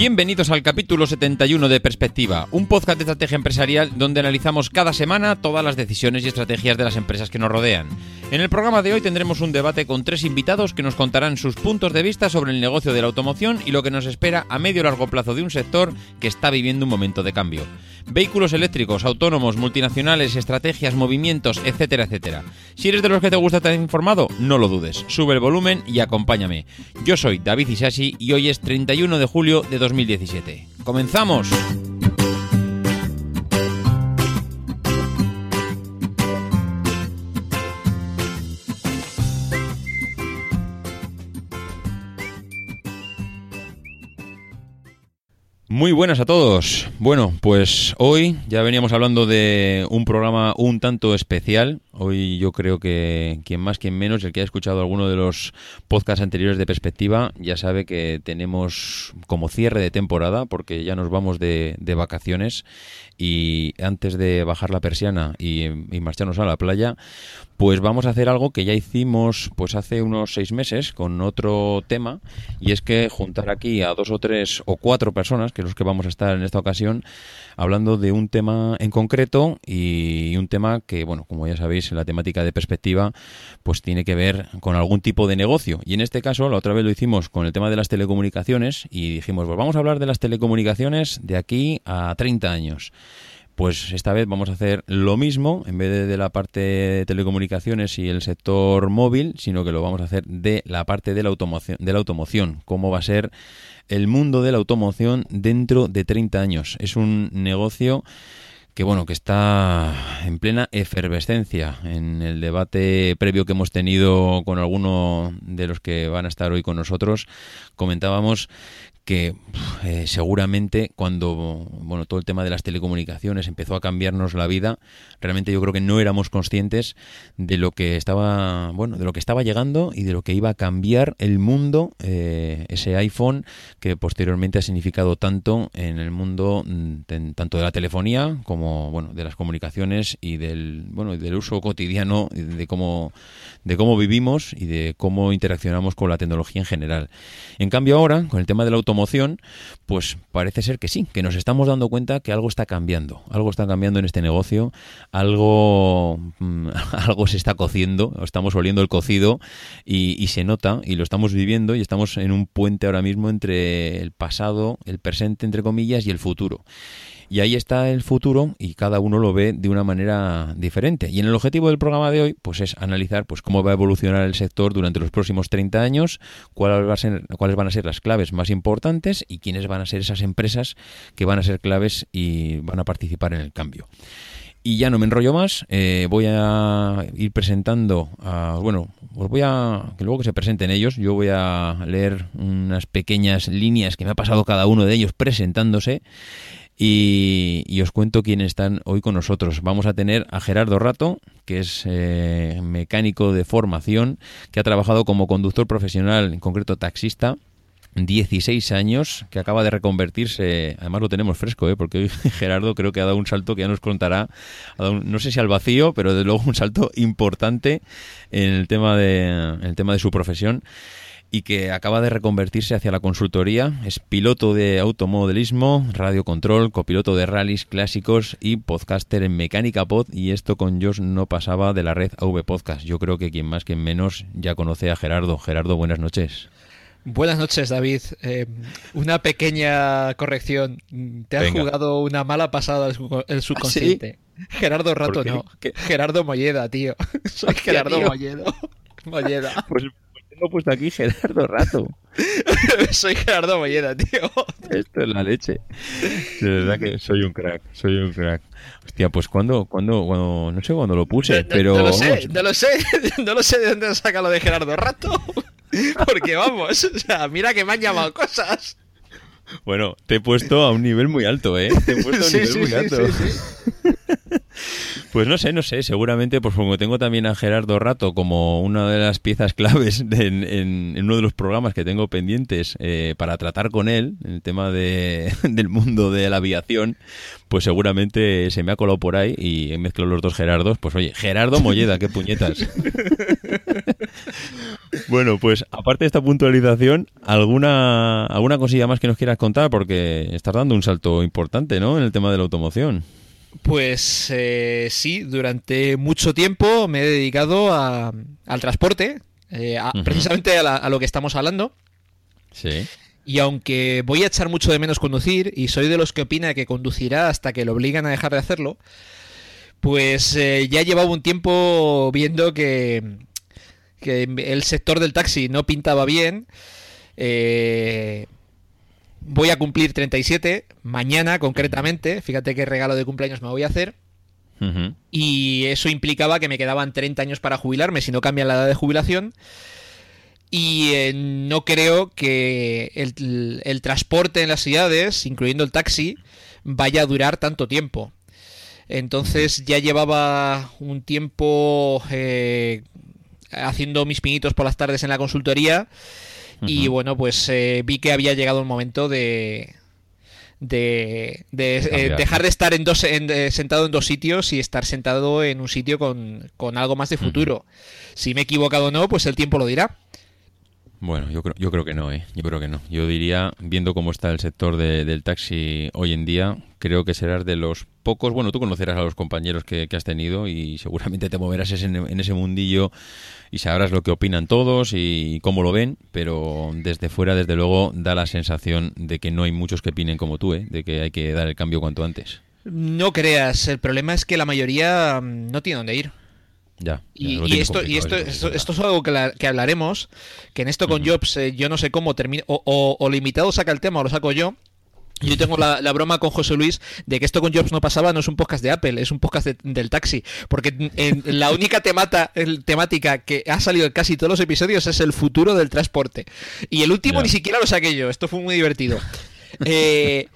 Bienvenidos al capítulo 71 de Perspectiva, un podcast de estrategia empresarial donde analizamos cada semana todas las decisiones y estrategias de las empresas que nos rodean. En el programa de hoy tendremos un debate con tres invitados que nos contarán sus puntos de vista sobre el negocio de la automoción y lo que nos espera a medio y largo plazo de un sector que está viviendo un momento de cambio. Vehículos eléctricos, autónomos, multinacionales, estrategias, movimientos, etcétera, etcétera. Si eres de los que te gusta estar informado, no lo dudes. Sube el volumen y acompáñame. Yo soy David Isashi y hoy es 31 de julio de 2017. ¡Comenzamos! Muy buenas a todos. Bueno, pues hoy ya veníamos hablando de un programa un tanto especial. Hoy yo creo que quien más, quien menos, el que ha escuchado alguno de los podcasts anteriores de Perspectiva, ya sabe que tenemos como cierre de temporada, porque ya nos vamos de, vacaciones y antes de bajar la persiana y, y, marcharnos a la playa, pues vamos a hacer algo que ya hicimos pues hace unos seis meses con otro tema y es que juntar aquí a dos o tres o cuatro personas, que es los que vamos a estar en esta ocasión, hablando de un tema en concreto y un tema que, bueno, como ya sabéis, en la temática de perspectiva, pues tiene que ver con algún tipo de negocio. Y en este caso, la otra vez lo hicimos con el tema de las telecomunicaciones y dijimos, pues vamos a hablar de las telecomunicaciones de aquí a 30 años. Pues esta vez vamos a hacer lo mismo, en vez de, la parte de telecomunicaciones y el sector móvil, sino que lo vamos a hacer de la parte de la automoción, de la automoción. Cómo va a ser el mundo de la automoción dentro de 30 años. Es un negocio que bueno, que está en plena efervescencia. En el debate previo que hemos tenido con alguno de los que van a estar hoy con nosotros, comentábamos que eh, seguramente cuando bueno todo el tema de las telecomunicaciones empezó a cambiarnos la vida realmente yo creo que no éramos conscientes de lo que estaba bueno de lo que estaba llegando y de lo que iba a cambiar el mundo eh, ese iPhone que posteriormente ha significado tanto en el mundo mm, tanto de la telefonía como bueno de las comunicaciones y del bueno del uso cotidiano de cómo de cómo vivimos y de cómo interaccionamos con la tecnología en general. En cambio ahora con el tema de la pues parece ser que sí, que nos estamos dando cuenta que algo está cambiando, algo está cambiando en este negocio, algo, mm, algo se está cociendo, estamos oliendo el cocido y se nota y lo estamos viviendo y estamos en un puente ahora mismo entre el pasado, el presente, entre comillas, y el futuro. Y ahí está el futuro y cada uno lo ve de una manera diferente. Y en el objetivo del programa de hoy, pues es analizar pues cómo va a evolucionar el sector durante los próximos 30 años, cuáles, van a ser, cuáles van a ser las claves más importantes y quiénes van a ser esas empresas que van a ser claves y van a participar en el cambio. Y ya no me enrollo más, eh, voy a ir presentando, a, bueno, os voy a, que luego que se presenten ellos, yo voy a leer unas pequeñas líneas que me ha pasado cada uno de ellos presentándose y, os cuento quiénes están hoy con nosotros. Vamos a tener a Gerardo Rato, que es eh, mecánico de formación, que ha trabajado como conductor profesional, en concreto taxista, 16 años, que acaba de reconvertirse, además lo tenemos fresco, ¿eh? porque hoy Gerardo creo que ha dado un salto que ya nos contará, no sé si al vacío, pero desde luego un salto importante en el tema de, en el tema de su profesión y que acaba de reconvertirse hacia la consultoría. Es piloto de automodelismo, radiocontrol, copiloto de rallies clásicos y podcaster en Mecánica Pod. Y esto con Josh no pasaba de la red AV Podcast. Yo creo que quien más, quien menos ya conoce a Gerardo. Gerardo, buenas noches. Buenas noches, David. Eh, una pequeña corrección. Te has jugado una mala pasada el subconsciente. ¿Ah, Gerardo Rato no. Gerardo Molleda, tío. Soy Gerardo Molledo. Molleda. Pues he puesto aquí Gerardo Rato. soy Gerardo Molleda, tío. Esto es la leche. De verdad que soy un crack, soy un crack. Hostia, pues cuando, cuando, cuando no sé cuándo lo puse, pero... No, lo sé, no lo sé, no lo sé de dónde saca lo de Gerardo Rato. Porque vamos, o sea, mira que me han llamado cosas. Bueno, te he puesto a un nivel muy alto, ¿eh? Te he puesto a un nivel muy alto. Pues no sé, no sé, seguramente, pues como tengo también a Gerardo Rato como una de las piezas claves en, uno de los programas que tengo pendientes eh, para tratar con él, el tema de, del mundo de la aviación, pues seguramente se me ha colado por ahí y he mezclado los dos Gerardos. Pues oye, Gerardo Molleda, qué puñetas. bueno, pues aparte de esta puntualización, ¿alguna, ¿alguna cosilla más que nos quieras contar? Porque estás dando un salto importante, ¿no? En el tema de la automoción. Pues eh, sí, durante mucho tiempo me he dedicado al transporte, eh, precisamente a, lo que estamos hablando. Sí. Y aunque voy a echar mucho de menos conducir, y soy de los que opina que conducirá hasta que lo obligan a dejar de hacerlo, pues eh, ya llevaba un tiempo viendo que, que el sector del taxi no pintaba bien. Eh, voy a cumplir 37, mañana concretamente, fíjate qué regalo de cumpleaños me voy a hacer. Y eso implicaba que me quedaban 30 años para jubilarme si no cambia la edad de jubilación. Y eh, no creo que el, transporte en las ciudades, incluyendo el taxi, vaya a durar tanto tiempo. Entonces ya llevaba un tiempo eh, haciendo mis pinitos por las tardes en la consultoría y bueno, pues eh, vi que había llegado el momento de, de, eh, dejar de estar en dos, eh, sentado en dos sitios y estar sentado en un sitio con, algo más de futuro. Si me he equivocado o no, pues el tiempo lo dirá. Bueno, yo creo, yo creo que no, ¿eh? Yo creo que no. Yo diría, viendo cómo está el sector del taxi hoy en día, creo que serás de los pocos. Bueno, tú conocerás a los compañeros que, has tenido y seguramente te moverás en, ese mundillo y sabrás lo que opinan todos y cómo lo ven, pero desde fuera, desde luego, da la sensación de que no hay muchos que opinen como tú, ¿eh? De que hay que dar el cambio cuanto antes. No creas, el problema es que la mayoría mm, no tiene dónde ir. Ya, y, esto, y esto, esto, es algo que, hablaremos, que en esto con Jobs eh, yo no sé cómo termina, o, o, el invitado saca el tema o lo saco yo. Yo tengo la, broma con José Luis de que esto con Jobs no pasaba, no es un podcast de Apple, es un podcast del taxi. Porque en, la única temata, temática que ha salido en casi todos los episodios es el futuro del transporte. Y el último ni siquiera lo saqué yo, esto fue muy divertido. Eh,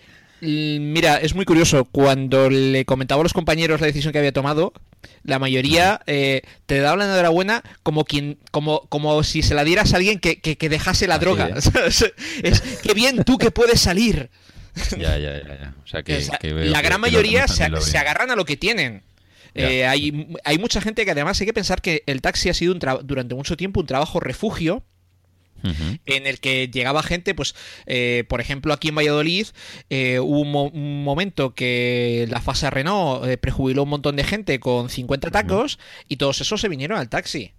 Mira, es muy curioso. Cuando le comentaba a los compañeros la decisión que había tomado, la mayoría eh, te daban la enhorabuena como quien, como, como si se la dieras a alguien que, dejase la droga. es que bien tú que puedes salir. Ya, ya, ya. O sea, que, la gran mayoría se, agarran a lo que tienen. Eh, hay, hay, mucha gente que además hay que pensar que el taxi ha sido durante mucho tiempo un trabajo refugio en el que llegaba gente, pues, eh, por ejemplo, aquí en Valladolid eh, hubo un, momento que la fase Renault prejubiló un montón de gente con 50 tacos y todos esos se vinieron al taxi.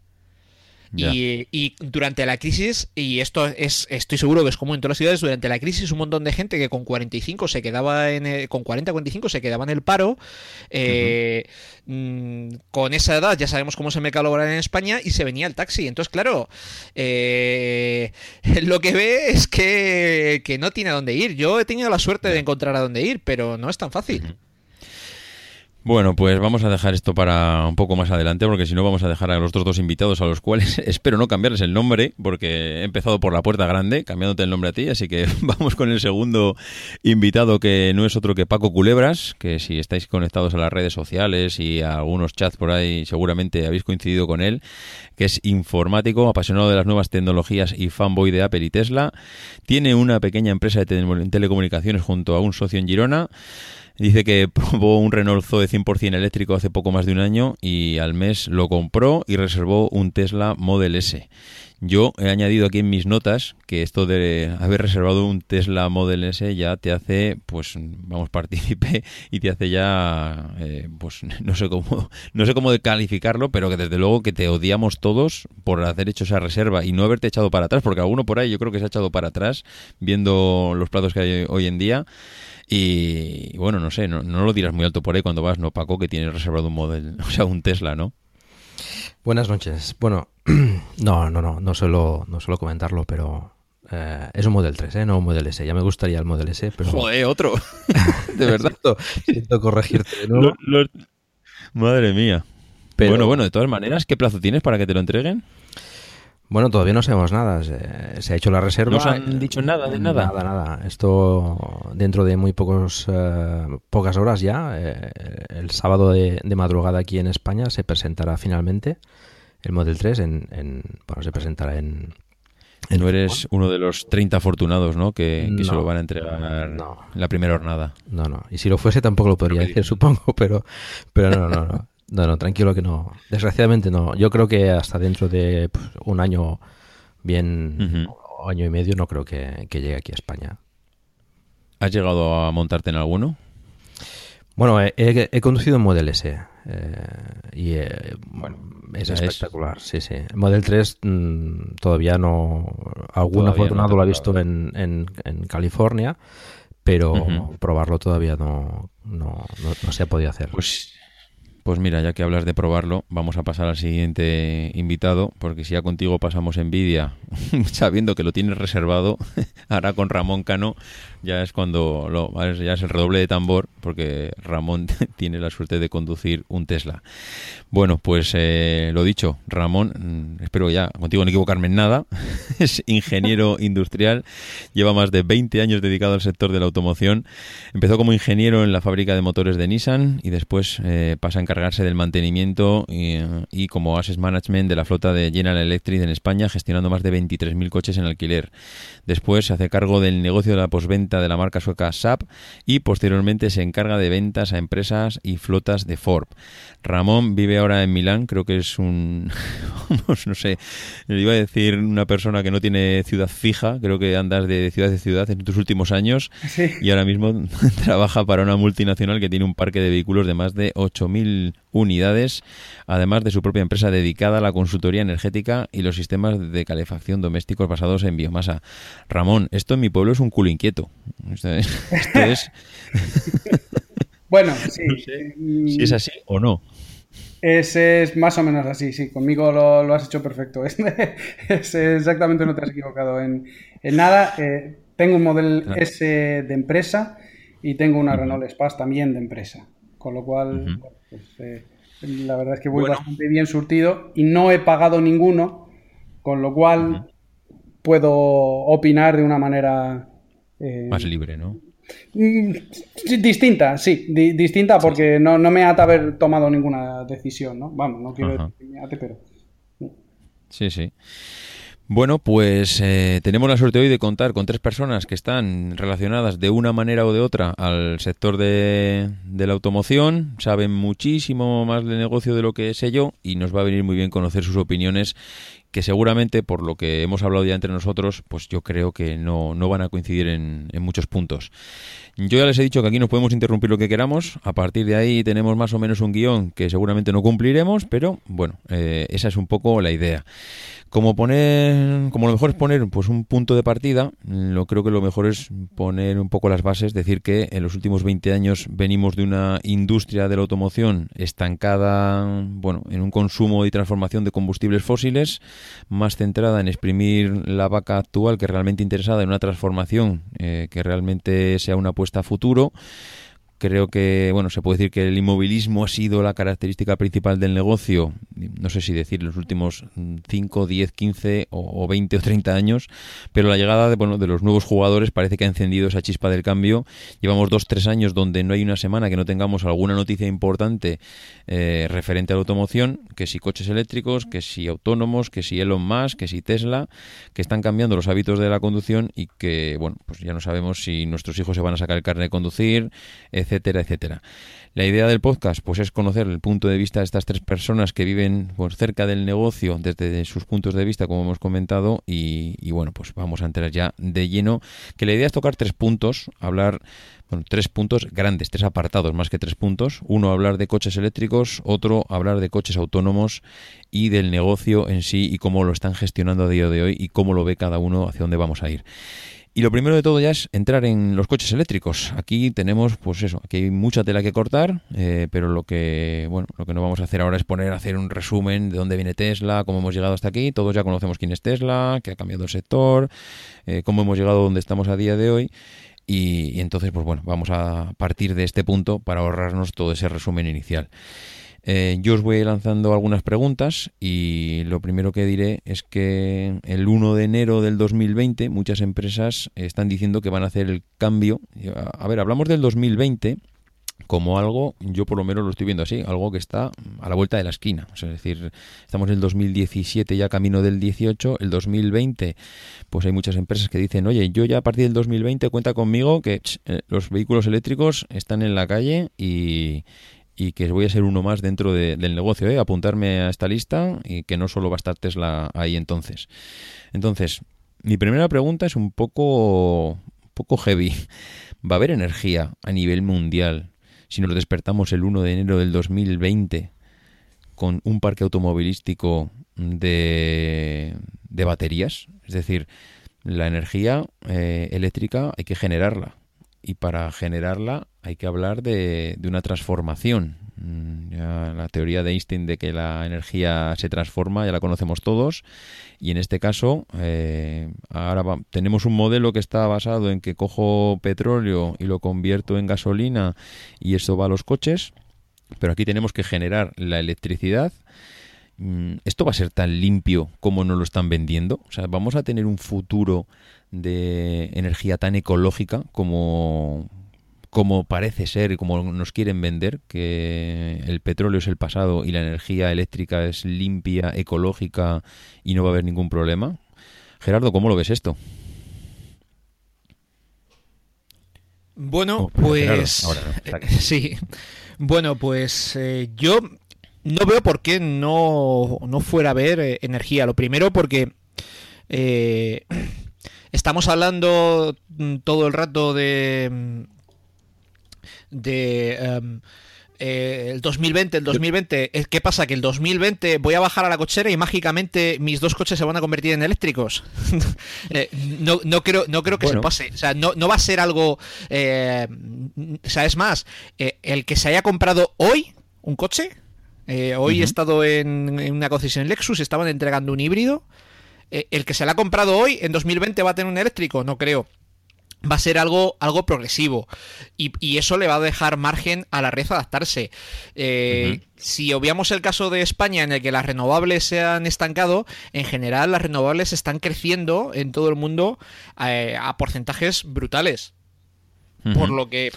Y, durante la crisis, y esto es, estoy seguro que es común en todas las ciudades, durante la crisis un montón de gente que con 45 se quedaba en con 40, 45 se quedaba en el paro, eh, mm, con esa edad ya sabemos cómo se me laboral en España y se venía el taxi. Entonces, claro, eh, lo que ve es que, que no tiene a dónde ir. Yo he tenido la suerte de encontrar a dónde ir, pero no es tan fácil. Bueno, pues vamos a dejar esto para un poco más adelante, porque si no vamos a dejar a los otros dos invitados a los cuales espero no cambiarles el nombre, porque he empezado por la puerta grande, cambiándote el nombre a ti, así que vamos con el segundo invitado, que no es otro que Paco Culebras, que si estáis conectados a las redes sociales y a algunos chats por ahí, seguramente habéis coincidido con él, que es informático, apasionado de las nuevas tecnologías y fanboy de Apple y Tesla. Tiene una pequeña empresa de telecomunicaciones junto a un socio en Girona. Dice que probó un Renault Zoe 100% eléctrico hace poco más de un año y al mes lo compró y reservó un Tesla Model S. Yo he añadido aquí en mis notas que esto de haber reservado un Tesla Model S ya te hace, pues, vamos, partícipe y te hace ya, eh, pues, no sé cómo, no sé cómo calificarlo, pero que desde luego que te odiamos todos por haber hecho esa reserva y no haberte echado para atrás, porque alguno por ahí yo creo que se ha echado para atrás viendo los platos que hay hoy en día. Y, bueno, no sé, no, lo dirás muy alto por ahí cuando vas, ¿no, Paco? Que tienes reservado un modelo, o sea, un Tesla, ¿no? Buenas noches. Bueno, no, no, no, no suelo, no suelo comentarlo, pero eh, es un Model 3, ¿eh? no un Model S. Ya me gustaría el Model S, pero... Joder, otro. de verdad. siento, corregirte de Madre mía. Pero... Bueno, bueno, de todas maneras, ¿qué plazo tienes para que te lo entreguen? Bueno, todavía no sabemos nada. Se, ha hecho la reserva. ¿No os han dicho nada de nada? Nada, nada. Esto dentro de muy pocos, eh, pocas horas ya, eh, el sábado de, madrugada aquí en España se presentará finalmente el Model 3 en, en bueno, se presentará en, no eres uno de los 30 afortunados, ¿no? Que, se lo van a entregar en la primera jornada. No, no. Y si lo fuese tampoco lo podría decir, supongo, pero, pero no, no, no. No, no, tranquilo que no. Desgraciadamente no. Yo creo que hasta dentro de pues, un año, bien, año y medio, no creo que, llegue aquí a España. ¿Has llegado a montarte en alguno? Bueno, he, conducido en Model S eh, y eh, bueno, es espectacular, sí, sí. El Model 3 mm, todavía no... Algún afortunado lo ha visto en, en, California, pero probarlo todavía no, no, no, se ha podido hacer. Pues pues mira, ya que hablas de probarlo, vamos a pasar al siguiente invitado, porque si ya contigo pasamos envidia, sabiendo que lo tienes reservado, ahora con Ramón Cano ya es cuando lo, ya es el redoble de tambor, porque Ramón tiene la suerte de conducir un Tesla. Bueno, pues eh, lo dicho, Ramón, mm, espero ya contigo no equivocarme en nada, es ingeniero industrial, lleva más de 20 años dedicado al sector de la automoción, empezó como ingeniero en la fábrica de motores de Nissan y después eh, pasa a encargarse del mantenimiento y, y como Asset Management de la flota de General Electric en España, gestionando más de 23.000 coches en alquiler. Después se hace cargo del negocio de la posventa de la marca sueca SAP y posteriormente se encarga de ventas a empresas y flotas de Ford. Ramón vive ahora en Milán, creo que es un, no sé, le iba a decir una persona que no tiene ciudad fija, creo que andas de ciudad de ciudad en tus últimos años y ahora mismo trabaja para una multinacional que tiene un parque de vehículos de más de 8.000 unidades, además de su propia empresa dedicada a la consultoría energética y los sistemas de calefacción domésticos basados en biomasa. Ramón, esto en mi pueblo es un culo inquieto. Esto es... bueno, sí. si es así o no. Es, es, más o menos así, sí. Conmigo lo, has hecho perfecto. Es, exactamente no te has equivocado en, nada. Eh, tengo un Model S de empresa y tengo una Renault Space también de empresa. Con lo cual, pues, eh, la verdad es que voy bastante bien surtido y no he pagado ninguno, con lo cual puedo opinar de una manera... Eh, más libre, ¿no? Mm, distinta, sí, distinta porque No, no, me ata haber tomado ninguna decisión, ¿no? Vamos, no quiero decir que me ate, pero... Sí, sí. Bueno, pues eh, tenemos la suerte hoy de contar con tres personas que están relacionadas de una manera o de otra al sector de, la automoción, saben muchísimo más del negocio de lo que sé yo y nos va a venir muy bien conocer sus opiniones que seguramente por lo que hemos hablado ya entre nosotros, pues yo creo que no, no van a coincidir en, muchos puntos. Yo ya les he dicho que aquí nos podemos interrumpir lo que queramos, a partir de ahí tenemos más o menos un guion que seguramente no cumpliremos, pero bueno, eh, esa es un poco la idea. Como poner, como lo mejor es poner pues un punto de partida, lo creo que lo mejor es poner un poco las bases, decir que en los últimos 20 años venimos de una industria de la automoción estancada, bueno, en un consumo y transformación de combustibles fósiles, más centrada en exprimir la vaca actual que realmente interesada en una transformación eh, que realmente sea una apuesta a futuro Creo que, bueno, se puede decir que el inmovilismo ha sido la característica principal del negocio, no sé si decir los últimos 5, 10, 15 o 20 o 30 años, pero la llegada de, bueno, de los nuevos jugadores parece que ha encendido esa chispa del cambio. Llevamos dos, tres años donde no hay una semana que no tengamos alguna noticia importante eh, referente a la automoción, que si coches eléctricos, que si autónomos, que si Elon Musk, que si Tesla, que están cambiando los hábitos de la conducción y que, bueno, pues ya no sabemos si nuestros hijos se van a sacar el carne de conducir, etcétera, etcétera. La idea del podcast pues es conocer el punto de vista de estas tres personas que viven pues, cerca del negocio desde sus puntos de vista, como hemos comentado, y, bueno, pues vamos a entrar ya de lleno. Que la idea es tocar tres puntos, hablar, bueno, tres puntos grandes, tres apartados más que tres puntos. Uno, hablar de coches eléctricos, otro, hablar de coches autónomos y del negocio en sí y cómo lo están gestionando a día de hoy y cómo lo ve cada uno hacia dónde vamos a ir. Y lo primero de todo ya es entrar en los coches eléctricos. Aquí tenemos, pues eso, aquí hay mucha tela que cortar, eh, pero lo que, bueno, lo que no vamos a hacer ahora es poner hacer un resumen de dónde viene Tesla, cómo hemos llegado hasta aquí. Todos ya conocemos quién es Tesla, que ha cambiado el sector, eh, cómo hemos llegado donde estamos a día de hoy. Y entonces, pues bueno, vamos a partir de este punto para ahorrarnos todo ese resumen inicial. Eh, yo os voy lanzando algunas preguntas y lo primero que diré es que el 1 de enero del 2020 muchas empresas están diciendo que van a hacer el cambio. A ver, hablamos del 2020 como algo, yo por lo menos lo estoy viendo así, algo que está a la vuelta de la esquina. es decir, estamos en el 2017 ya camino del 18, el 2020, pues hay muchas empresas que dicen, oye, yo ya a partir del 2020 cuenta conmigo que eh, los vehículos eléctricos están en la calle y, y que voy a ser uno más dentro del negocio, ¿eh? apuntarme a esta lista y que no solo va a estar Tesla ahí entonces. Entonces, mi primera pregunta es un poco, un poco heavy. ¿Va a haber energía a nivel mundial si nos despertamos el 1 de enero del 2020 con un parque automovilístico de, de baterías? Es decir, la energía eh, eléctrica hay que generarla y para generarla hay que hablar de, una transformación. Mm, la teoría de Einstein de que la energía se transforma ya la conocemos todos y en este caso eh, ahora tenemos un modelo que está basado en que cojo petróleo y lo convierto en gasolina y eso va a los coches, pero aquí tenemos que generar la electricidad. Mm, ¿Esto va a ser tan limpio como nos lo están vendiendo? O sea, ¿vamos a tener un futuro de energía tan ecológica como, como parece ser y como nos quieren vender, que el petróleo es el pasado y la energía eléctrica es limpia, ecológica y no va a haber ningún problema. Gerardo, ¿cómo lo ves esto? Bueno, oh, pues sí. Bueno, pues eh, yo no veo por qué no, no fuera a haber eh, energía. Lo primero porque eh, Estamos hablando mm, todo el rato de. De. Em, eh, el 2020, el 2020, ¿qué pasa? Que el 2020 voy a bajar a la cochera y mágicamente mis dos coches se van a convertir en eléctricos. Eh, no, no, creo, no creo que se pase. O sea, no, no va a ser algo. Eh, o sea, es más, el que se haya comprado hoy un coche. hoy he estado en, en, una concesión Lexus, estaban entregando un híbrido. Eh, el que se la ha comprado hoy, en 2020 va a tener un eléctrico, no creo va a ser algo, algo progresivo y, eso le va a dejar margen a la red adaptarse. Eh, si obviamos el caso de España en el que las renovables se han estancado, en general las renovables están creciendo en todo el mundo eh, a porcentajes brutales. Por lo que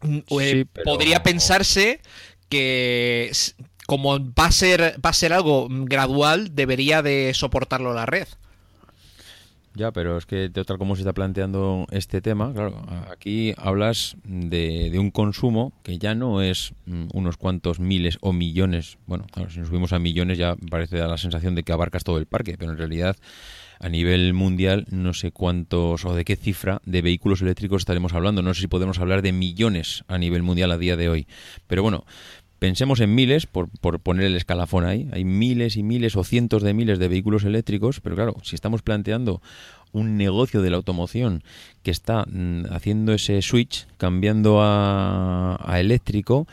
mm, podría pensarse que como va a ser, va a ser algo gradual, debería de soportarlo la red. Ya, pero es que tal como se está planteando este tema, claro, aquí hablas de, un consumo que ya no es mm, unos cuantos miles o millones. Bueno, si nos subimos a millones ya parece dar la sensación de que abarcas todo el parque, pero en realidad a nivel mundial no sé cuántos o de qué cifra de vehículos eléctricos estaremos hablando. No sé si podemos hablar de millones a nivel mundial a día de hoy. Pero bueno, Pensemos en miles, por, por, poner el escalafón ahí. Hay miles y miles o cientos de miles de vehículos eléctricos, pero claro, si estamos planteando un negocio de la automoción que está mm, haciendo ese switch, cambiando a, a eléctrico,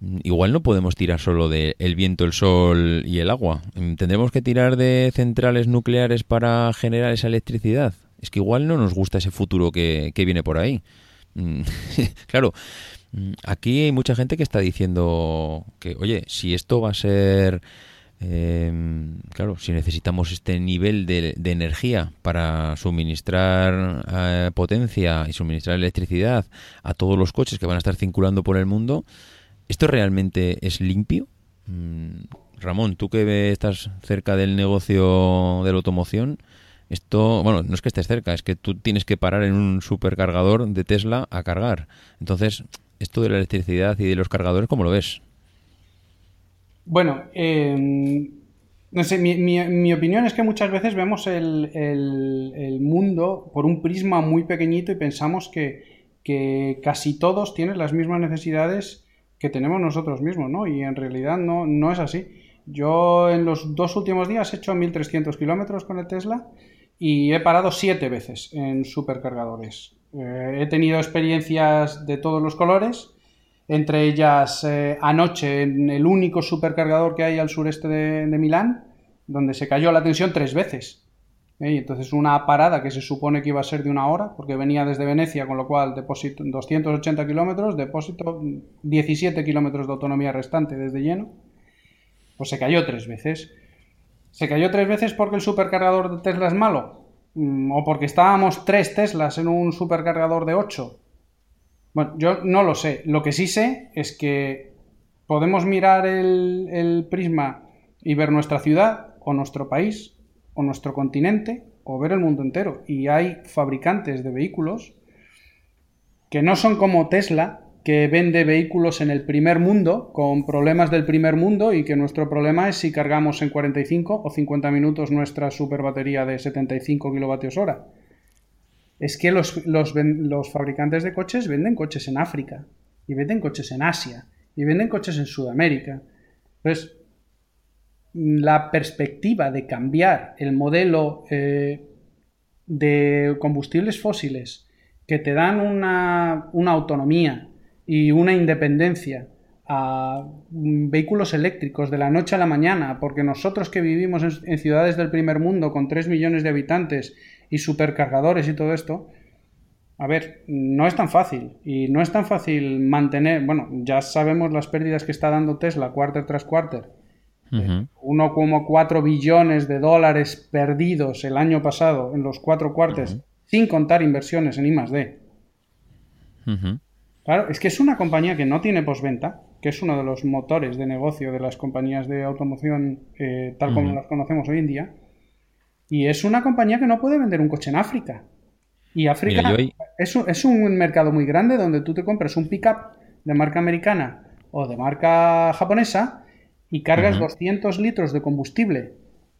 mm, igual no podemos tirar solo del el viento, el sol y el agua. Mm, Tendremos que tirar de centrales nucleares para generar esa electricidad. Es que igual no nos gusta ese futuro que, que viene por ahí. claro, aquí hay mucha gente que está diciendo que, oye, si esto va a ser, em, claro, si necesitamos este nivel de, energía para suministrar eh, potencia y suministrar electricidad a todos los coches que van a estar circulando por el mundo, ¿esto realmente es limpio? Mm, Ramón, tú que estás cerca del negocio de la automoción, esto, bueno, no es que estés cerca, es que tú tienes que parar en un supercargador de Tesla a cargar. Entonces, esto de la electricidad y de los cargadores, ¿cómo lo ves? Bueno, em, no sé, mi, opinión es que muchas veces vemos el, mundo por un prisma muy pequeñito y pensamos que, casi todos tienen las mismas necesidades que tenemos nosotros mismos, ¿no? Y en realidad no, no es así. Yo en los dos últimos días he hecho 1.300 kilómetros con el Tesla y he parado siete veces en supercargadores. Eh, he tenido experiencias de todos los colores, entre ellas eh, anoche en el único supercargador que hay al sureste de, Milán, donde se cayó la tensión tres veces. ¿eh? entonces una parada que se supone que iba a ser de una hora, porque venía desde Venecia, con lo cual depósito 280 kilómetros, depósito 17 kilómetros de autonomía restante desde lleno, pues se cayó tres veces. ¿Se cayó tres veces porque el supercargador de Tesla es malo? Mm, ¿O porque estábamos tres Teslas en un supercargador de 8? Bueno, yo no lo sé. Lo que sí sé es que podemos mirar el, el prisma y ver nuestra ciudad o nuestro país o nuestro continente o ver el mundo entero. Y hay fabricantes de vehículos que no son como Tesla, que vende vehículos en el primer mundo, con problemas del primer mundo, y que nuestro problema es si cargamos en 45 o 50 minutos nuestra super batería de 75 kilovatios hora. Es que los, los, los fabricantes de coches venden coches en África, y venden coches en Asia, y venden coches en Sudamérica. Entonces, la perspectiva de cambiar el modelo eh, de combustibles fósiles que te dan una, autonomía y una independencia a vehículos eléctricos de la noche a la mañana, porque nosotros que vivimos en, ciudades del primer mundo con 3 millones de habitantes y supercargadores y todo esto, a ver, no es tan fácil y no es tan fácil mantener, bueno, ya sabemos las pérdidas que está dando Tesla quarter tras quarter 1,4 billones de dólares perdidos el año pasado en los cuatro cuartos, sin contar inversiones en I +D. Claro, es que es una compañía que no tiene posventa, que es uno de los motores de negocio de las compañías de automoción eh, tal como las conocemos hoy en día. Y es una compañía que no puede vender un coche en África. Y África es, un, es un mercado muy grande donde tú te compras un pickup de marca americana o de marca japonesa y cargas 200 litros de combustible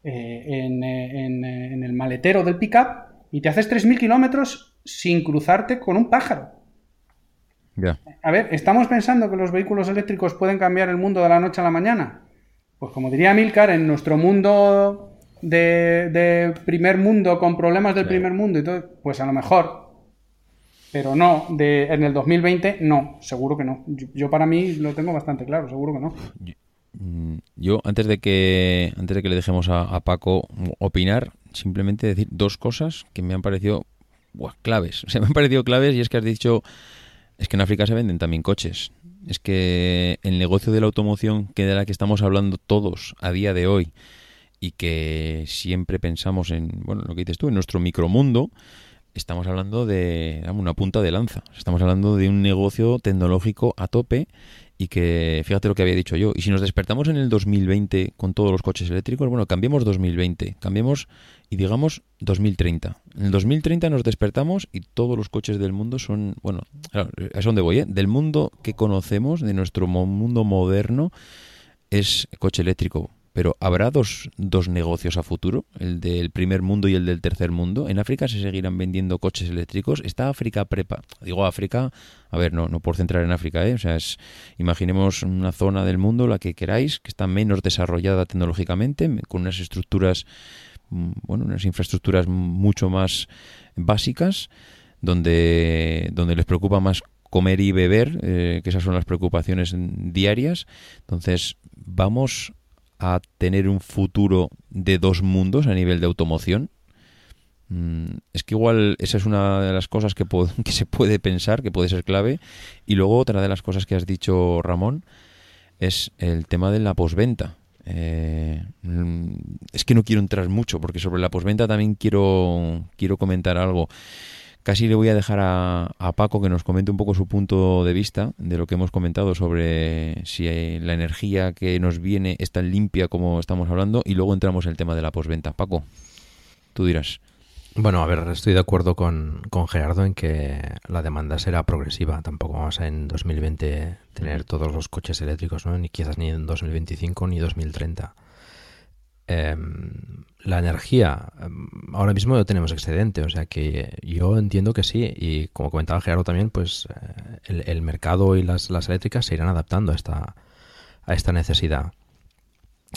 eh, eh, eh, en, el maletero del pickup y te haces 3.000 kilómetros sin cruzarte con un pájaro. A ver, ¿estamos pensando que los vehículos eléctricos pueden cambiar el mundo de la noche a la mañana? Pues como diría Milcar, en nuestro mundo de, primer mundo, con problemas del primer mundo y todo, pues a lo mejor. Pero no, de, en el 2020 no, seguro que no. Yo, yo, para mí lo tengo bastante claro, seguro que no. Mm, yo, antes de que, antes de que le dejemos a, Paco opinar, simplemente decir dos cosas que me han parecido claves. O sea, me han parecido claves y es que has dicho, es que en África se venden también coches. Es que el negocio de la automoción, que de la que estamos hablando todos a día de hoy, y que siempre pensamos en, bueno, lo que dices tú, en nuestro micromundo, estamos hablando de una punta de lanza. Estamos hablando de un negocio tecnológico a tope y que, fíjate lo que había dicho yo, y si nos despertamos en el 2020 con todos los coches eléctricos, bueno, cambiemos 2020, cambiemos y digamos 2030. En el 2030 nos despertamos y todos los coches del mundo son, bueno, es donde voy, ¿eh? Del mundo que conocemos, de nuestro mundo moderno, es coche eléctrico pero ¿habrá dos, dos negocios a futuro? El del primer mundo y el del tercer mundo. ¿En África se seguirán vendiendo coches eléctricos? ¿Está África prepa? Digo África, a ver, no, no por centrar en África, ¿eh? O sea, es, imaginemos una zona del mundo, la que queráis, que está menos desarrollada tecnológicamente, con unas estructuras, mm, bueno, unas infraestructuras mucho más básicas, donde, donde les preocupa más comer y beber, eh, que esas son las preocupaciones diarias. Entonces, vamos a tener un futuro de dos mundos a nivel de automoción? Mm, es que igual esa es una de las cosas que, que se puede pensar, que puede ser clave. Y luego otra de las cosas que has dicho, Ramón, es el tema de la posventa. Eh, mm, es que no quiero entrar mucho, porque sobre la posventa también quiero, quiero comentar algo. Casi le voy a dejar a, Paco que nos comente un poco su punto de vista de lo que hemos comentado sobre si la energía que nos viene es tan limpia como estamos hablando y luego entramos en el tema de la posventa. Paco, tú dirás. Bueno, a ver, estoy de acuerdo con, con, Gerardo en que la demanda será progresiva. Tampoco vamos a en 2020 tener todos los coches eléctricos, ¿no? ni quizás ni en 2025 ni 2030. Em, la energía, em, ahora mismo no tenemos excedente, o sea que yo entiendo que sí, y como comentaba Gerardo también, pues eh, el, mercado y las, eléctricas se irán adaptando a esta, a esta necesidad.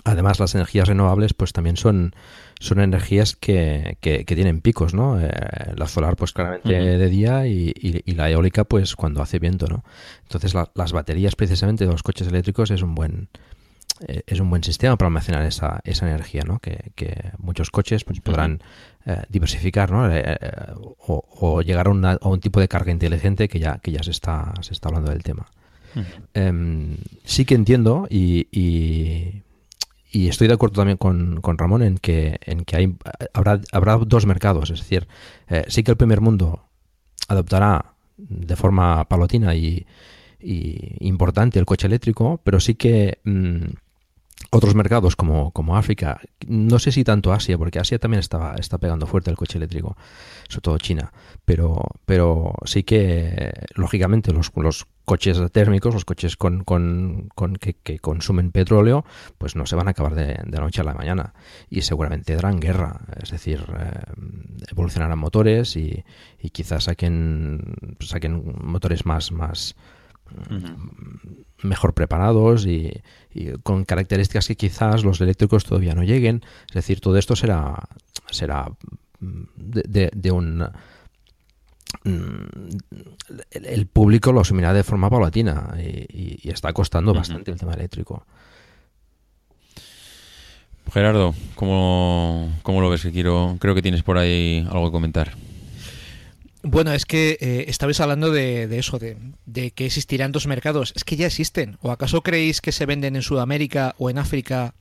Además, las energías renovables pues también son, son energías que, que, tienen picos, ¿no? Eh, la solar pues claramente de día y, la eólica pues cuando hace viento, ¿no? Entonces las baterías precisamente de los coches eléctricos es un buen eh, es un buen sistema para almacenar esa, esa energía, ¿no? Que, muchos coches pues, podrán eh, diversificar, ¿no? Eh, o, llegar a, un tipo de carga inteligente que ya, que ya se, está, se está hablando del tema. Em, sí que entiendo y, y, estoy de acuerdo también con, con, Ramón en que, en que hay, habrá, habrá dos mercados. Es decir, sí que el primer mundo adoptará de forma palotina y, importante el coche eléctrico, pero sí que mm, otros mercados como, como, África, no sé si tanto Asia, porque Asia también está, está pegando fuerte el coche eléctrico, sobre todo China, pero, pero sí que lógicamente los, los coches térmicos, los coches con, con, que, consumen petróleo, pues no se van a acabar de, de, la noche a la mañana. Y seguramente darán guerra, es decir, eh, evolucionarán motores y, y quizás saquen, saquen motores más, más mejor preparados y, con características que quizás los eléctricos todavía no lleguen. Es decir, todo esto será, será mm, de, un... Mm, el público lo asumirá de forma paulatina y, está costando bastante el tema eléctrico. Gerardo, ¿cómo, ¿cómo, lo ves? Que quiero, creo que tienes por ahí algo que comentar. Bueno, es que eh, estabais hablando de, eso, de, que existirán dos mercados. Es que ya existen. ¿O acaso creéis que se venden en Sudamérica o en África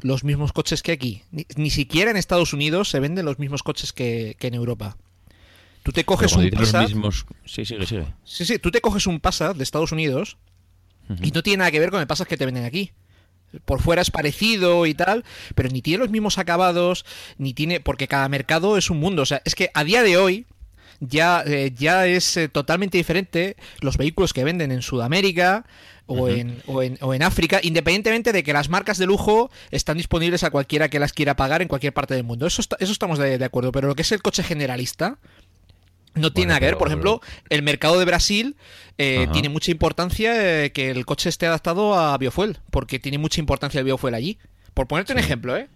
los mismos coches que aquí? Ni, siquiera en Estados Unidos se venden los mismos coches que, en Europa. Tú te coges un Passat. Sí, sigue, sigue. Sí, sí, tú te coges un Passat de Estados Unidos y no tiene nada que ver con el Passat que te venden aquí. Por fuera es parecido y tal, pero ni tiene los mismos acabados, ni tiene. Porque cada mercado es un mundo. O sea, es que a día de hoy ya, eh, ya es eh, totalmente diferente los vehículos que venden en Sudamérica o, en, o, en, o, en, África, independientemente de que las marcas de lujo están disponibles a cualquiera que las quiera pagar en cualquier parte del mundo. Eso, eso estamos de, acuerdo, pero lo que es el coche generalista... No tiene nada que ver, por ejemplo, el mercado de Brasil eh, tiene mucha importancia que el coche esté adaptado a biofuel, porque tiene mucha importancia el biofuel allí. Por ponerte un ejemplo, ¿eh?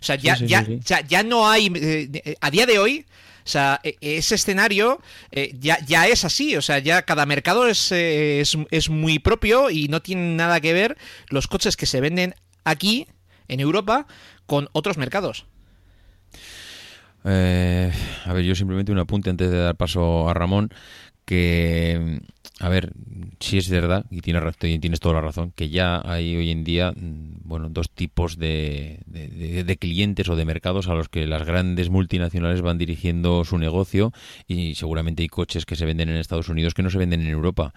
O sea, ya, ya, ya, ya, no hay. a día de hoy, o sea, e, ese escenario eh, ya, ya, es así, o sea, ya cada mercado eh, es, es, muy propio y no tiene nada que ver los coches que se venden aquí, en Europa, con otros mercados. Eh, a ver, yo simplemente un apunte antes de dar paso a Ramón, que a ver, si es verdad, y tienes, toda la razón, que ya hay hoy en día mm, bueno, dos tipos de, de, clientes o de mercados a los que las grandes multinacionales van dirigiendo su negocio y seguramente hay coches que se venden en Estados Unidos que no se venden en Europa.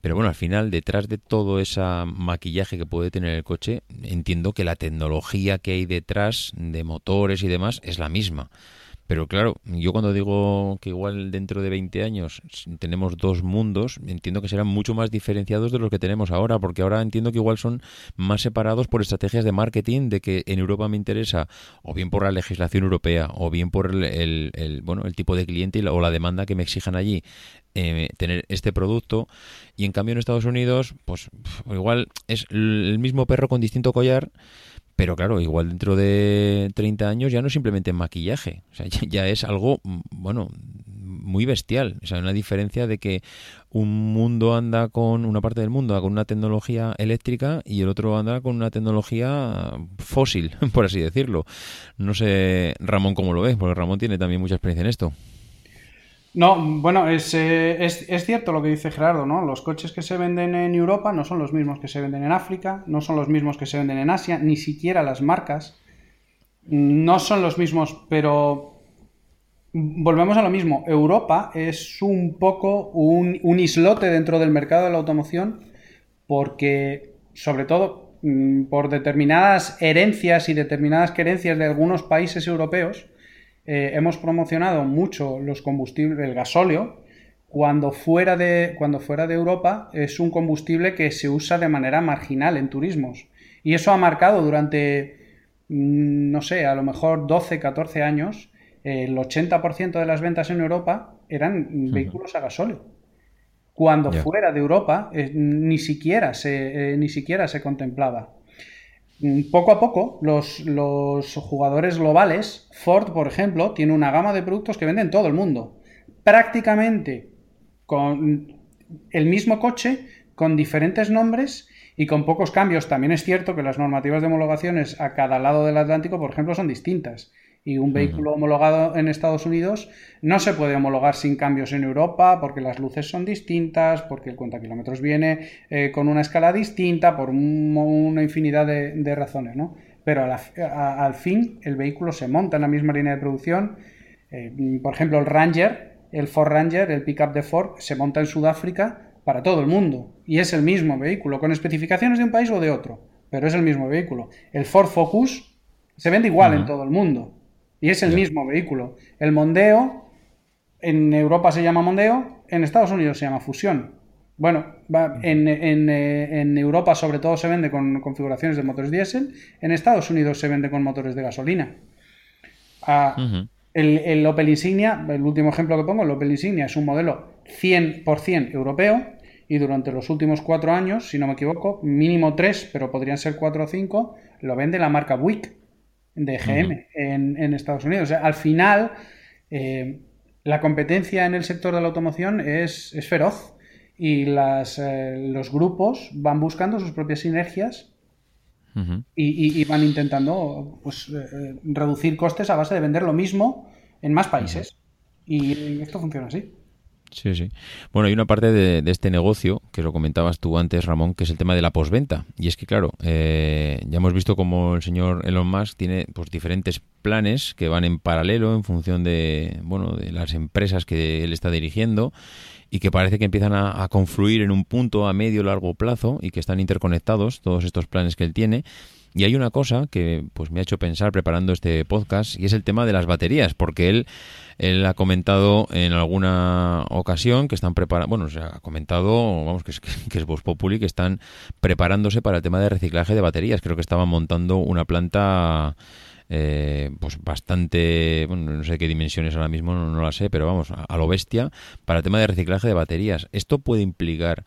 Pero bueno, al final, detrás de todo ese maquillaje que puede tener el coche, entiendo que la tecnología que hay detrás de motores y demás es la misma. Pero claro, yo cuando digo que igual dentro de 20 años tenemos dos mundos, entiendo que serán mucho más diferenciados de los que tenemos ahora, porque ahora entiendo que igual son más separados por estrategias de marketing, de que en Europa me interesa, o bien por la legislación europea, o bien por el, bueno, el tipo de cliente o la demanda que me exijan allí eh, tener este producto. Y en cambio en Estados Unidos, pues igual es el mismo perro con distinto collar pero claro, igual dentro de 30 años ya no es simplemente maquillaje, o sea, ya, es algo, mm, bueno, muy bestial. O sea, una diferencia de que un mundo anda con, una parte del mundo anda con una tecnología eléctrica y el otro anda con una tecnología fósil, por así decirlo. No sé, Ramón, cómo lo ves, porque Ramón tiene también mucha experiencia en esto. No, bueno, es, eh, es, es, cierto lo que dice Gerardo, ¿no? Los coches que se venden en Europa no son los mismos que se venden en África, no son los mismos que se venden en Asia, ni siquiera las marcas no son los mismos, pero volvemos a lo mismo. Europa es un poco un, un islote dentro del mercado de la automoción porque, sobre todo, mm, por determinadas herencias y determinadas querencias de algunos países europeos, eh, hemos promocionado mucho los combustibles, el gasóleo, cuando fuera, de, cuando fuera de Europa es un combustible que se usa de manera marginal en turismos. Y eso ha marcado durante, mm, no sé, a lo mejor 12, 14 años, el 80% de las ventas en Europa eran vehículos a gasóleo. Cuando fuera de Europa eh, ni, siquiera se, eh, ni siquiera se contemplaba. Mm, poco a poco, los, jugadores globales, Ford, por ejemplo, tiene una gama de productos que venden en todo el mundo. Prácticamente con el mismo coche, con diferentes nombres y con pocos cambios. También es cierto que las normativas de homologaciones a cada lado del Atlántico, por ejemplo, son distintas y un vehículo homologado en Estados Unidos no se puede homologar sin cambios en Europa porque las luces son distintas, porque el cuenta kilómetros viene eh, con una escala distinta, por una infinidad de, razones, ¿no? Pero al fin el vehículo se monta en la misma línea de producción. Eh, por ejemplo, el Ranger, el Ford Ranger, el pickup de Ford, se monta en Sudáfrica para todo el mundo y es el mismo vehículo, con especificaciones de un país o de otro, pero es el mismo vehículo. El Ford Focus se vende igual en todo el mundo y es el mismo vehículo. El Mondeo, en Europa se llama Mondeo, en Estados Unidos se llama Fusión. Bueno, en, eh, en, Europa sobre todo se vende con configuraciones de motores diésel, en Estados Unidos se vende con motores de gasolina. Ah, el, el, Opel Insignia, el último ejemplo que pongo, el Opel Insignia es un modelo 100% europeo y durante los últimos cuatro años, si no me equivoco, mínimo tres, pero podrían ser cuatro o cinco, lo vende la marca Buick de GM en, Estados Unidos. al final, eh, la competencia en el sector de la automoción es, feroz y las, eh, los grupos van buscando sus propias sinergias y, van intentando pues, eh, reducir costes a base de vender lo mismo en más países. Y esto funciona así. Sí, sí. Bueno, hay una parte de, este negocio, que lo comentabas tú antes, Ramón, que es el tema de la posventa. Y es que, claro, eh, ya hemos visto como el señor Elon Musk tiene pues diferentes planes que van en paralelo en función de, bueno, de las empresas que él está dirigiendo y que parece que empiezan a, confluir en un punto a medio largo plazo y que están interconectados todos estos planes que él tiene. Y hay una cosa que pues me ha hecho pensar preparando este podcast y es el tema de las baterías, porque él él ha comentado en alguna ocasión que están preparando, bueno, se ha comentado, vamos, que es, que es Populi, que están preparándose para el tema de reciclaje de baterías. Creo que estaban montando una planta eh, pues bastante, bueno, no sé qué dimensiones ahora mismo, no, no la sé, pero vamos, a, lo bestia, para el tema de reciclaje de baterías. ¿Esto puede implicar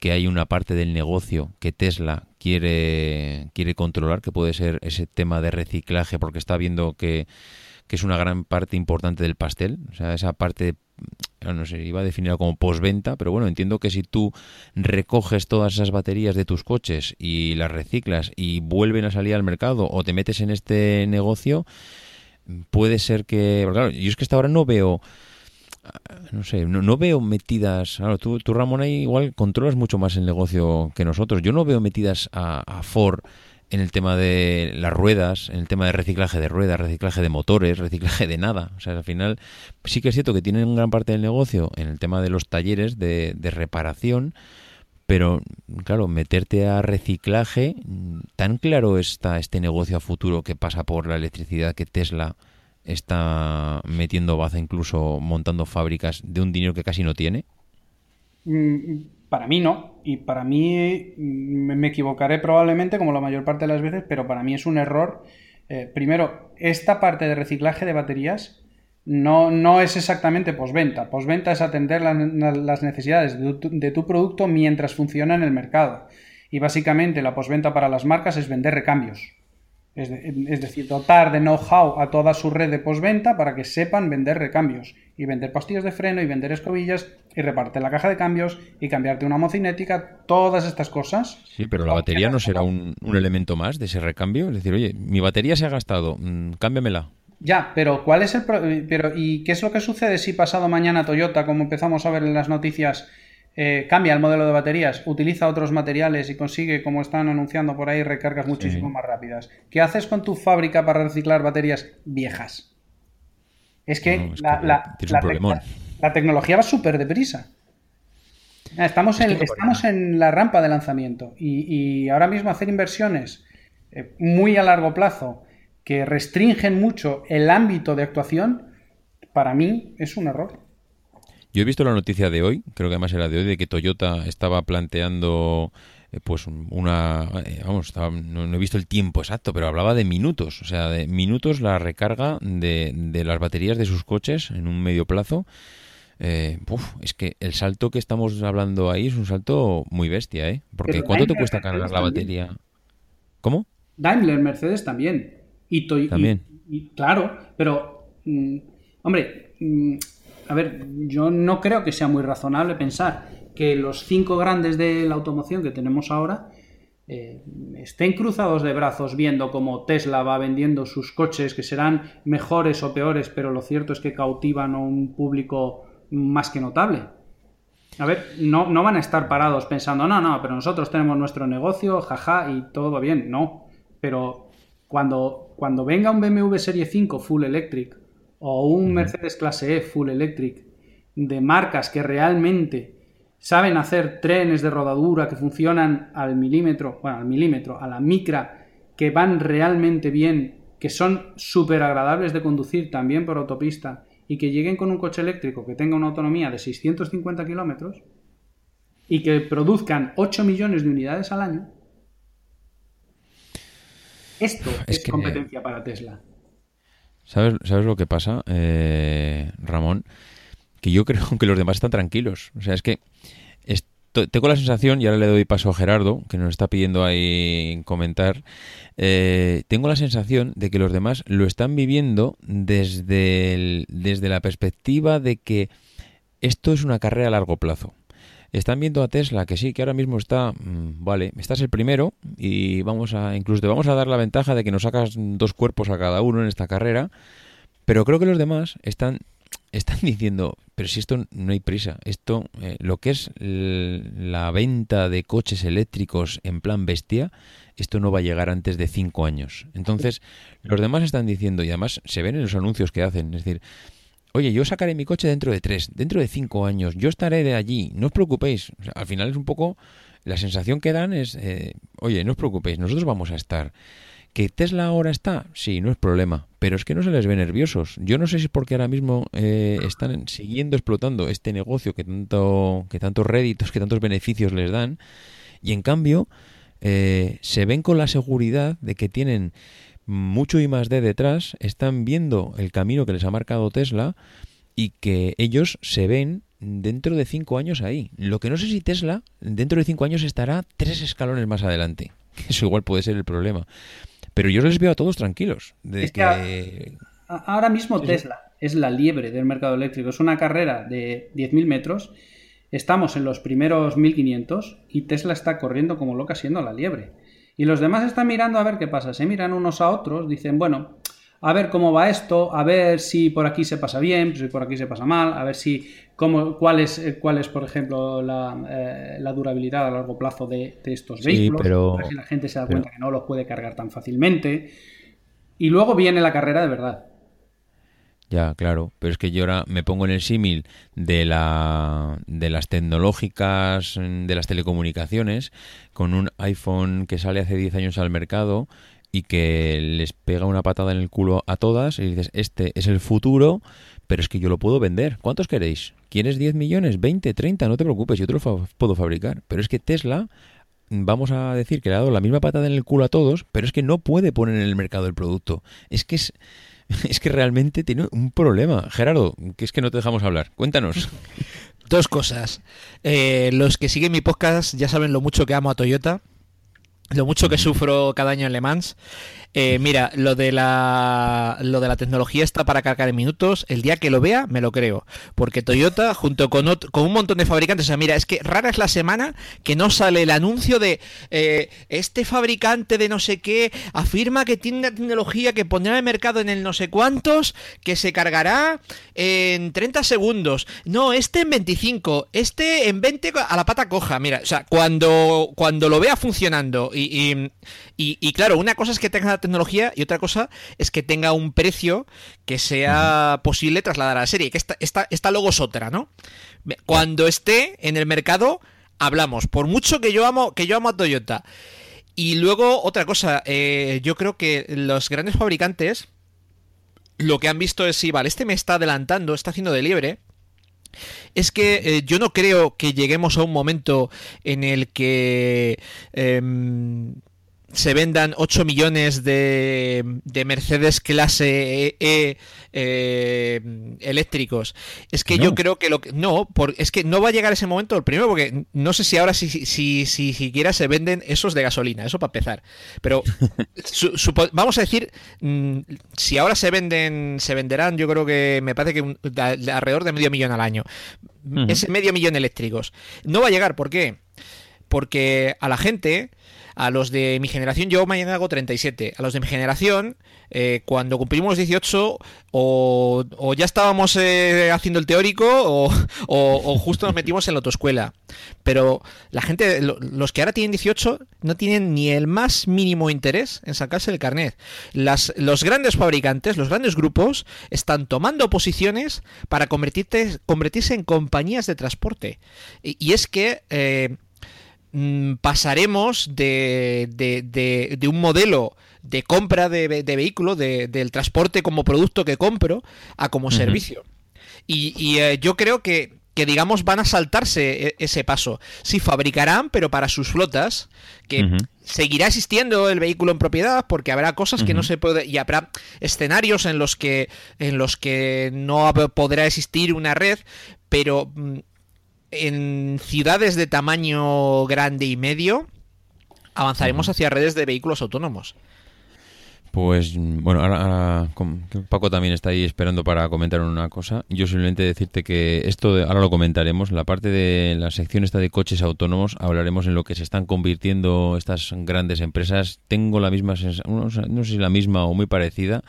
que hay una parte del negocio que Tesla quiere, quiere controlar, que puede ser ese tema de reciclaje, porque está viendo que que es una gran parte importante del pastel. O sea, esa parte, no sé, iba a definirla como postventa, pero bueno, entiendo que si tú recoges todas esas baterías de tus coches y las reciclas y vuelven a salir al mercado o te metes en este negocio, puede ser que. Claro, yo es que hasta ahora no veo. No sé, no, veo metidas. Claro, tú, tú, Ramón, ahí igual controlas mucho más el negocio que nosotros. Yo no veo metidas a, a Ford en el tema de las ruedas, en el tema de reciclaje de ruedas, reciclaje de motores, reciclaje de nada. O sea, al final sí que es cierto que tienen gran parte del negocio en el tema de los talleres de, reparación, pero claro, meterte a reciclaje, tan claro está este negocio a futuro que pasa por la electricidad que Tesla está metiendo baza, incluso montando fábricas de un dinero que casi no tiene. Mm, para mí no, y para mí mm, me equivocaré probablemente como la mayor parte de las veces, pero para mí es un error. Eh, primero, esta parte de reciclaje de baterías no, no es exactamente posventa. Posventa es atender las necesidades de tu, producto mientras funciona en el mercado. Y básicamente la posventa para las marcas es vender recambios. Es, decir, dotar de know-how a toda su red de postventa para que sepan vender recambios y vender pastillas de freno y vender escobillas y repartir la caja de cambios y cambiarte una mocinética, todas estas cosas. Sí, pero la batería no será un, elemento más de ese recambio. Es decir, oye, mi batería se ha gastado, mm, cámbiamela. Ya, pero ¿cuál es el pero y qué es lo que sucede si pasado mañana Toyota, como empezamos a ver en las noticias, eh, cambia el modelo de baterías, utiliza otros materiales y consigue, como están anunciando por ahí, recargas muchísimo más rápidas. ¿Qué haces con tu fábrica para reciclar baterías viejas? Es que, la, tecnología va súper deprisa. Estamos, en, estamos en la rampa de lanzamiento y, ahora mismo hacer inversiones eh, muy a largo plazo que restringen mucho el ámbito de actuación, para mí es un error. Yo he visto la noticia de hoy, creo que además era de hoy, de que Toyota estaba planteando eh, pues una eh, vamos no, he visto el tiempo exacto pero hablaba de minutos o sea de minutos la recarga de, de las baterías de sus coches en un medio plazo. Eh, es que el salto que estamos hablando ahí es un salto muy bestia eh porque cuánto te cuesta cargar la batería cómo Daimler Mercedes también. Y también. y, claro pero mm, hombre mm, a ver, yo no creo que sea muy razonable pensar que los cinco grandes de la automoción que tenemos ahora eh, estén cruzados de brazos viendo cómo Tesla va vendiendo sus coches que serán mejores o peores, pero lo cierto es que cautivan a un público más que notable. A ver, no, no van a estar parados pensando, no, no, pero nosotros tenemos nuestro negocio, jaja, y todo va bien. No, pero cuando, cuando venga un BMW Serie 5 Full Electric o un Mercedes Clase E Full Electric de marcas que realmente saben hacer trenes de rodadura que funcionan al milímetro, bueno, al milímetro, a la micra, que van realmente bien, que son súper agradables de conducir también por autopista y que lleguen con un coche eléctrico que tenga una autonomía de 650 kilómetros y que produzcan 8 millones de unidades al año, esto es, competencia para Tesla. ¿Sabes, ¿Sabes, lo que pasa, eh, Ramón? Que yo creo que los demás están tranquilos. O sea, es que tengo la sensación, y ahora le doy paso a Gerardo, que nos está pidiendo ahí comentar, eh, tengo la sensación de que los demás lo están viviendo desde, desde la perspectiva de que esto es una carrera a largo plazo. Están viendo a Tesla que sí, que ahora mismo está, mm, vale, estás el primero y vamos a, incluso te vamos a dar la ventaja de que nos sacas dos cuerpos a cada uno en esta carrera, pero creo que los demás están están diciendo, pero si esto no hay prisa, esto, eh, lo que es la venta de coches eléctricos en plan bestia, esto no va a llegar antes de cinco años. Entonces, los demás están diciendo, y además se ven en los anuncios que hacen, es decir, oye, yo sacaré mi coche dentro de tres, dentro de cinco años, yo estaré de allí, no os preocupéis. al final es un poco, la sensación que dan es, eh, oye, no os preocupéis, nosotros vamos a estar. ¿Que Tesla ahora está? Sí, no es problema. Pero es que no se les ve nerviosos. Yo no sé si es porque ahora mismo eh, están siguiendo explotando este negocio que tanto, que tantos réditos, que tantos beneficios les dan. Y en cambio, eh, se ven con la seguridad de que tienen mucho y más de detrás, están viendo el camino que les ha marcado Tesla y que ellos se ven dentro de cinco años ahí. Lo que no sé si Tesla dentro de cinco años estará tres escalones más adelante. Eso igual puede ser el problema. Pero yo les veo a todos tranquilos. De que... ahora mismo Tesla es la liebre del mercado eléctrico. Es una carrera de 10.000 metros. Estamos en los primeros 1.500 y Tesla está corriendo como loca siendo la liebre. Y los demás están mirando a ver qué pasa. Se miran unos a otros, dicen, bueno, a ver cómo va esto, a ver si por aquí se pasa bien, si por aquí se pasa mal, a ver si cómo, cuál, es, eh, cuál es, por ejemplo, la, eh, durabilidad a largo plazo de, estos vehículos, pero, a ver si la gente se da cuenta que no los puede cargar tan fácilmente. Y luego viene la carrera de verdad. Ya, claro, pero es que yo ahora me pongo en el símil de la de las tecnológicas de las telecomunicaciones con un iPhone que sale hace 10 años al mercado y que les pega una patada en el culo a todas y dices, este es el futuro, pero es que yo lo puedo vender. ¿Cuántos queréis? ¿Quieres 10 millones? ¿20? ¿30? No te preocupes, yo te lo puedo fabricar. Pero es que Tesla, vamos a decir que le ha dado la misma patada en el culo a todos, pero es que no puede poner en el mercado el producto. Es que es... Es que realmente tiene un problema. Gerardo, que es que no te dejamos hablar. Cuéntanos. Dos cosas. Eh, los que siguen mi podcast ya saben lo mucho que amo a Toyota lo mucho que sufro cada año en Le Mans. Eh, mira, lo de, la, lo de la tecnología está para cargar en minutos. El día que lo vea, me lo creo. Porque Toyota, junto con, con un montón de fabricantes, o sea, mira, es que rara es la semana que no sale el anuncio de eh, este fabricante de no sé qué afirma que tiene una tecnología que pondrá en el mercado en el no sé cuántos, que se cargará en 30 segundos. No, este en 25, este en 20 a la pata coja. Mira, o sea, cuando, cuando lo vea funcionando y, y, claro, una cosa es que tenga la tecnología y otra cosa es que tenga un precio que sea posible trasladar a la serie. Que esta, esta, esta luego es otra, ¿no? Cuando esté en el mercado, hablamos. Por mucho que yo amo, que yo amo a Toyota. Y luego, otra cosa, eh, yo creo que los grandes fabricantes lo que han visto es, sí, vale, este me está adelantando, está haciendo de liebre. Es que eh, yo no creo que lleguemos a un momento en el que em, se vendan 8 millones de, de Mercedes clase E, e eléctricos. Es que yo creo que lo que. No, por, es que no va a llegar ese momento. El primero, porque no sé si ahora si, si, si, siquiera se venden esos de gasolina, eso para empezar. Pero vamos a decir, mm, si ahora se venden, se venderán, yo creo que me parece que alrededor de medio millón al año. Ese medio millón eléctricos. No va a llegar, ¿por qué? porque a la gente, a los de mi generación, yo mañana hago 37, a los de mi generación, eh, cuando cumplimos 18, o, ya estábamos eh, haciendo el teórico, o, justo nos metimos en la autoescuela. Pero la gente, los que ahora tienen 18, no tienen ni el más mínimo interés en sacarse el carnet. Los grandes fabricantes, los grandes grupos, están tomando posiciones para convertirse en compañías de transporte. Y, es que... Eh, mm, pasaremos de, de, un modelo de compra de, vehículo, del transporte como producto que compro, a como servicio. Y, eh, yo creo que, que, digamos, van a saltarse e, ese paso. Sí, fabricarán, pero para sus flotas, que seguirá existiendo el vehículo en propiedad, porque habrá cosas que no se puede. y habrá escenarios en los que, en los que no podrá existir una red, pero mm, en ciudades de tamaño grande y medio avanzaremos hacia redes de vehículos autónomos. Pues bueno, ahora, Paco también está ahí esperando para comentar una cosa. Yo simplemente decirte que esto ahora lo comentaremos. La parte de la sección esta de coches autónomos hablaremos en lo que se están convirtiendo estas grandes empresas. Tengo la misma sensación, no sé si la misma o muy parecida,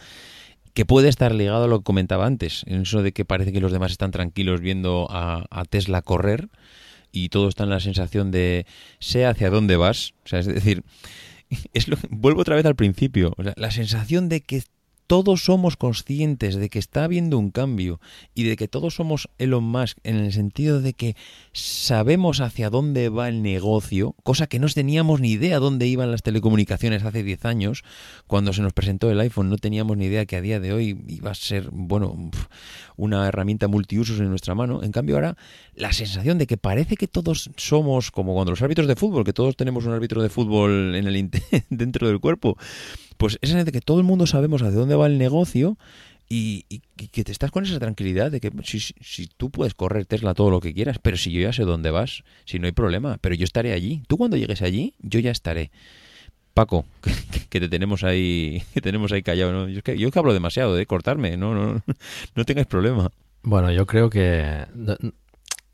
que puede estar ligado a lo que comentaba antes, en eso de que parece que los demás están tranquilos viendo a, a Tesla correr y todo está en la sensación de sé hacia dónde vas. O sea, es decir, es lo, vuelvo otra vez al principio, la sensación de que todos somos conscientes de que está habiendo un cambio y de que todos somos Elon Musk en el sentido de que sabemos hacia dónde va el negocio, cosa que no teníamos ni idea dónde iban las telecomunicaciones hace 10 años, cuando se nos presentó el iPhone no teníamos ni idea que a día de hoy iba a ser, bueno, una herramienta multiusos en nuestra mano. En cambio ahora la sensación de que parece que todos somos como cuando los árbitros de fútbol, que todos tenemos un árbitro de fútbol en el dentro del cuerpo pues esa de que todo el mundo sabemos hacia dónde va el negocio y, que te estás con esa tranquilidad de que si, tú puedes correr Tesla todo lo que quieras, pero si yo ya sé dónde vas, si no hay problema, pero yo estaré allí. Tú cuando llegues allí, yo ya estaré. Paco, que, te tenemos ahí, que tenemos ahí callado, ¿no? Yo, que, yo que hablo demasiado, de cortarme, no, no, no tengáis problema. Bueno, yo creo que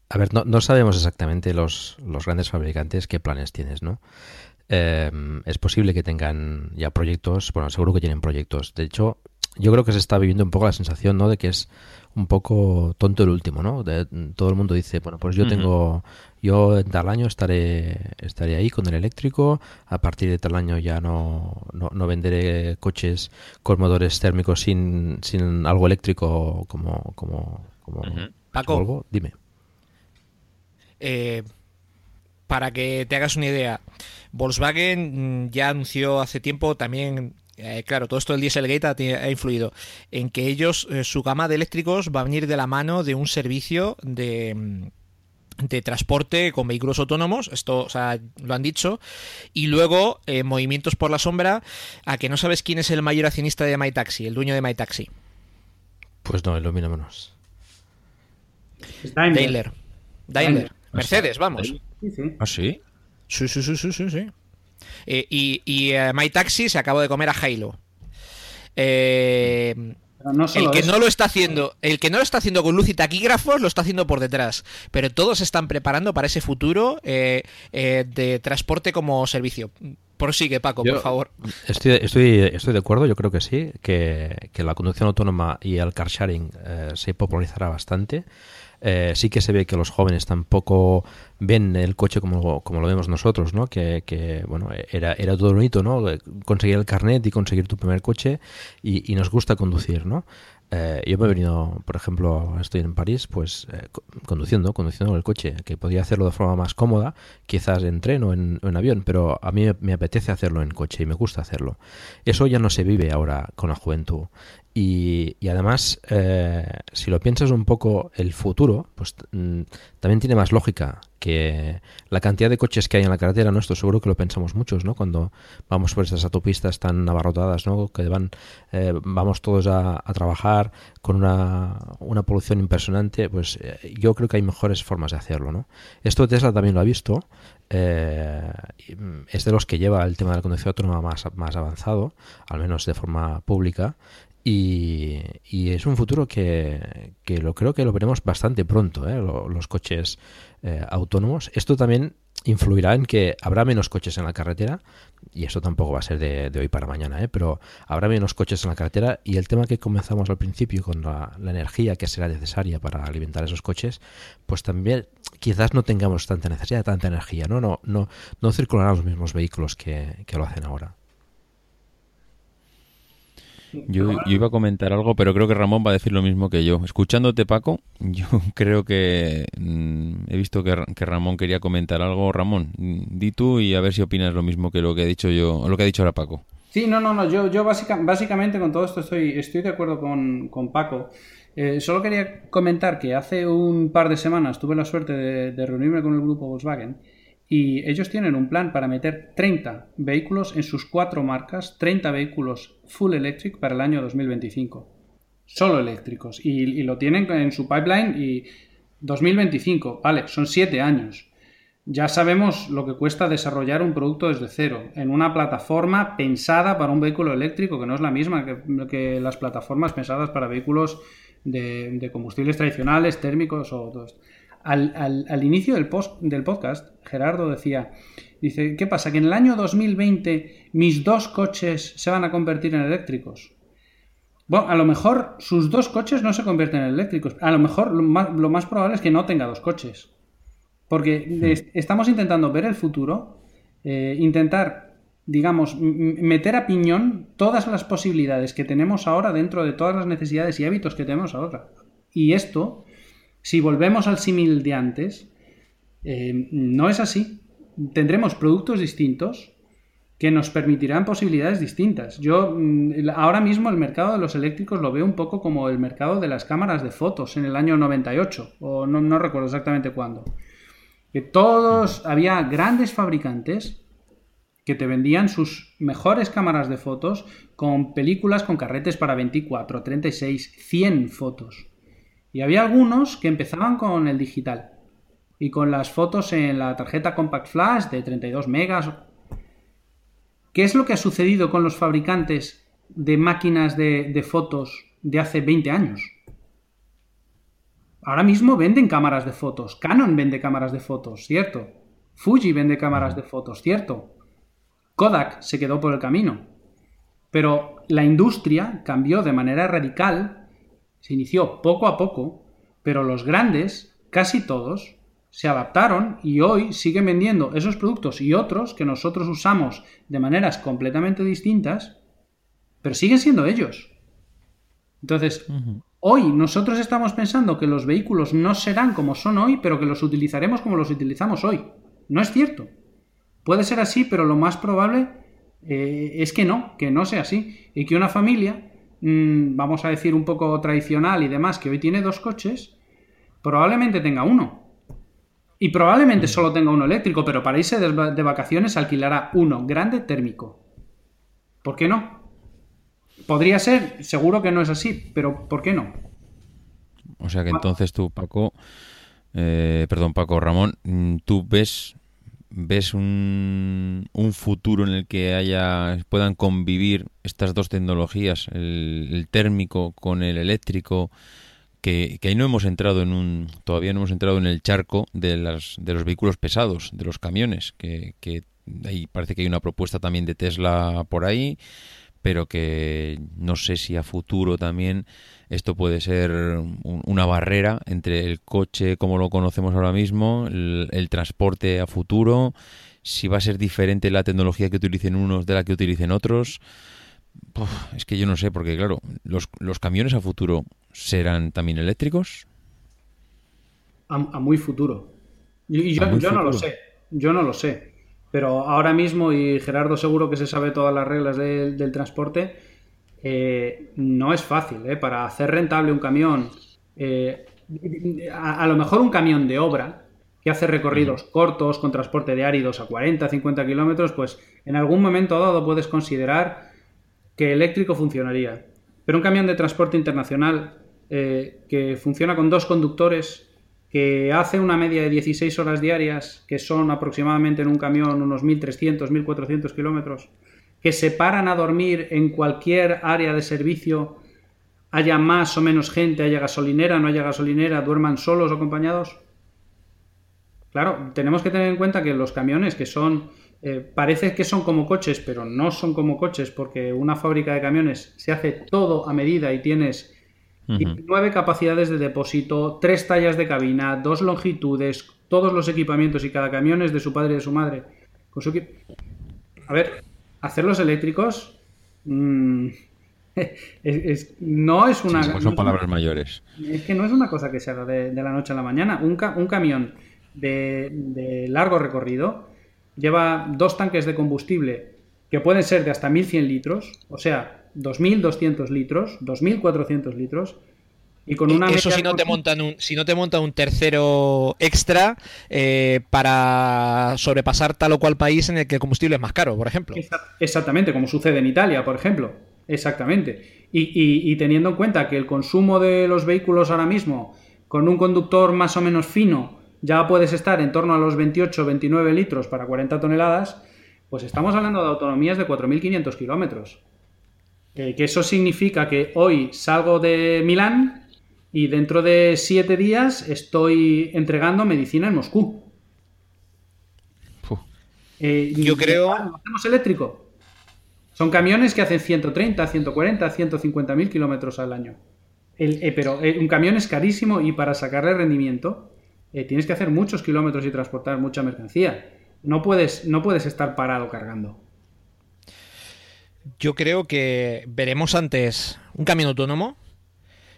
a ver, no, no sabemos exactamente los, los grandes fabricantes qué planes tienes, ¿no? Em, es posible que tengan ya proyectos, bueno, seguro que tienen proyectos. De hecho, yo creo que se está viviendo un poco la sensación, ¿no? De que es un poco tonto el último, ¿no? todo el mundo dice, bueno, pues yo tengo, yo en tal año estaré, estaré ahí con el eléctrico, a partir de tal año ya no, no, venderé coches con motores térmicos sin, sin algo eléctrico como, como, como Paco, dime. Eh, para que te hagas una idea, Volkswagen mm, ya anunció hace tiempo también eh, claro, todo esto del Dieselgate ha, influido en que ellos, eh, su gama de eléctricos va a venir de la mano de un servicio de, mm, de transporte con vehículos autónomos, esto o sea, lo han dicho, y luego eh, movimientos por la sombra a que no sabes quién es el mayor accionista de MyTaxi, el dueño de MyTaxi. Pues no, menos. Daimler. Daimler. Mercedes, vamos. ¿Ah, sí? Sí, sí, sí, sí, sí. sí. Eh, y y eh, My Taxi se acabó de comer a Halo. Eh, el que no lo está haciendo, el que no lo está haciendo con luz y taquígrafos, lo está haciendo por detrás. Pero todos se están preparando para ese futuro de transporte como servicio. Prosigue, Paco, por favor. Estoy, estoy, estoy de acuerdo, yo creo que sí, que, que la conducción autónoma y el car sharing se popularizará bastante. Eh, sí que se ve que los jóvenes tampoco ven el coche como, como lo vemos nosotros, ¿no? Que, bueno, era, era todo bonito, ¿no? Conseguir el carnet y conseguir tu primer coche y, nos gusta conducir, ¿no? Eh, yo me he venido, por ejemplo, estoy en París, pues eh, conduciendo, conduciendo el coche, que podía hacerlo de forma más cómoda, quizás en tren o en, en, avión, pero a mí me apetece hacerlo en coche y me gusta hacerlo. Eso ya no se vive ahora con la juventud. Y, y además, eh, si lo piensas un poco el futuro, pues mm, también tiene más lógica que la cantidad de coches que hay en la carretera, ¿no? Esto seguro que lo pensamos muchos, ¿no? Cuando vamos por estas autopistas tan abarrotadas, ¿no? Que van, eh, vamos todos a, trabajar con una, una, polución impresionante, pues eh, yo creo que hay mejores formas de hacerlo, ¿no? Esto Tesla también lo ha visto, es de los que lleva el tema de la conducción autónoma más, más avanzado, al menos de forma pública, y, es un futuro que, lo creo que lo veremos bastante pronto, ¿eh? los coches eh, autónomos. Esto también influirá en que habrá menos coches en la carretera, y eso tampoco va a ser de, hoy para mañana, ¿eh? pero habrá menos coches en la carretera y el tema que comenzamos al principio con la, energía que será necesaria para alimentar esos coches, pues también quizás no tengamos tanta necesidad de tanta energía, ¿no? No, no, no circularán los mismos vehículos que lo hacen ahora. Yo, iba a comentar algo, pero creo que Ramón va a decir lo mismo que yo. Escuchándote, Paco, yo creo que mm, he visto que, Ramón quería comentar algo. Ramón, mm, di tú y a ver si opinas lo mismo que lo que he dicho yo, lo que ha dicho ahora Paco. Sí, no, no, no. Yo, yo básicamente con todo esto estoy, estoy de acuerdo con, Paco. Eh, solo quería comentar que hace un par de semanas tuve la suerte de reunirme con el grupo Volkswagen y ellos tienen un plan para meter 30 vehículos en sus cuatro marcas, 30 vehículos full electric para el año 2025. Solo eléctricos. Y, lo tienen en su pipeline y 2025, vale, son 7 años. Ya sabemos lo que cuesta desarrollar un producto desde cero, en una plataforma pensada para un vehículo eléctrico, que no es la misma que, las plataformas pensadas para vehículos de, combustibles tradicionales, térmicos o todo esto al, inicio del, post, del podcast, Gerardo decía, dice, ¿qué pasa? Que en el año 2020 mis dos coches se van a convertir en eléctricos. Bueno, a lo mejor sus dos coches no se convierten en eléctricos. A lo mejor lo más, probable es que no tenga dos coches. Porque estamos intentando ver el futuro, eh, intentar, digamos, meter a piñón todas las posibilidades que tenemos ahora dentro de todas las necesidades y hábitos que tenemos ahora. Y esto si volvemos al símil de antes, eh, no es así. Tendremos productos distintos que nos permitirán posibilidades distintas. Yo mm, ahora mismo el mercado de los eléctricos lo veo un poco como el mercado de las cámaras de fotos en el año 98, o no, recuerdo exactamente cuándo. Que todos, había grandes fabricantes que te vendían sus mejores cámaras de fotos con películas con carretes para 24, 36, 100 fotos. Y había algunos que empezaban con el digital y con las fotos en la tarjeta Compact Flash de 32 megas. ¿Qué es lo que ha sucedido con los fabricantes de máquinas de, fotos de hace 20 años? Ahora mismo venden cámaras de fotos. Canon vende cámaras de fotos, ¿cierto? Fuji vende cámaras de fotos, ¿cierto? Kodak se quedó por el camino. Pero la industria cambió de manera radical se inició poco a poco, pero los grandes, casi todos, se adaptaron y hoy siguen vendiendo esos productos y otros que nosotros usamos de maneras completamente distintas, pero siguen siendo ellos. Entonces, hoy nosotros estamos pensando que los vehículos no serán como son hoy, pero que los utilizaremos como los utilizamos hoy. No es cierto. Puede ser así, pero lo más probable eh, es que no, que no sea así. Y que una familia Mm, vamos a decir, un poco tradicional y demás, que hoy tiene dos coches, probablemente tenga uno. Y probablemente solo tenga uno eléctrico, pero para irse de, vacaciones alquilará uno grande térmico. ¿Por qué no? Podría ser, seguro que no es así, pero ¿por qué no? O sea que entonces tú, Paco, eh, perdón, Paco Ramón, mm, tú ves ¿Ves un, un, futuro en el que haya puedan convivir estas dos tecnologías, el, térmico con el eléctrico? Que, ahí no hemos entrado en un todavía no hemos entrado en el charco de, las, de los vehículos pesados, de los camiones, que, ahí parece que hay una propuesta también de Tesla por ahí, pero que no sé si a futuro también esto puede ser una barrera entre el coche como lo conocemos ahora mismo, el, transporte a futuro, si va a ser diferente la tecnología que utilicen unos de la que utilicen otros. es que yo no sé, porque claro, los, camiones a futuro serán también eléctricos. A, muy futuro. Y, yo, no lo sé, yo no lo sé. Pero ahora mismo, y Gerardo seguro que se sabe todas las reglas del transporte, eh, no es fácil. ¿eh? Para hacer rentable un camión, eh, a, lo mejor un camión de obra que hace recorridos cortos con transporte de áridos a 40, 50 kilómetros, pues en algún momento dado puedes considerar que eléctrico funcionaría. Pero un camión de transporte internacional que funciona con dos conductores, que hace una media de 16 horas diarias, que son aproximadamente en un camión unos 1.300, 1.400 kilómetros, que se paran a dormir en cualquier área de servicio, haya más o menos gente, haya gasolinera, no haya gasolinera, duerman solos o acompañados? Claro, tenemos que tener en cuenta que los camiones que son, eh, parece que son como coches, pero no son como coches porque una fábrica de camiones se hace todo a medida y tienes nueve capacidades de depósito, tres tallas de cabina, dos longitudes, todos los equipamientos y cada camión es de su padre y de su madre. a ver, hacerlos eléctricos mm, no es una... son palabras mayores. Es que no es una cosa que se haga de, la noche a la mañana. Un, un camión de, largo recorrido lleva dos tanques de combustible que pueden ser de hasta 1100 litros, o sea, 2.200 litros, 2.400 litros, y con una Eso si no, te montan un, si no te montan un tercero extra eh, para sobrepasar tal o cual país en el que el combustible es más caro, por ejemplo. Exactamente, como sucede en Italia, por ejemplo. Exactamente. Y, teniendo en cuenta que el consumo de los vehículos ahora mismo, con un conductor más o menos fino, ya puedes estar en torno a los 28-29 litros para 40 toneladas, pues estamos hablando de autonomías de 4.500 kilómetros. Que eso significa que hoy salgo de Milán y dentro de siete días estoy entregando medicina en Moscú. Eh, Yo creo... hacemos eléctrico? Son camiones que hacen 130, 140, 150 mil kilómetros al año. Eh, pero eh, un camión es carísimo y para sacarle rendimiento eh, tienes que hacer muchos kilómetros y transportar mucha mercancía. No puedes, no puedes estar parado cargando. Yo creo que veremos antes un camión autónomo,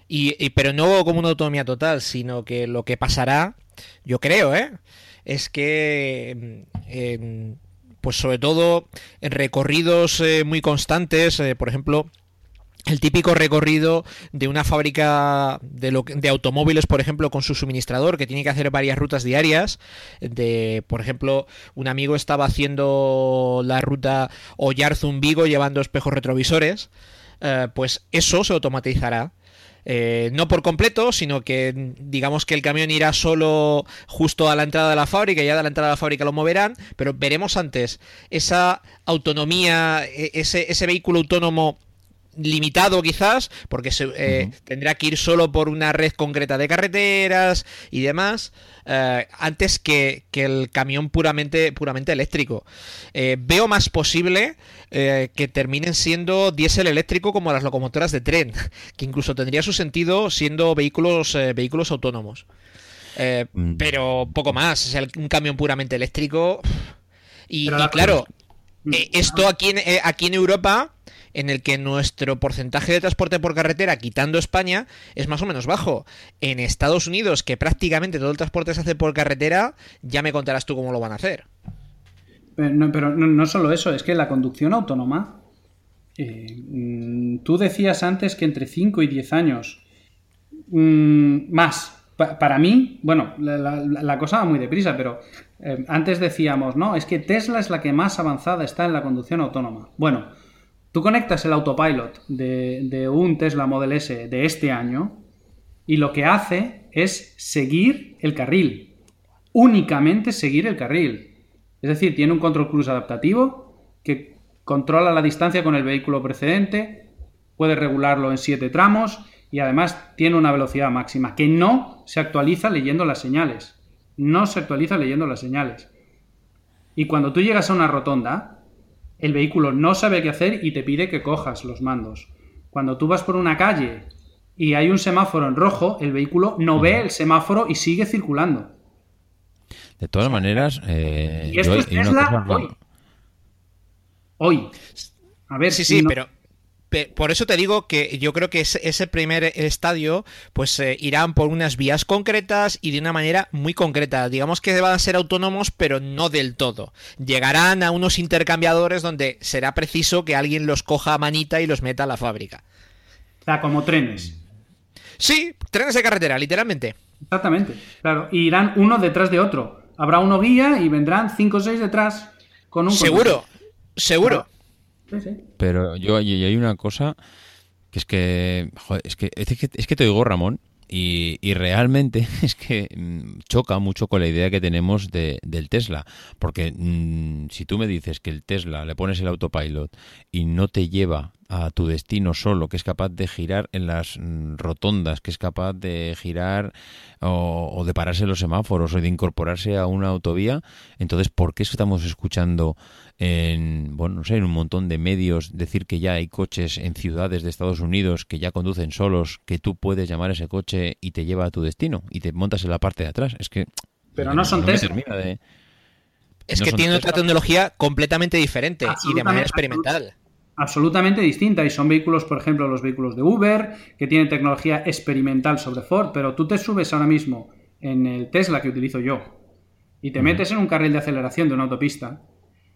y, pero no como una autonomía total, sino que lo que pasará, yo creo, ¿eh? es que mm, pues sobre todo en recorridos eh, muy constantes, eh, por ejemplo, el típico recorrido de una fábrica de, automóviles, por ejemplo, con su suministrador, que tiene que hacer varias rutas diarias. De, por ejemplo, un amigo estaba haciendo la ruta Oyarzun-Vigo llevando espejos retrovisores. Eh, pues eso se automatizará. Eh, no por completo, sino que digamos que el camión irá solo justo a la entrada de la fábrica y ya de la entrada de la fábrica lo moverán, pero veremos antes esa autonomía, e, ese vehículo autónomo limitado quizás, porque se, eh, tendrá que ir solo por una red concreta de carreteras y demás, eh, antes que, el camión puramente, puramente eléctrico. Eh, veo más posible que terminen siendo diésel eléctrico como las locomotoras de tren, que incluso tendría su sentido siendo vehículos, vehículos autónomos. Mm. Pero poco más, es un camión puramente eléctrico. Y, claro, esto aquí aquí en Europa en el que nuestro porcentaje de transporte por carretera, quitando España, es más o menos bajo. En Estados Unidos, que prácticamente todo el transporte se hace por carretera, ya me contarás tú cómo lo van a hacer. Pero no, pero no, solo eso, es que la conducción autónoma, eh, mm, tú decías antes que entre 5 y 10 años, mm, más. para mí, bueno, la, cosa va muy deprisa, pero eh, antes decíamos, no, es que Tesla es la que más avanzada está en la conducción autónoma. Bueno, Tú conectas el autopilot de, un Tesla Model S de este año y lo que hace es seguir el carril. Únicamente seguir el carril. Es decir, tiene un control cruise adaptativo que controla la distancia con el vehículo precedente, puede regularlo en siete tramos y además tiene una velocidad máxima que no se actualiza leyendo las señales. No se actualiza leyendo las señales. Y cuando tú llegas a una rotonda, el vehículo no sabe qué hacer y te pide que cojas los mandos. Cuando tú vas por una calle y hay un semáforo en rojo, el vehículo no ve el semáforo y sigue circulando. De todas maneras, eh, y esto es Tesla hoy. Hoy. A ver, sí, sí, pero por eso te digo que yo creo que ese primer estadio pues eh, irán por unas vías concretas y de una manera muy concreta. Digamos que van a ser autónomos pero no del todo. Llegarán a unos intercambiadores donde será preciso que alguien los coja a manita y los meta a la fábrica. O sea, como trenes. Sí, trenes de carretera, literalmente. Exactamente, claro. Y irán uno detrás de otro. Habrá uno guía y vendrán cinco o seis detrás con un... Seguro, seguro. Pero yo hay una cosa que es que, es que, es que, te digo, Ramón, y, realmente es que mm, choca mucho con la idea que tenemos de, del Tesla. Porque mm, si tú me dices que el Tesla le pones el autopilot y no te lleva a tu destino solo, que es capaz de girar en las mm, rotondas, que es capaz de girar o, de pararse en los semáforos o de incorporarse a una autovía, entonces ¿por qué estamos escuchando en, bueno, no sé, en un montón de medios decir que ya hay coches en ciudades de Estados Unidos que ya conducen solos, que tú puedes llamar a ese coche y te lleva a tu destino y te montas en la parte de atrás? Es que pero no son Tesla. Es que tienen otra tecnología completamente diferente y de manera experimental absolutamente distinta y son vehículos, por ejemplo, los vehículos de Uber, que tienen tecnología experimental sobre Ford, pero tú te subes ahora mismo en el Tesla que utilizo yo y te metes en un carril de aceleración de una autopista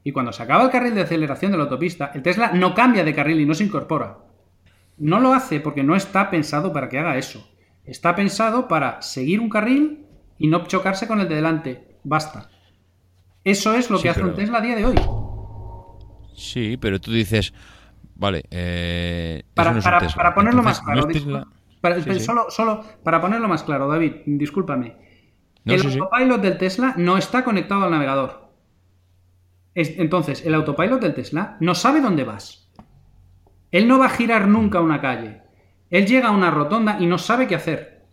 y cuando se acaba el carril de aceleración de la autopista, el Tesla no cambia de carril y no se incorpora. No lo hace porque no está pensado para que haga eso. Está pensado para seguir un carril y no chocarse con el de delante. Basta. Eso es lo que hace un Tesla a día de hoy. Sí, pero tú dices, vale, eh, para, para, ponerlo más claro, Solo, solo para ponerlo más claro, David, discúlpame. el autopilot del Tesla no está conectado al navegador. Entonces, el autopilot del Tesla no sabe dónde vas. Él no va a girar nunca una calle. Él llega a una rotonda y no sabe qué hacer.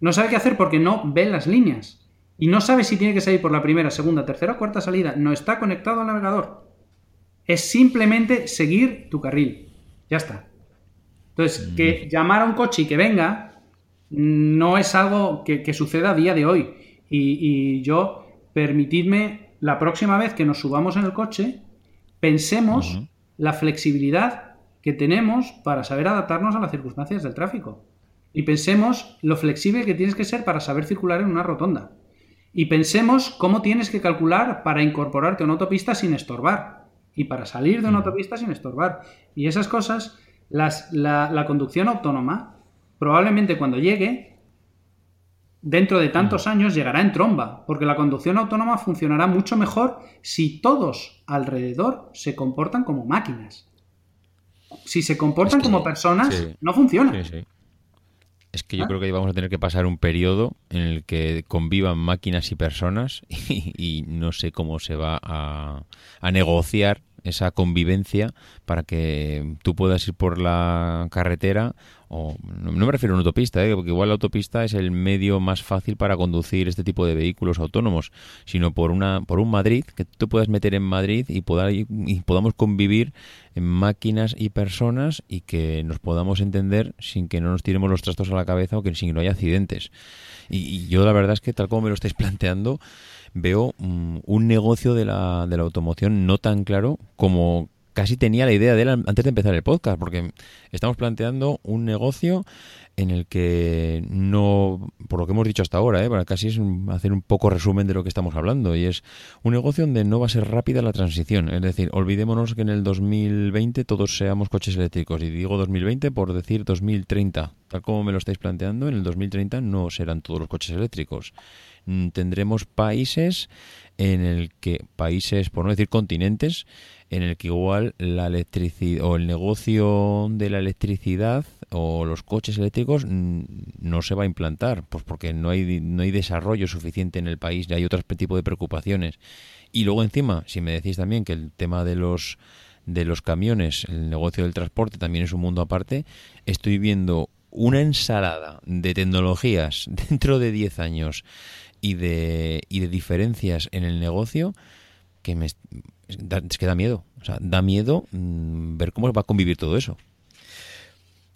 No sabe qué hacer porque no ve las líneas. Y no sabe si tiene que salir por la primera, segunda, tercera o cuarta salida. No está conectado al navegador. Es simplemente seguir tu carril. Ya está. Entonces, que llamar a un coche y que venga no es algo que, suceda a día de hoy. Y, yo, permitidme, la próxima vez que nos subamos en el coche, pensemos la flexibilidad que tenemos para saber adaptarnos a las circunstancias del tráfico. Y pensemos lo flexible que tienes que ser para saber circular en una rotonda. Y pensemos cómo tienes que calcular para incorporarte a una autopista sin estorbar y para salir de una autopista sin estorbar. Y esas cosas, las, la, conducción autónoma, probablemente cuando llegue, dentro de tantos años llegará en tromba, porque la conducción autónoma funcionará mucho mejor si todos alrededor se comportan como máquinas. Si se comportan como personas, no funciona. Es que yo ¿Ah? creo que vamos a tener que pasar un periodo en el que convivan máquinas y personas y, no sé cómo se va a, a negociar esa convivencia para que tú puedas ir por la carretera o no, me refiero a una autopista, ¿eh? porque igual la autopista es el medio más fácil para conducir este tipo de vehículos autónomos, sino por una por un Madrid que tú puedas meter en Madrid y, y podamos convivir en máquinas y personas y que nos podamos entender sin que no nos tiremos los trastos a la cabeza o que sin que no haya accidentes. Y, y yo la verdad es que tal como me lo estáis planteando veo mm, un negocio de la, de la automoción no tan claro como casi tenía la idea de él antes de empezar el podcast, porque estamos planteando un negocio en el que no, por lo que hemos dicho hasta ahora, ¿eh? para casi es hacer un poco resumen de lo que estamos hablando, y es un negocio donde no va a ser rápida la transición, es decir, olvidémonos que en el 2020 todos seamos coches eléctricos, y digo 2020 por decir 2030, tal como me lo estáis planteando, en el 2030 no serán todos los coches eléctricos. Mm, tendremos países en el que, países, por no decir continentes, en el que igual la electricidad o el negocio de la electricidad o los coches eléctricos mm, no se va a implantar, pues porque no hay, no hay desarrollo suficiente en el país, y hay otro tipo de preocupaciones. Y luego encima, si me decís también que el tema de los de los camiones, el negocio del transporte también es un mundo aparte, estoy viendo una ensalada de tecnologías dentro de 10 años y de, y de diferencias en el negocio que me, es que da miedo. O sea, da miedo mm, ver cómo va a convivir todo eso.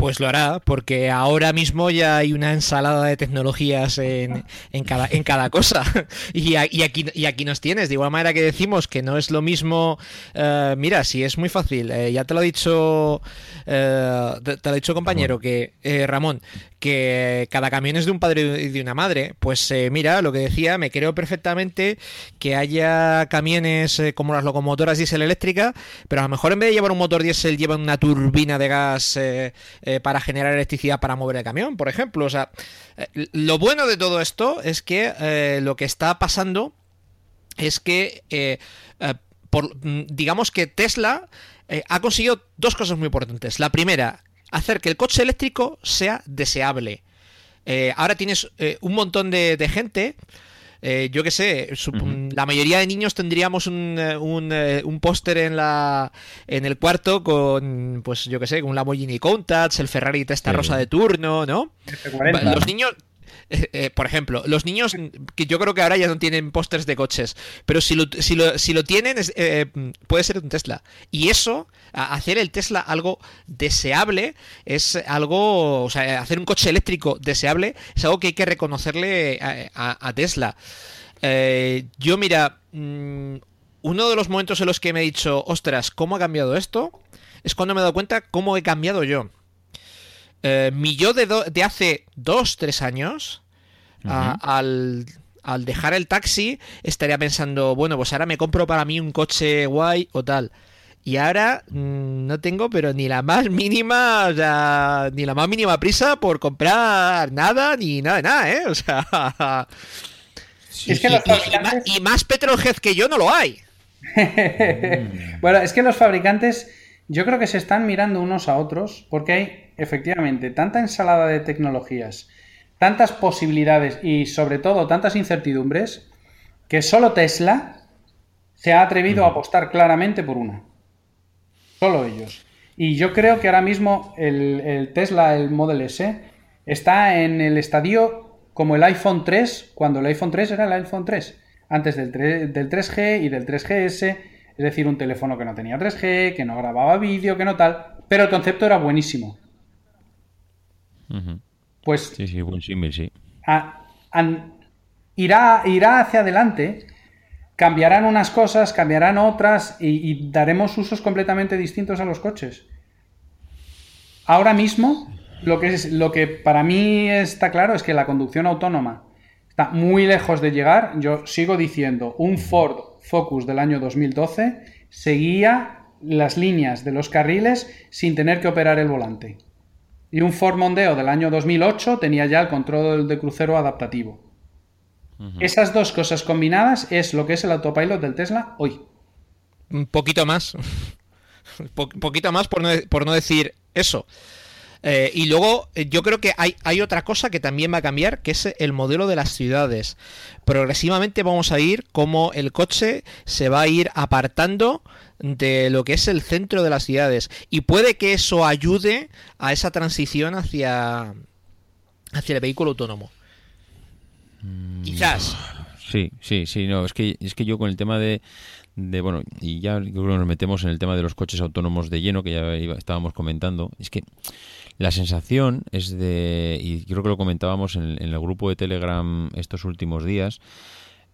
Pues lo hará, porque ahora mismo ya hay una ensalada de tecnologías en, en, cada, en cada cosa. Y, aquí, y aquí nos tienes. De igual manera que decimos que no es lo mismo. Eh, mira, si es muy fácil. Eh, ya te lo ha dicho. Eh, te, lo ha dicho compañero, que Ramón, que cada camión es de un padre y de una madre. Pues mira, lo que decía, me creo perfectamente que haya camiones como las locomotoras diésel eléctricas, pero a lo mejor en vez de llevar un motor diésel llevan una turbina de gas eh, para generar electricidad para mover el camión, por ejemplo. O sea, eh, lo bueno de todo esto es que eh, lo que está pasando es que, mm, digamos que Tesla ha conseguido dos cosas muy importantes. La primera, hacer que el coche eléctrico sea deseable. ahora tienes un montón de, gente Eh, yo qué sé, la mayoría de niños tendríamos un, eh, eh, un, póster en la en el cuarto con, pues yo qué sé, con un Lamborghini Countach, el Ferrari Testa Rosa de turno, ¿no? Los niños, eh, eh, por ejemplo, los niños, que yo creo que ahora ya no tienen pósters de coches, pero si lo, si lo, si lo tienen, eh, puede ser un Tesla. Y eso, hacer el Tesla algo deseable, es algo, o sea, hacer un coche eléctrico deseable, es algo que hay que reconocerle a, Tesla. yo, mira, mm, uno de los momentos en los que me he dicho, ostras, ¿cómo ha cambiado esto? Es cuando me he dado cuenta cómo he cambiado yo. Eh, mi yo de, de, hace dos, tres años, al, dejar el taxi, estaría pensando, bueno, pues ahora me compro para mí un coche guay o tal. Y ahora mm, no tengo, pero ni la más mínima, o sea, ni la más mínima prisa por comprar nada, ni nada de nada, ¿eh? O sea. es que y, y, más Petrolhead que yo no lo hay. bueno, es que los fabricantes, yo creo que se están mirando unos a otros, porque hay efectivamente, tanta ensalada de tecnologías, tantas posibilidades y sobre todo tantas incertidumbres, que solo Tesla se ha atrevido a apostar claramente por una. Solo ellos. Y yo creo que ahora mismo el, Tesla, el Model S, está en el estadio como el iPhone 3, cuando el iPhone 3 era el iPhone 3, antes del, del 3G y del 3GS, es decir, un teléfono que no tenía 3G, que no grababa vídeo, que no tal, pero el concepto era buenísimo. Pues. Sí, sí, buen símil, sí. irá, irá hacia adelante, cambiarán unas cosas, cambiarán otras y, daremos usos completamente distintos a los coches. Ahora mismo, lo que, es, lo que para mí está claro es que la conducción autónoma está muy lejos de llegar. Yo sigo diciendo, un Ford Focus del año 2012 seguía las líneas de los carriles sin tener que operar el volante. Y un Ford Mondeo del año 2008 tenía ya el control de crucero adaptativo. Esas dos cosas combinadas es lo que es el autopilot del Tesla hoy. Un poquito más. Un poquito más por no, por no decir eso. Eh, y luego eh, yo creo que hay, hay, otra cosa que también va a cambiar, que es el modelo de las ciudades. Progresivamente vamos a ir como el coche se va a ir apartando de lo que es el centro de las ciudades. Y puede que eso ayude a esa transición hacia, hacia el vehículo autónomo. Mm, Quizás. Sí, sí, sí, no, es que, es que yo con el tema de, de bueno, y ya nos metemos en el tema de los coches autónomos de lleno que ya estábamos comentando, es que la sensación es de, y creo que lo comentábamos en el grupo de Telegram estos últimos días,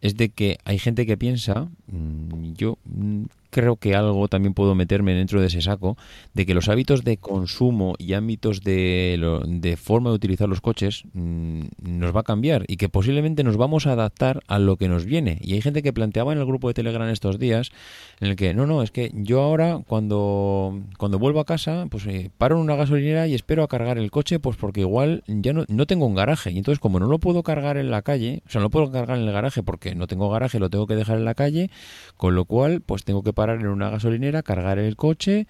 es de que hay gente que piensa, mm, yo mm, creo que algo también puedo meterme dentro de ese saco, de que los hábitos de consumo y ámbitos de, de forma de utilizar los coches mm, nos va a cambiar y que posiblemente nos vamos a adaptar a lo que nos viene. Y hay gente que planteaba en el grupo de Telegram estos días en el que, no, no, es que yo ahora cuando, cuando vuelvo a casa, pues eh, paro en una gasolinera y espero a cargar el coche, pues porque igual ya no, no tengo un garaje. Y entonces como no lo puedo cargar en la calle, o sea, no lo puedo cargar en el garaje porque no tengo garaje, lo tengo que dejar en la calle, con lo cual pues tengo que parar en una gasolinera, cargar el coche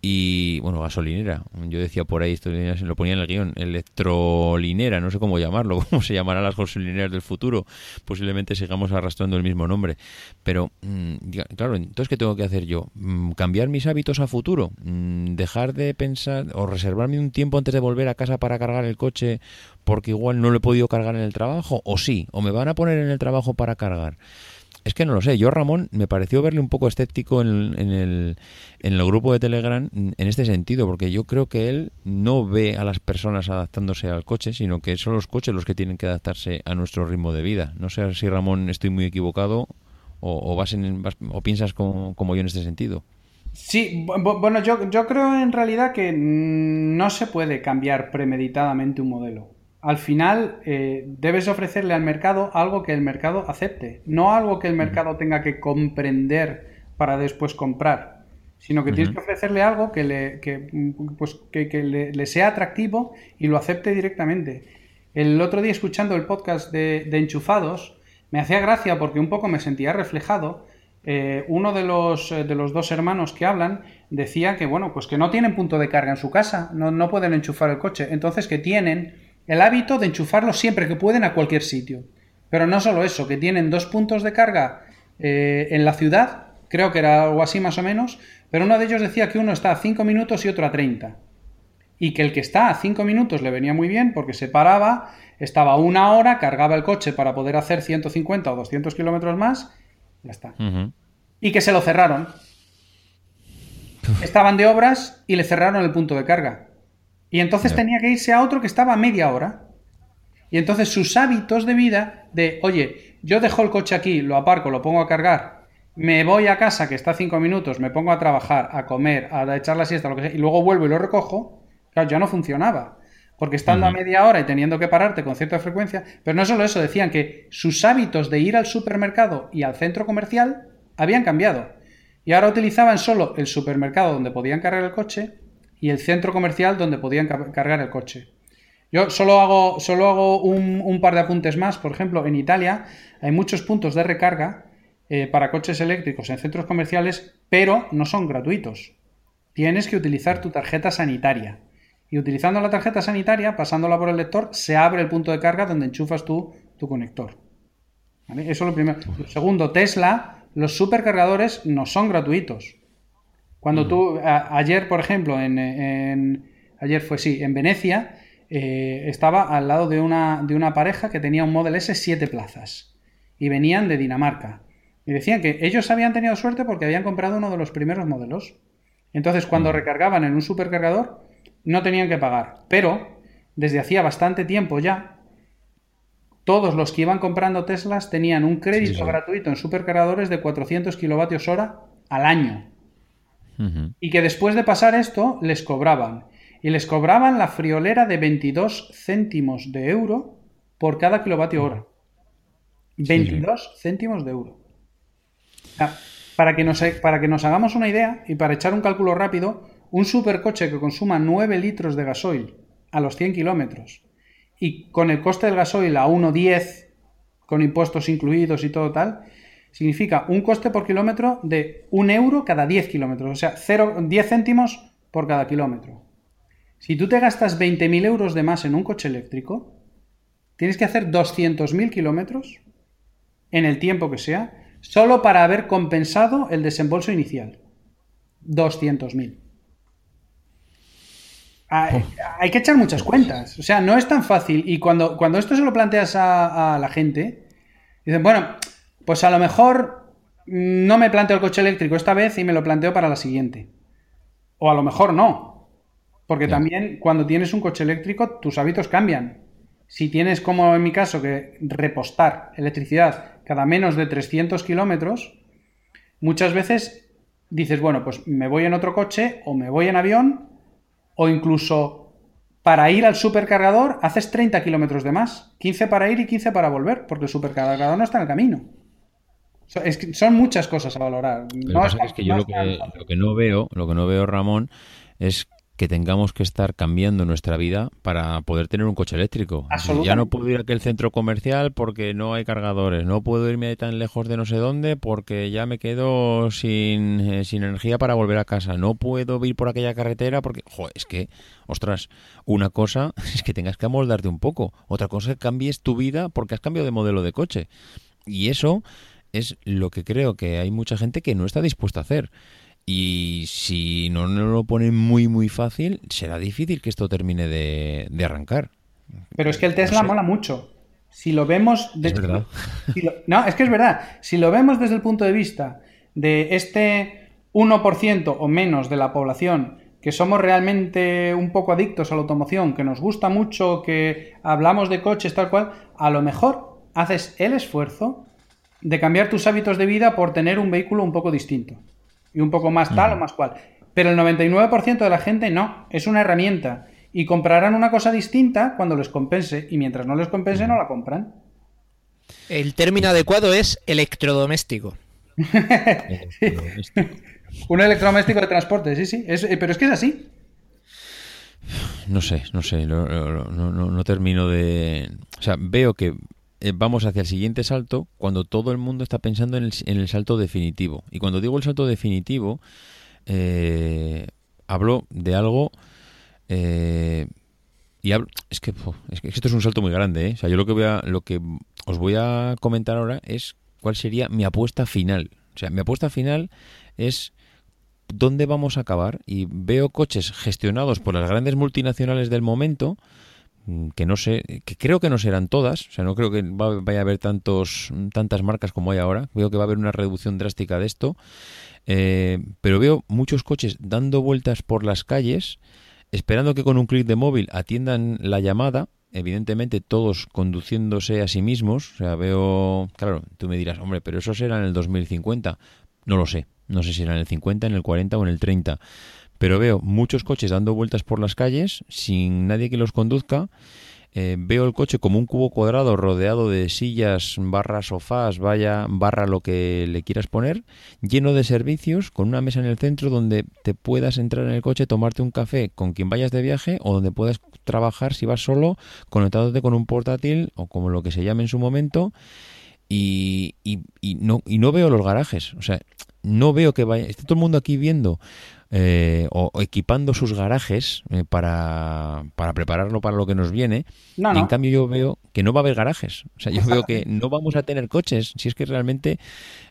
y, bueno, gasolinera. Yo decía por ahí, esto lo ponía en el guion, electrolinera, no sé cómo llamarlo, cómo se llamarán las gasolineras del futuro. Posiblemente sigamos arrastrando el mismo nombre. Pero, mm, claro, entonces, ¿qué tengo que hacer yo? Mm, ¿Cambiar mis hábitos a futuro? Mm, ¿Dejar de pensar o reservarme un tiempo antes de volver a casa para cargar el coche porque igual no lo he podido cargar en el trabajo? ¿O sí? ¿O me van a poner en el trabajo para cargar? Es que no lo sé. Yo, Ramón, me pareció verle un poco escéptico en, el, en el grupo de Telegram en este sentido, porque yo creo que él no ve a las personas adaptándose al coche, sino que son los coches los que tienen que adaptarse a nuestro ritmo de vida. No sé si, Ramón, estoy muy equivocado o, vas en, o piensas como, como yo en este sentido. Sí, bueno, yo, yo creo en realidad que no se puede cambiar premeditadamente un modelo al final eh, debes ofrecerle al mercado algo que el mercado acepte, no algo que el mercado tenga que comprender para después comprar, sino que tienes que ofrecerle algo que le, pues, que, le, sea atractivo y lo acepte directamente. El otro día escuchando el podcast de, Enchufados, me hacía gracia porque un poco me sentía reflejado. Eh, uno de los, de los dos hermanos que hablan decía que, bueno, pues que no tienen punto de carga en su casa, no, no pueden enchufar el coche, entonces que tienen el hábito de enchufarlo siempre que pueden a cualquier sitio. Pero no solo eso, que tienen dos puntos de carga eh, en la ciudad, creo que era algo así más o menos, pero uno de ellos decía que uno está a 5 minutos y otro a 30. Y que el que está a 5 minutos le venía muy bien porque se paraba, estaba una hora, cargaba el coche para poder hacer 150 o 200 kilómetros más, ya está. Y que se lo cerraron. Estaban de obras y le cerraron el punto de carga. Y entonces tenía que irse a otro que estaba a media hora. Y entonces sus hábitos de vida de, oye, yo dejo el coche aquí, lo aparco, lo pongo a cargar, me voy a casa que está a cinco minutos, me pongo a trabajar, a comer, a echar la siesta, lo que sea, y luego vuelvo y lo recojo, claro, ya no funcionaba. Porque estando a media hora y teniendo que pararte con cierta frecuencia, pero no solo eso, decían que sus hábitos de ir al supermercado y al centro comercial habían cambiado. Y ahora utilizaban solo el supermercado donde podían cargar el coche y el centro comercial donde podían cargar el coche. Yo solo hago, solo hago un, par de apuntes más. Por ejemplo, en Italia hay muchos puntos de recarga eh, para coches eléctricos en centros comerciales, pero no son gratuitos. Tienes que utilizar tu tarjeta sanitaria. Y utilizando la tarjeta sanitaria, pasándola por el lector, se abre el punto de carga donde enchufas tú tu conector. Eso es lo primero. segundo, Tesla, los supercargadores no son gratuitos. Cuando tú, ayer, por ejemplo, en, ayer fue sí, en Venecia, eh, estaba al lado de una, de una pareja que tenía un Model S 7 plazas y venían de Dinamarca. Y decían que ellos habían tenido suerte porque habían comprado uno de los primeros modelos. Entonces, cuando recargaban en un supercargador, no tenían que pagar. Pero, desde hacía bastante tiempo ya, todos los que iban comprando Teslas tenían un crédito gratuito en supercargadores de 400 kilovatios hora al año. Y que después de pasar esto, les cobraban y les cobraban la friolera de 22 céntimos de euro por cada kilovatio hora. 22 céntimos de euro. para, que nos, para que nos hagamos una idea y para echar un cálculo rápido, un supercoche que consuma 9 litros de gasoil a los 100 kilómetros y con el coste del gasoil a 1,10 con impuestos incluidos y todo tal, significa un coste por kilómetro de 1 euro cada 10 kilómetros, o sea, 0, 10 céntimos por cada kilómetro. Si tú te gastas 20.000 euros de más en un coche eléctrico, tienes que hacer 200.000 kilómetros en el tiempo que sea, solo para haber compensado el desembolso inicial. 200.000. Hay, hay, que echar muchas cuentas. O sea, no es tan fácil. Y cuando, cuando esto se lo planteas a, a la gente, dicen, bueno, pues a lo mejor no me planteo el coche eléctrico esta vez y me lo planteo para la siguiente. O a lo mejor no. Porque también cuando tienes un coche eléctrico, tus hábitos cambian. Si tienes, como en mi caso, que repostar electricidad cada menos de 300 kilómetros, muchas veces dices, bueno, pues me voy en otro coche o me voy en avión o incluso para ir al supercargador haces 30 kilómetros de más. 15 para ir y 15 para volver, porque el supercargador no está en el camino. Son muchas cosas a valorar. es que yo lo, que, lo que no veo, lo que no veo, Ramón, es que tengamos que estar cambiando nuestra vida para poder tener un coche eléctrico. Ya no puedo ir a aquel centro comercial porque no hay cargadores, no puedo irme tan lejos de no sé dónde porque ya me quedo sin, eh, sin energía para volver a casa, no puedo ir por aquella carretera porque, joder, es que, ostras, una cosa es que tengas que amoldarte un poco, otra cosa es que cambies tu vida porque has cambiado de modelo de coche. Y eso es lo que creo que hay mucha gente que no está dispuesta a hacer. Y si no nos lo ponen muy, muy fácil, será difícil que esto termine de, arrancar. Pero es que el Tesla mola mucho. Si lo vemos... Es verdad. no, es que es verdad. Si lo vemos desde el punto de vista de este 1% o menos de la población que somos realmente un poco adictos a la automoción, que nos gusta mucho, que hablamos de coches tal cual, a lo mejor haces el esfuerzo de cambiar tus hábitos de vida por tener un vehículo un poco distinto y un poco más tal o más cual. Pero el 99% de la gente no, es una herramienta. Y comprarán una cosa distinta cuando les compense, y mientras no les compense no la compran. El término adecuado es electrodoméstico. Un electrodoméstico de transporte, sí, sí. Eh, pero es que es así. No sé, no sé, no, no termino de... O sea, veo que vamos hacia el siguiente salto cuando todo el mundo está pensando en el, salto definitivo. Y cuando digo el salto definitivo, eh, hablo de algo eh, y es que, es que esto es un salto muy grande, ¿eh? O sea, yo lo que voy a, lo que os voy a comentar ahora es cuál sería mi apuesta final. O sea, mi apuesta final es dónde vamos a acabar y veo coches gestionados por las grandes multinacionales del momento que no sé, que creo que no serán todas, o sea, no creo que vaya a haber tantos, tantas marcas como hay ahora, veo que va a haber una reducción drástica de esto, eh, pero veo muchos coches dando vueltas por las calles, esperando que con un clic de móvil atiendan la llamada, evidentemente todos conduciéndose a sí mismos, o sea, veo, claro, tú me dirás, hombre, pero eso será en el 2050, no lo sé, no sé si era en el 50, en el 40 o en el 30. Pero veo muchos coches dando vueltas por las calles sin nadie que los conduzca. Eh, veo el coche como un cubo cuadrado rodeado de sillas, barra sofás, vaya, barra lo que le quieras poner, lleno de servicios, con una mesa en el centro donde te puedas entrar en el coche, tomarte un café con quien vayas de viaje o donde puedas trabajar si vas solo, conectándote con un portátil o como lo que se llame en su momento. Y, y, y, no, y no veo los garajes. O sea, no veo que vaya. Está todo el mundo aquí viendo eh, o, equipando sus garajes eh, para, para, prepararlo para lo que nos viene. Y en cambio yo veo que no va a haber garajes. O sea, yo veo que no vamos a tener coches. Si es que realmente,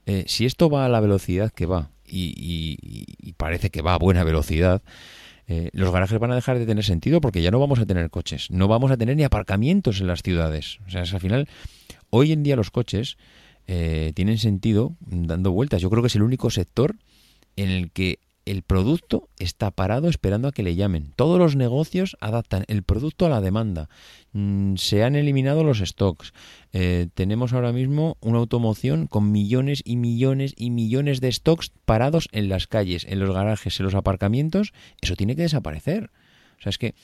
eh, si esto va a la velocidad que va, y, parece que va a buena velocidad, los garajes van a dejar de tener sentido porque ya no vamos a tener coches. No vamos a tener ni aparcamientos en las ciudades. O sea, es, al final, hoy en día los coches eh, tienen sentido dando vueltas. Yo creo que es el único sector en el que el producto está parado esperando a que le llamen. Todos los negocios adaptan el producto a la demanda. Mm, se han eliminado los stocks. Eh, tenemos ahora mismo una automoción con millones y millones y millones de stocks parados en las calles, en los garajes, en los aparcamientos. Eso tiene que desaparecer. O sea, es que...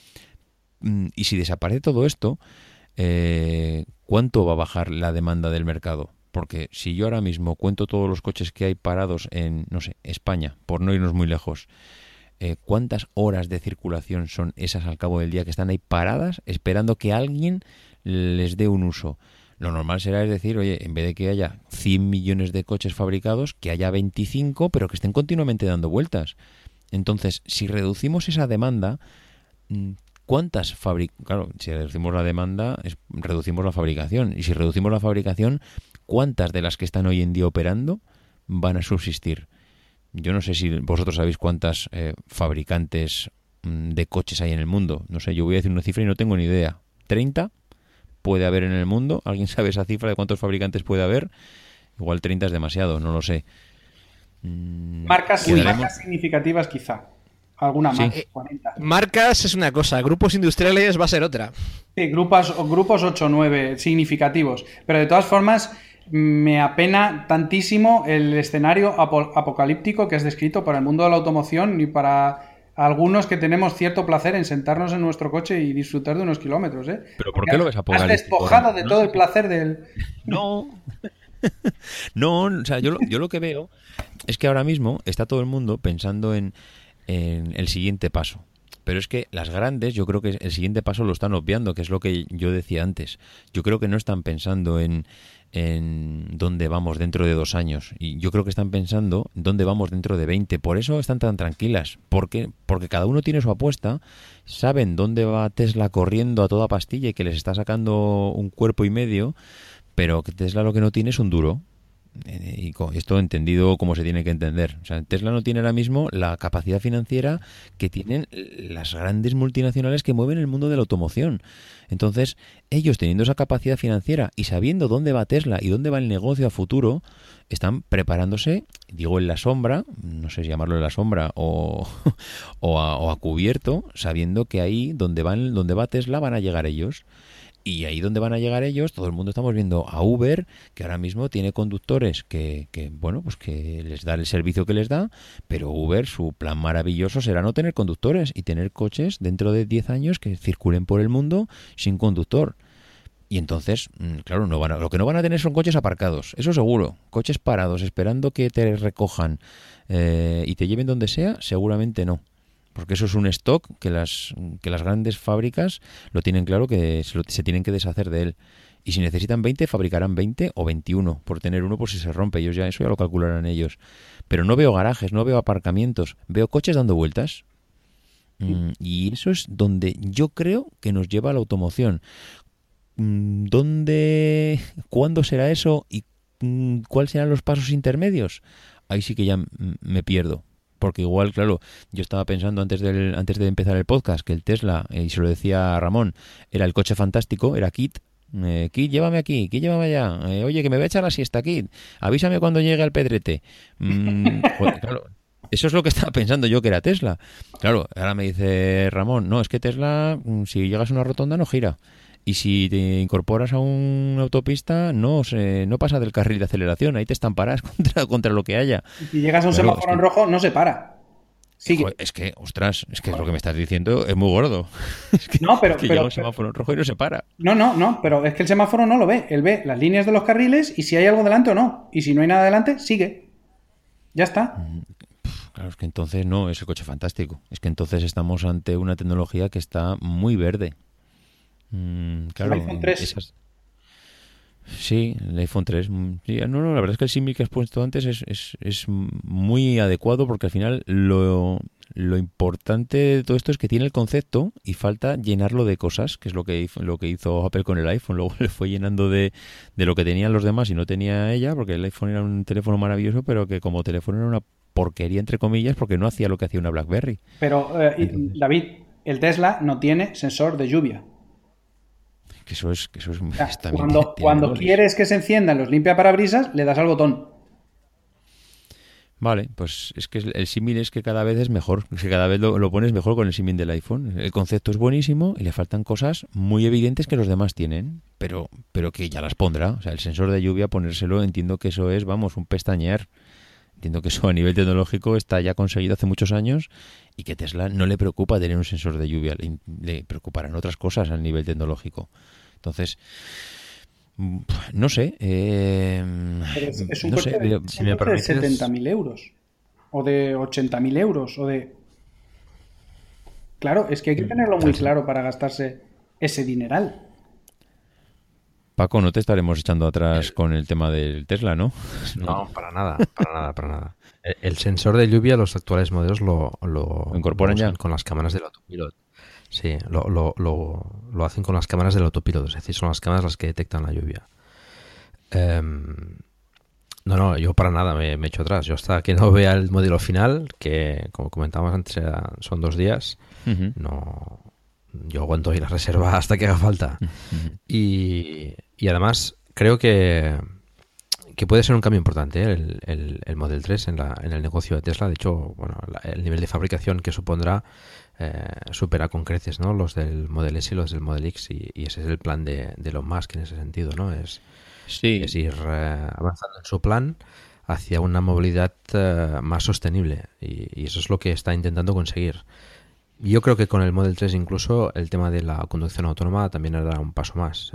Mm, y si desaparece todo esto, eh, ¿cuánto va a bajar la demanda del mercado? Porque si yo ahora mismo cuento todos los coches que hay parados en, no sé, España, por no irnos muy lejos, eh, ¿cuántas horas de circulación son esas al cabo del día que están ahí paradas esperando que alguien les dé un uso? Lo normal será es decir, oye, en vez de que haya 100 millones de coches fabricados, que haya 25, pero que estén continuamente dando vueltas. Entonces, si reducimos esa demanda, mm, ¿cuántas fabricaciones? Claro, si reducimos la demanda, reducimos la fabricación. Y si reducimos la fabricación, ¿cuántas de las que están hoy en día operando van a subsistir? Yo no sé si vosotros sabéis cuántas eh, fabricantes mm, de coches hay en el mundo. No sé, yo voy a decir una cifra y no tengo ni idea. ¿30 puede haber en el mundo? ¿Alguien sabe esa cifra de cuántos fabricantes puede haber? Igual 30 es demasiado, no lo sé. Mm, marcas, significativas quizá. Alguna más, 40. Eh, marcas es una cosa, grupos industriales va a ser otra. Sí, grupos, grupos 8 o 9 significativos. Pero de todas formas, me apena tantísimo el escenario apocalíptico que es descrito para el mundo de la automoción y para algunos que tenemos cierto placer en sentarnos en nuestro coche y disfrutar de unos kilómetros. ¿eh? ¿Pero por qué lo ves apocalíptico? Has despojado de todo el placer del... No, no, o sea, yo yo lo que veo es que ahora mismo está todo el mundo pensando en, en el siguiente paso. Pero es que las grandes, yo creo que el siguiente paso lo están obviando, que es lo que yo decía antes. Yo creo que no están pensando en, en dónde vamos dentro de dos años. Y yo creo que están pensando dónde vamos dentro de 20. Por eso están tan tranquilas. Porque, porque cada uno tiene su apuesta. Saben dónde va Tesla corriendo a toda pastilla y que les está sacando un cuerpo y medio. Pero que Tesla lo que no tiene es un duro. Eh, y esto entendido como se tiene que entender. O sea, Tesla no tiene ahora mismo la capacidad financiera que tienen las grandes multinacionales que mueven el mundo de la automoción. Entonces, ellos teniendo esa capacidad financiera y sabiendo dónde va Tesla y dónde va el negocio a futuro, están preparándose, digo en la sombra, no sé si llamarlo en la sombra o, o, a, o a cubierto, sabiendo que ahí donde, van, donde va Tesla van a llegar ellos. Y ahí donde van a llegar ellos, todo el mundo estamos viendo a Uber, que ahora mismo tiene conductores que, que, bueno, pues que les da el servicio que les da, pero Uber, su plan maravilloso será no tener conductores y tener coches dentro de 10 años que circulen por el mundo sin conductor. Y entonces, mm, claro, no van lo que no van a tener son coches aparcados, eso seguro. Coches parados esperando que te recojan eh, y te lleven donde sea, seguramente no porque eso es un stock que las, que las grandes fábricas lo tienen claro que se, tienen que deshacer de él. Y si necesitan 20, fabricarán 20 o 21 por tener uno por si se rompe. Ellos ya eso ya lo calcularán ellos. Pero no veo garajes, no veo aparcamientos, veo coches dando vueltas. Mm, y eso es donde yo creo que nos lleva a la automoción. Mm, ¿Dónde, cuándo será eso y mm, cuáles serán los pasos intermedios? Ahí sí que ya me pierdo. Porque igual, claro, yo estaba pensando antes, del, antes de empezar el podcast que el Tesla, eh, y se lo decía a Ramón, era el coche fantástico, era Kit, eh, Kit, llévame aquí, Kit, llévame allá. Eh, oye, que me voy a echar la siesta, Kit. Avísame cuando llegue al pedrete. claro, eso es lo que estaba pensando yo que era Tesla. Claro, ahora me dice Ramón, no, es que Tesla, si llegas a una rotonda no gira. Y si te incorporas a una autopista, no se, no pasa del carril de aceleración, ahí te estamparás contra, contra lo que haya. Y si llegas a un semáforo en rojo, no se para. Sigue. Es que, ostras, es que lo que me estás diciendo es muy gordo. no, pero. que llega un semáforo en rojo y no se para. No, no, no, pero es que el semáforo no lo ve. Él ve las líneas de los carriles y si hay algo delante o no. Y si no hay nada delante, sigue. Ya está. Mm, claro, es que entonces no, es el coche fantástico. Es que entonces estamos ante una tecnología que está muy verde. Mm, claro, Sí, el iPhone 3. Mm, no, no, la verdad es que el símil que has puesto antes es, es, es, muy adecuado porque al final lo, lo, importante de todo esto es que tiene el concepto y falta llenarlo de cosas, que es lo que hizo, lo que hizo Apple con el iPhone. Luego le fue llenando de, de lo que tenían los demás y no tenía ella, porque el iPhone era un teléfono maravilloso, pero que como teléfono era una porquería, entre comillas, porque no hacía lo que hacía una BlackBerry. Pero, eh, David, el Tesla no tiene sensor de lluvia que eso es, que eso es Cuando, cuando quieres que se enciendan los limpia parabrisas, le das al botón. Vale, pues es que el símil es que cada vez es mejor, que cada vez lo, pones mejor con el símil del iPhone. El concepto es buenísimo y le faltan cosas muy evidentes que los demás tienen, pero, pero que ya las pondrá. O sea, el sensor de lluvia, ponérselo, entiendo que eso es, vamos, un pestañear. Entiendo que eso a nivel tecnológico está ya conseguido hace muchos años y que Tesla no le preocupa tener un sensor de lluvia, le, le preocuparán otras cosas a nivel tecnológico. Entonces, mm, no sé. Eh, es, un no sé, de, si me de 70.000 euros. O de 80.000 euros. O de. Claro, es que hay que tenerlo muy claro para gastarse ese dineral. Paco, no te estaremos echando atrás con el tema del Tesla, ¿no? No, para nada, para nada, para nada. El, sensor de lluvia, los actuales modelos lo, lo, incorporan ya con las cámaras del autopilot. Sí, lo, lo, lo, hacen con las cámaras del autopiloto, es decir, son las cámaras las que detectan la lluvia. Em, no, no, yo para nada me, me, echo atrás. Yo hasta que no vea el modelo final, que como comentábamos antes son dos días, no, yo aguanto ahí la reserva hasta que haga falta. y, y, además creo que, que puede ser un cambio importante ¿eh? el, el, el, Model 3 en, la, en el negocio de Tesla. De hecho, bueno, el nivel de fabricación que supondrá eh, supera con creces ¿no? los del Model S y los del Model X y, ese es el plan de, de Elon Musk en ese sentido, ¿no? Es, es ir eh, avanzando en su plan hacia una movilidad eh, más sostenible y, eso es lo que está intentando conseguir. Yo creo que con el Model 3 incluso el tema de la conducción autónoma también dará un paso más.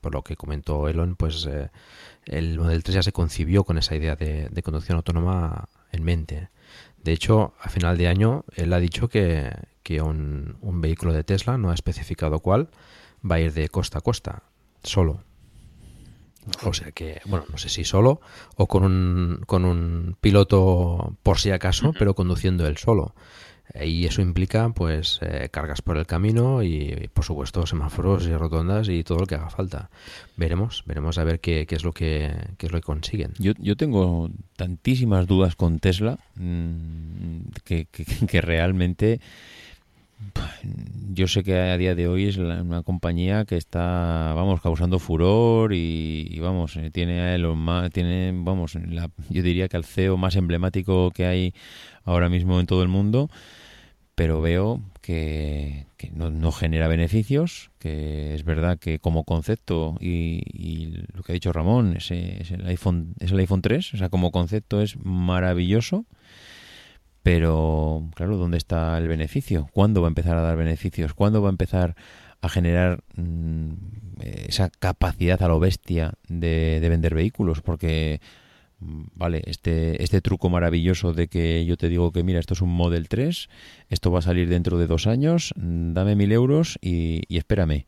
por lo que comentó Elon, pues el Model 3 ya se concibió con esa idea de, de conducción autónoma en mente. De hecho, a final de año, él ha dicho que, un, vehículo de Tesla, no ha especificado cuál, va a ir de costa a costa, solo. O sea que, bueno, no sé si solo o con un, con un piloto por si acaso, pero conduciendo él solo. Y eso implica, pues, eh, cargas por el camino y, por supuesto, semáforos y rotondas y todo lo que haga falta. Veremos, veremos a ver qué, es lo que es lo que consiguen. Yo, yo tengo tantísimas dudas con Tesla mm, que, que, realmente yo sé que a día de hoy es una compañía que está, vamos, causando furor y, vamos, eh, tiene a tiene, vamos, yo diría que al CEO más emblemático que hay ahora mismo en todo el mundo pero veo que, no, genera beneficios, que es verdad que como concepto, y, lo que ha dicho Ramón, es, el iPhone, es el iPhone 3, o sea, como concepto es maravilloso, pero claro, ¿dónde está el beneficio? ¿Cuándo va a empezar a dar beneficios? ¿Cuándo va a empezar a generar mm, esa capacidad a lo bestia de, de vender vehículos? Porque vale, este, este truco maravilloso de que yo te digo que mira, esto es un Model 3, esto va a salir dentro de dos años, mm, dame mil euros y, espérame.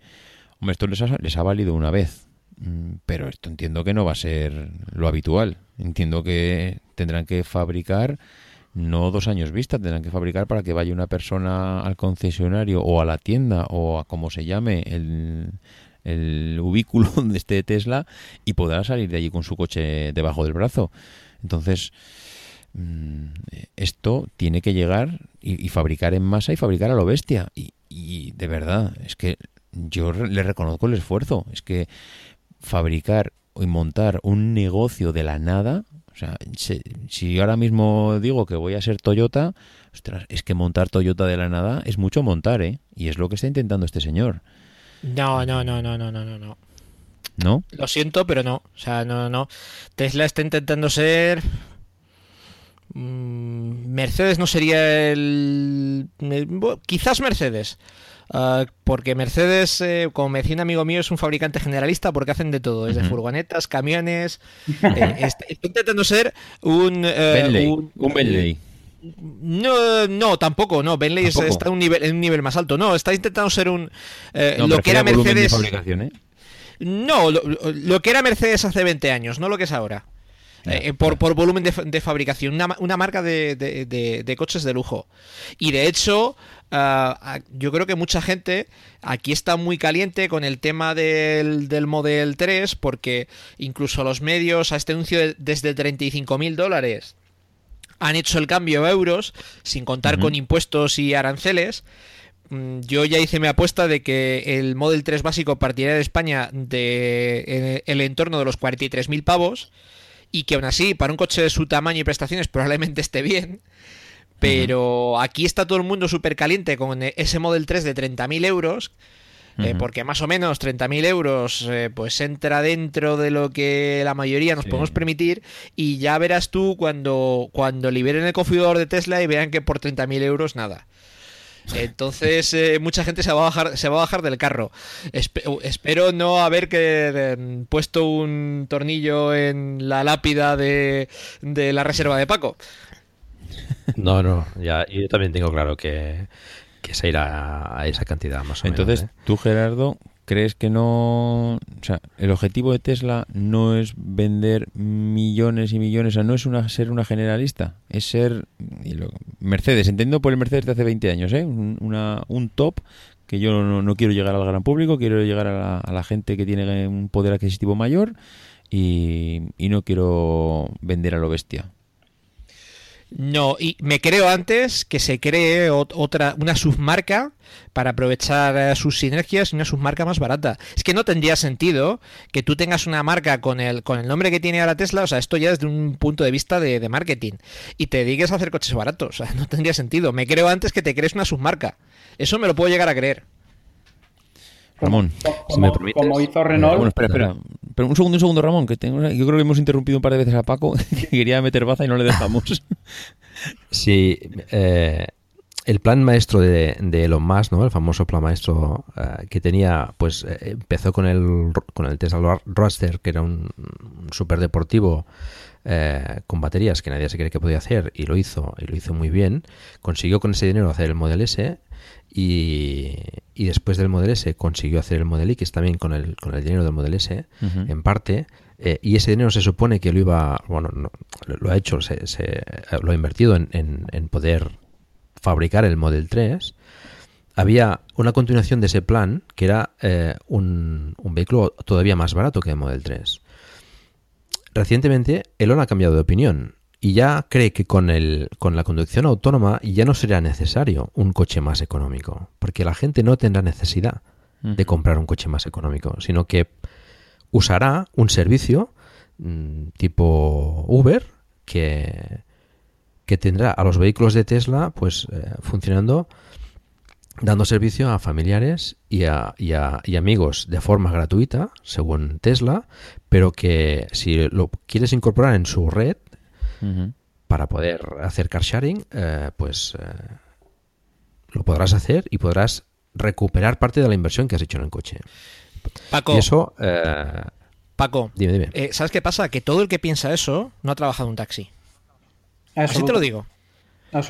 Hombre, esto les ha, les ha valido una vez, mm, pero esto entiendo que no va a ser lo habitual. Entiendo que tendrán que fabricar no dos años vista, tendrán que fabricar para que vaya una persona al concesionario o a la tienda o a como se llame el, el ubículo donde esté Tesla y podrá salir de allí con su coche debajo del brazo. Entonces, mm, esto tiene que llegar y, fabricar en masa y fabricar a lo bestia. Y, y de verdad, es que yo le reconozco el esfuerzo. Es que fabricar y montar un negocio de la nada, o sea, si, ahora mismo digo que voy a ser Toyota, es que montar Toyota de la nada es mucho montar, ¿eh? Y es lo que está intentando este señor. No, no, no, no, no, no, no. ¿No? Lo siento, pero no. O sea, no, no. Tesla está intentando ser. Mm, Mercedes no sería el. Quizás Mercedes. Ah, porque Mercedes, eh, como me decía un amigo mío, es un fabricante generalista porque hacen de todo, desde furgonetas, camiones. Eh, está, intentando ser un. Eh, un, Bentley. No, no, tampoco, no. Bentley está en un, nivel, en un nivel más alto. No, está intentando ser un. lo que era Mercedes. No, lo, que era Mercedes hace 20 años, no lo que es ahora. por, por, volumen de, fabricación, una, una marca de, de, coches de lujo. Y de hecho, Ah, yo creo que mucha gente aquí está muy caliente con el tema del, del Model 3 porque incluso los medios a este anuncio de, desde 35 mil dólares han hecho el cambio a euros sin contar con impuestos y aranceles. Mm, yo ya hice mi apuesta de que el Model 3 básico partiría de España de el entorno de los 43.000 pavos y que aún así para un coche de su tamaño y prestaciones probablemente esté bien. Pero aquí está todo el mundo súper caliente con ese Model 3 de 30.000 euros. Eh, porque más o menos 30.000 euros eh, pues entra dentro de lo que la mayoría nos podemos permitir y ya verás tú cuando, cuando liberen el configurador de Tesla y vean que por 30.000 euros nada. Entonces eh, mucha gente se va a bajar, se va a bajar del carro. espero no haber que, puesto un tornillo en la lápida de, de la reserva de Paco. No, no, ya, yo también tengo claro que, se irá a esa cantidad más o menos. Entonces, ¿eh? tú, Gerardo, ¿crees que no. O sea, el objetivo de Tesla no es vender millones y millones, o sea, no es una, ser una generalista, es ser. Mercedes, entiendo por el Mercedes de hace 20 años, ¿eh? Un, una, un top que yo no, quiero llegar al gran público, quiero llegar a la, a la gente que tiene un poder adquisitivo mayor y, y no quiero vender a lo bestia. No, y me creo antes que se cree otra, una submarca para aprovechar eh, sus sinergias y una submarca más barata. Es que no tendría sentido que tú tengas una marca con el, con el nombre que tiene ahora Tesla, o sea, esto ya desde un punto de vista de, marketing, y te dediques a hacer coches baratos, o sea, no tendría sentido. Me creo antes que te crees una submarca. Eso me lo puedo llegar a creer. Ramón, si me permites. Como hizo Renault. Bueno, espera, espera. Pero un segundo, un segundo, Ramón, que tengo, yo creo que hemos interrumpido un par de veces a Paco, que quería meter baza y no le dejamos. Sí, eh, el plan maestro de, de, Elon Musk, ¿no? El famoso plan maestro eh, que tenía, pues eh, empezó con el, con el Tesla Roadster, que era un, un super deportivo con baterías que nadie se cree que podía hacer y lo hizo y lo hizo muy bien. Consiguió con ese dinero hacer el Model S y, después del Model S consiguió hacer el Model X también con el, con el dinero del Model S, en parte. Eh, y ese dinero se supone que lo iba, bueno, lo ha hecho, se, lo ha invertido en, en, poder fabricar el Model 3. Había una continuación de ese plan que era eh, un, un, vehículo todavía más barato que el Model 3. Recientemente, Elon ha cambiado de opinión y ya cree que con, el, con la conducción autónoma ya no será necesario un coche más económico, porque la gente no tendrá necesidad de comprar un coche más económico, sino que usará un servicio mm, tipo Uber que, que tendrá a los vehículos de Tesla pues eh, funcionando dando servicio a familiares y a, y, a, y amigos de forma gratuita, según Tesla, pero que si lo quieres incorporar en su red, para poder hacer car sharing, eh, pues eh, lo podrás hacer y podrás recuperar parte de la inversión que has hecho en el coche. Paco. Y eso. Eh, Paco, dime, dime. ¿sabes qué pasa? Que todo el que piensa eso no ha trabajado en un taxi. Así te lo digo.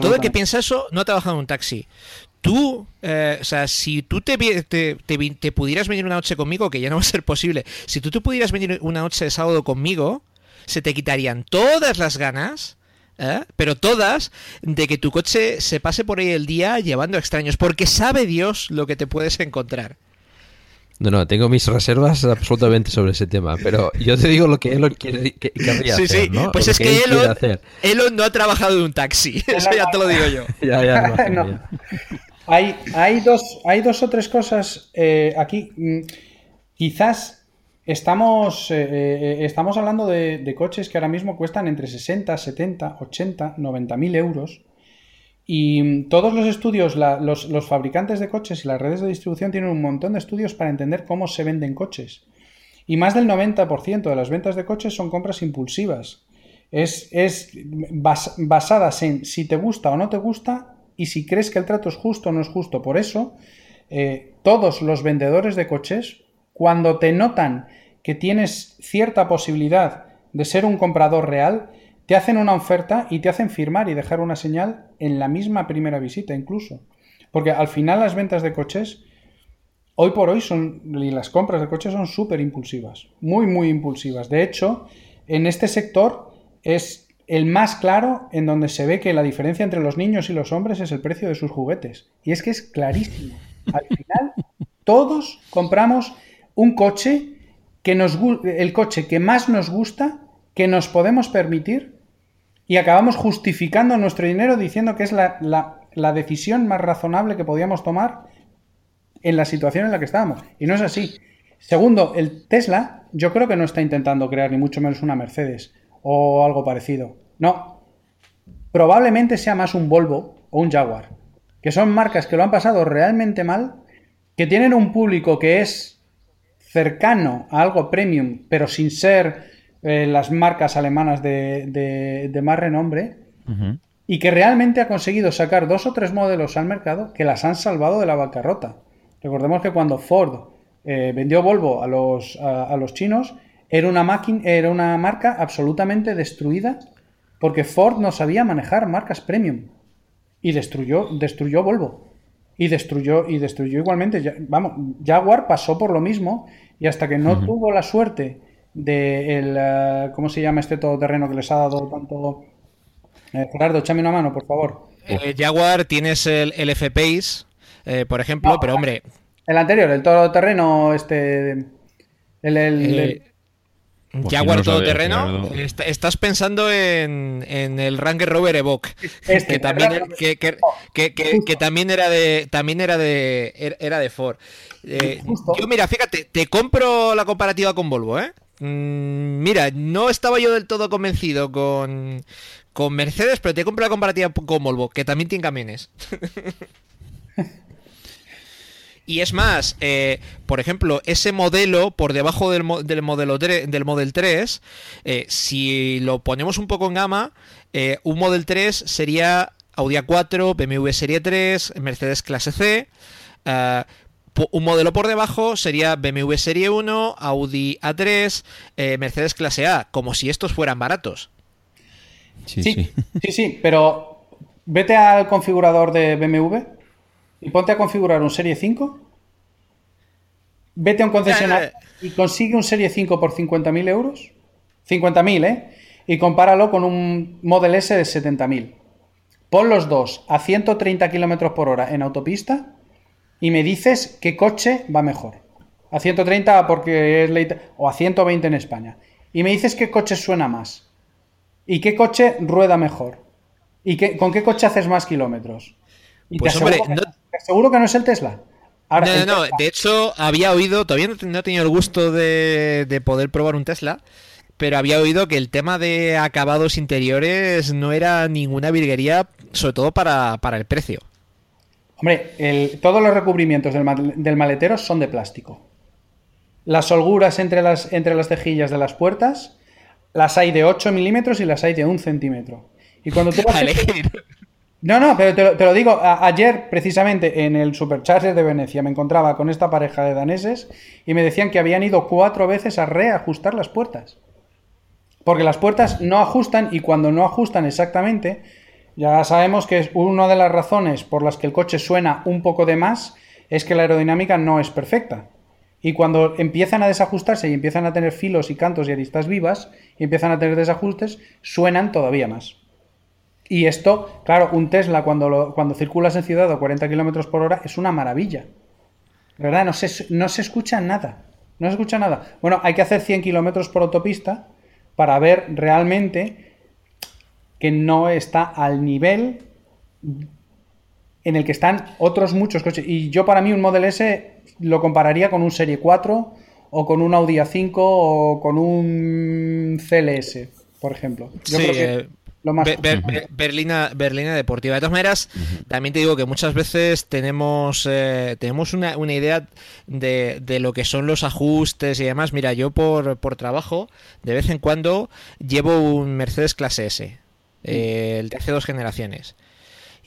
Todo el que piensa eso no ha trabajado en un taxi. Tú, o sea, si tú te, te, te, pudieras venir una noche conmigo, que ya no va a ser posible, si tú te pudieras venir una noche de sábado conmigo, se te quitarían todas las ganas ¿eh? pero todas, de que tu coche se pase por ahí el día llevando extraños, porque sabe Dios lo que te puedes encontrar. No, no, tengo mis reservas absolutamente sobre ese tema, pero yo te digo lo que Elon quiere, que, querría sí, hacer, sí. Pues es que, Elon, Elon, no ha trabajado en un taxi, eso ya te lo digo yo. ya, ya, no. Hay, hay, dos, hay dos o tres cosas eh, aquí. Mm, quizás estamos, eh, eh, estamos hablando de, coches que ahora mismo cuestan entre 60, 70, 80, 90 mil euros. Y todos los estudios, los, fabricantes de coches y las redes de distribución tienen un montón de estudios para entender cómo se venden coches. Y más del 90% de las ventas de coches son compras impulsivas. Es, es basadas en si te gusta o no te gusta y si crees que el trato es justo o no es justo. Por eso, eh, todos los vendedores de coches, cuando te notan que tienes cierta posibilidad de ser un comprador real, te hacen una oferta y te hacen firmar y dejar una señal en la misma primera visita incluso. Porque al final las ventas de coches, hoy por hoy son, y las compras de coches son súper impulsivas, muy, muy impulsivas. De hecho, en este sector es el más claro en donde se ve que la diferencia entre los niños y los hombres es el precio de sus juguetes. Y es que es clarísimo. Al final, todos compramos un coche que nos el coche que más nos gusta, que nos podemos permitir, y acabamos justificando nuestro dinero diciendo que es la, la decisión más razonable que podíamos tomar en la situación en la que estábamos. Y no es así. Segundo, el Tesla, yo creo que no está intentando crear ni mucho menos una Mercedes o algo parecido. No. Probablemente sea más un Volvo o un Jaguar, que son marcas que lo han pasado realmente mal, que tienen un público que es cercano a algo premium, pero sin ser eh, las marcas alemanas de, de, más renombre, y que realmente ha conseguido sacar dos o tres modelos al mercado que las han salvado de la bancarrota. Recordemos que cuando Ford eh, vendió Volvo a los, a los chinos, era una, máquina, era una marca absolutamente destruida porque Ford no sabía manejar marcas premium y destruyó, destruyó Volvo. Y destruyó, y destruyó igualmente. Vamos, Jaguar pasó por lo mismo y hasta que no tuvo la suerte de el, eh, ¿cómo se llama este todoterreno que les ha dado tanto? Eh, Gerardo, échame una mano, por favor. Eh, Jaguar tienes el, el F-Pace, por ejemplo, pero hombre... El anterior, el todoterreno, este... el, el pues Jaguar todoterreno. estás pensando en, el Ranger Rover Evoque, este, que, también, que, también era de también era de er, era de Ford. Eh, yo mira, fíjate, te compro la comparativa con Volvo, ¿eh? Mm, mira, no estaba yo del todo convencido con, con Mercedes, pero te compro la comparativa con Volvo, que también tiene camiones. Y es más, eh, por ejemplo, ese modelo por debajo del, modelo del Model 3, eh, si lo ponemos un poco en gama, eh, un Model 3 sería Audi A4, BMW Serie 3, Mercedes Clase C. un modelo por debajo sería BMW Serie 1, Audi A3, Mercedes Clase A, como si estos fueran baratos. Sí, sí, sí, sí, pero vete al configurador de BMW y ponte a configurar un Serie 5. Vete a un concesionario y consigue un Serie 5 por 50.000 euros. 50.000, ¿eh? Y compáralo con un Model S de 70.000. Pon los dos a 130 km por hora en autopista y me dices qué coche va mejor. A 130 porque es ley, o a 120 en España. Y me dices qué coche suena más. Y qué coche rueda mejor. Y qué, con qué coche haces más kilómetros. Y pues te, aseguro que, no es el Tesla. no, no, no, de hecho había oído, todavía no he tenido el gusto de, poder probar un Tesla, pero había oído que el tema de acabados interiores no era ninguna virguería, sobre todo para, el precio. Hombre, todos los recubrimientos del, maletero son de plástico. Las holguras entre las, entre las cejillas de las puertas las hay de 8 milímetros y las hay de 1 centímetro. Y cuando tú vas no, no, pero te lo, digo, ayer precisamente en el Supercharger de Venecia me encontraba con esta pareja de daneses y me decían que habían ido cuatro veces a reajustar las puertas. Porque las puertas no ajustan y cuando no ajustan exactamente, ya sabemos que es una de las razones por las que el coche suena un poco de más, es que la aerodinámica no es perfecta. Y cuando empiezan a desajustarse y empiezan a tener filos y cantos y aristas vivas y empiezan a tener desajustes, suenan todavía más. Y esto, claro, un Tesla cuando, cuando circulas en ciudad a 40 kilómetros por hora es una maravilla. ¿Verdad? No se, no se escucha nada. No se escucha nada. Bueno, hay que hacer 100 kilómetros por autopista para ver realmente que no está al nivel en el que están otros muchos coches. Y yo para mí un Model S lo compararía con un Serie 4 o con un Audi A5 o con un CLS, por ejemplo. Yo creo que eh, lo más Berlina, Berlina Deportiva. De todas maneras, también te digo que muchas veces tenemos, eh, tenemos una, idea de, de, lo que son los ajustes y demás. Mira, yo por, por trabajo, de vez en cuando llevo un Mercedes clase S, eh, el de hace dos generaciones.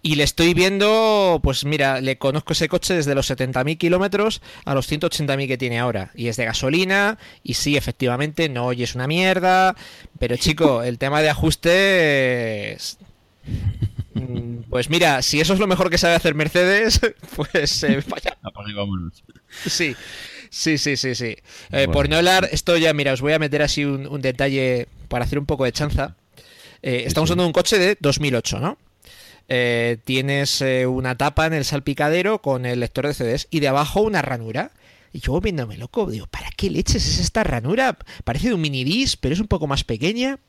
Y le estoy viendo, pues mira, le conozco ese coche desde los 70.000 kilómetros a los 180.000 que tiene ahora. Y es de gasolina, y sí, efectivamente, no oyes una mierda. Pero chico, el tema de ajustes... Mm, pues mira, si eso es lo mejor que sabe hacer Mercedes, pues eh, vaya. Sí, sí, sí, sí, sí. Eh, por no hablar, esto ya, mira, os voy a meter así un, detalle para hacer un poco de chanza. Eh, estamos hablando de un coche de 2008, ¿no? Eh, tienes eh, una tapa en el salpicadero con el lector de CDs y de abajo una ranura. Y yo viéndome loco, digo, ¿para qué leches es esta ranura? Parece de un mini disc, pero es un poco más pequeña.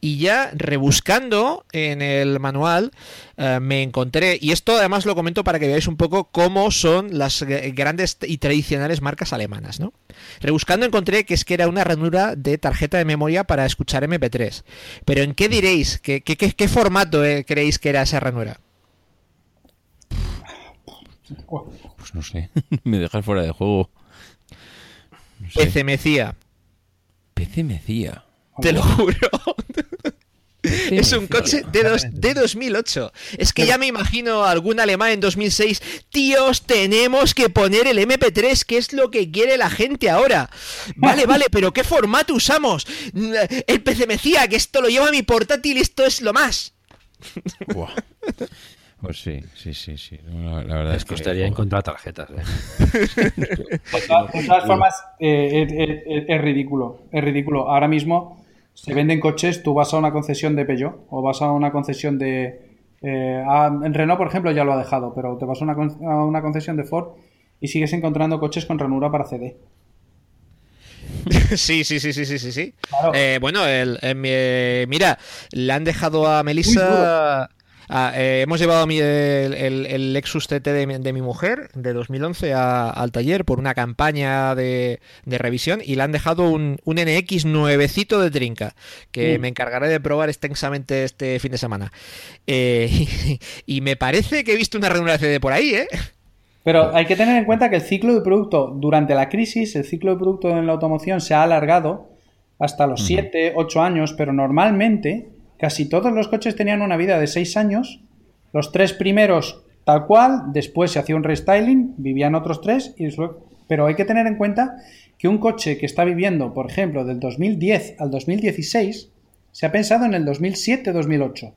Y ya rebuscando en el manual eh, me encontré, y esto además lo comento para que veáis un poco cómo son las grandes y tradicionales marcas alemanas, ¿no? Rebuscando encontré que es que era una ranura de tarjeta de memoria para escuchar MP3. Pero ¿en qué diréis? ¿Qué, qué, formato eh, creéis que era esa ranura? Pues no sé, me dejas fuera de juego. No PC Mecía. PC Mecía. Te lo juro. Es un coche de, de 2008. Es que ya me imagino algún alemán en 2006. Tíos, tenemos que poner el MP3, que es lo que quiere la gente ahora. Vale, vale, pero ¿qué formato usamos? El PC Mecía, que esto lo lleva a mi portátil, esto es lo más. Pues sí, sí, sí, sí. La, verdad es que costaría encontrar tarjetas. ¿eh? de todas formas, eh, eh, es ridículo. Es ridículo. Ahora mismo se venden coches, tú vas a una concesión de Peugeot o vas a una concesión de... en Renault, por ejemplo, ya lo ha dejado, pero te vas a una, concesión de Ford y sigues encontrando coches con ranura para CD. Sí, sí, sí, sí, sí, sí. bueno, el, mira, le han dejado a Melissa Ah, eh, hemos llevado mi, el, Lexus TT de, mi mujer de 2011 al taller por una campaña de, revisión y le han dejado un, NX nuevecito de trinca que me encargaré de probar extensamente este fin de semana. Eh, y, me parece que he visto una reunión CD por ahí, ¿eh? Pero hay que tener en cuenta que el ciclo de producto durante la crisis, el ciclo de producto en la automoción se ha alargado hasta los 7, 8 años, pero normalmente Casi todos los coches tenían una vida de 6 años, los tres primeros tal cual, después se hacía un restyling, vivían otros tres, y pero hay que tener en cuenta que un coche que está viviendo, por ejemplo, del 2010 al 2016, se ha pensado en el 2007-2008.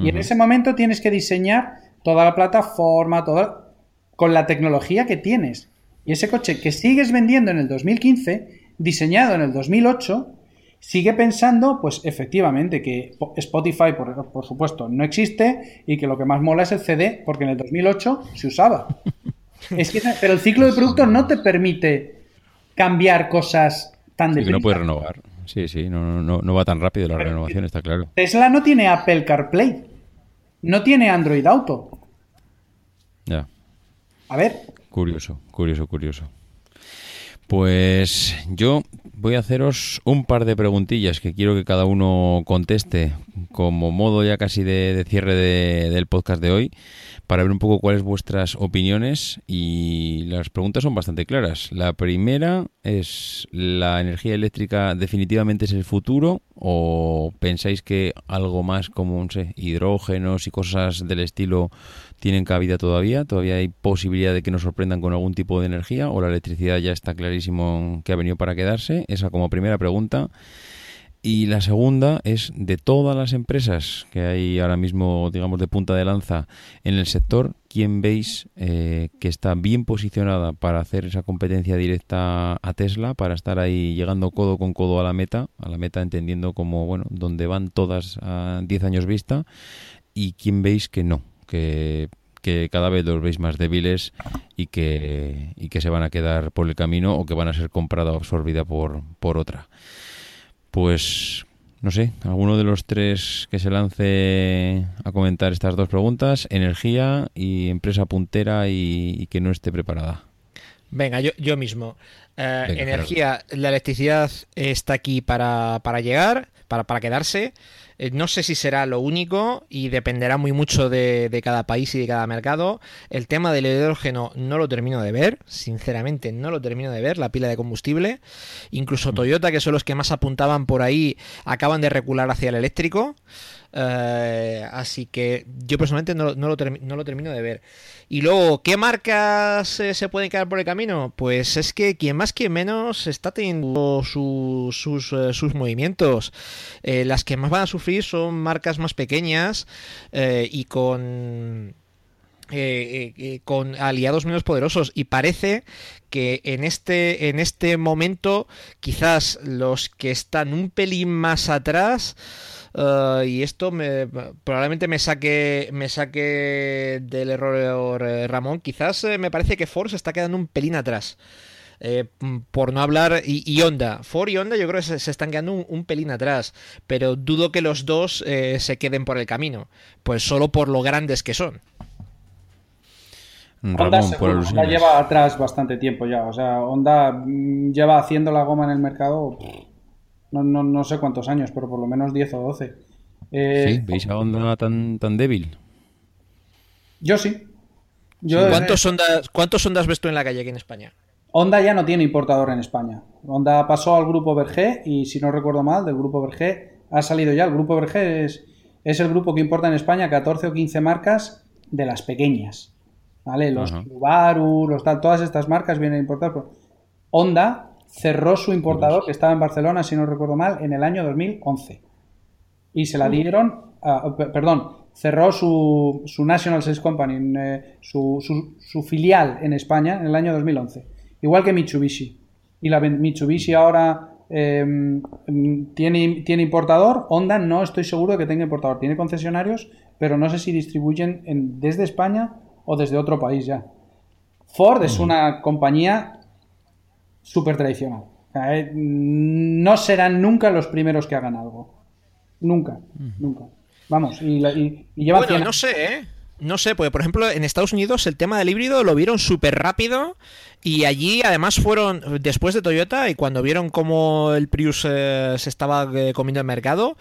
Y en ese momento tienes que diseñar toda la plataforma, toda, con la tecnología que tienes. Y ese coche que sigues vendiendo en el 2015, diseñado en el 2008, sigue pensando, pues efectivamente, que Spotify, por, supuesto, no existe y que lo que más mola es el CD, porque en el 2008 se usaba. es que, pero el ciclo de producto no te permite cambiar cosas tan de no puedes renovar. Sí, sí, no, no, no va tan rápido la renovación, está claro. Tesla no tiene Apple CarPlay, no tiene Android Auto. Ya. A ver. Curioso, curioso, curioso. Pues yo voy a haceros un par de preguntillas que quiero que cada uno conteste como modo ya casi de, cierre del podcast de hoy para ver un poco cuáles vuestras opiniones y las preguntas son bastante claras. La primera es, ¿la energía eléctrica definitivamente es el futuro o pensáis que algo más como, no sé, hidrógenos y cosas del estilo tienen cabida todavía? ¿Todavía hay posibilidad de que nos sorprendan con algún tipo de energía o la electricidad ya está clarísimo que ha venido para quedarse? Esa como primera pregunta. Y la segunda es de todas las empresas que hay ahora mismo, digamos, de punta de lanza en el sector, ¿quién veis eh, que está bien posicionada para hacer esa competencia directa a Tesla, para estar ahí llegando codo con codo a la meta, a la meta entendiendo como, bueno, donde van todas a 10 años vista, y quién veis que no, que que cada vez los veis más débiles y que, y que se van a quedar por el camino o que van a ser comprada o absorbida por, por otra. Pues no sé, alguno de los tres que se lance a comentar estas dos preguntas, energía y empresa puntera y, que no esté preparada. Venga, yo, yo mismo. Eh, energía, la electricidad está aquí para, para llegar, para, para quedarse. Eh, no sé si será lo único y dependerá muy mucho de, cada país y de cada mercado. El tema del hidrógeno no lo termino de ver, sinceramente no lo termino de ver, la pila de combustible. Incluso mm. Toyota, que son los que más apuntaban por ahí, acaban de recular hacia el eléctrico. Eh, así que yo personalmente no, lo termino de ver. Y luego, ¿qué marcas eh, se pueden quedar por el camino? Pues es que quien más, quien menos está teniendo sus, eh, sus, movimientos. las que más van a sufrir son marcas más pequeñas y con... con aliados menos poderosos y parece que este en este momento quizás los que están un pelín más atrás eh, y esto me, probablemente me saque, me saque del error eh, Ramón. Quizás eh, me parece que Ford se está quedando un pelín atrás. por no hablar, y, Honda, Ford y Honda yo creo que se, están quedando un, pelín atrás, pero dudo que los dos se queden por el camino, pues solo por lo grandes que son. Honda, lleva atrás bastante tiempo ya, o sea, Honda mm, lleva haciendo la goma en el mercado no, no, sé cuántos años, pero por lo menos 10 o 12. Eh, sí, ¿veis a Honda tan, tan débil? Yo sí. ¿Cuántos, ondas, ¿Cuántos ondas ves tú en la calle aquí en España? Honda ya no tiene importador en España. Honda pasó al grupo Berger y si no recuerdo mal, del grupo Berger ha salido ya. El grupo Berger es, es el grupo que importa en España 14 o 15 marcas de las pequeñas. ¿Vale? Los Subaru, los tal, todas estas marcas vienen a importar. Por... Honda cerró su importador, que estaba en Barcelona, si no recuerdo mal, en el año 2011. Y se la dieron, perdón, cerró su, su National Sales Company, eh, su, su, filial en España en el año 2011. Igual que Mitsubishi. Y la Mitsubishi ahora em, tiene, tiene importador. Honda no estoy seguro de que tenga importador. Tiene concesionarios, pero no sé si distribuyen desde España o desde otro país ya. Ford es una compañía súper tradicional. Eh, no serán nunca los primeros que hagan algo. Nunca, nunca. Vamos, y, y, Bueno, no sé, ¿eh? No sé, porque por ejemplo en Estados Unidos el tema del híbrido lo vieron súper rápido y allí además fueron, después de Toyota y cuando vieron cómo el Prius eh, se estaba eh, comiendo el mercado,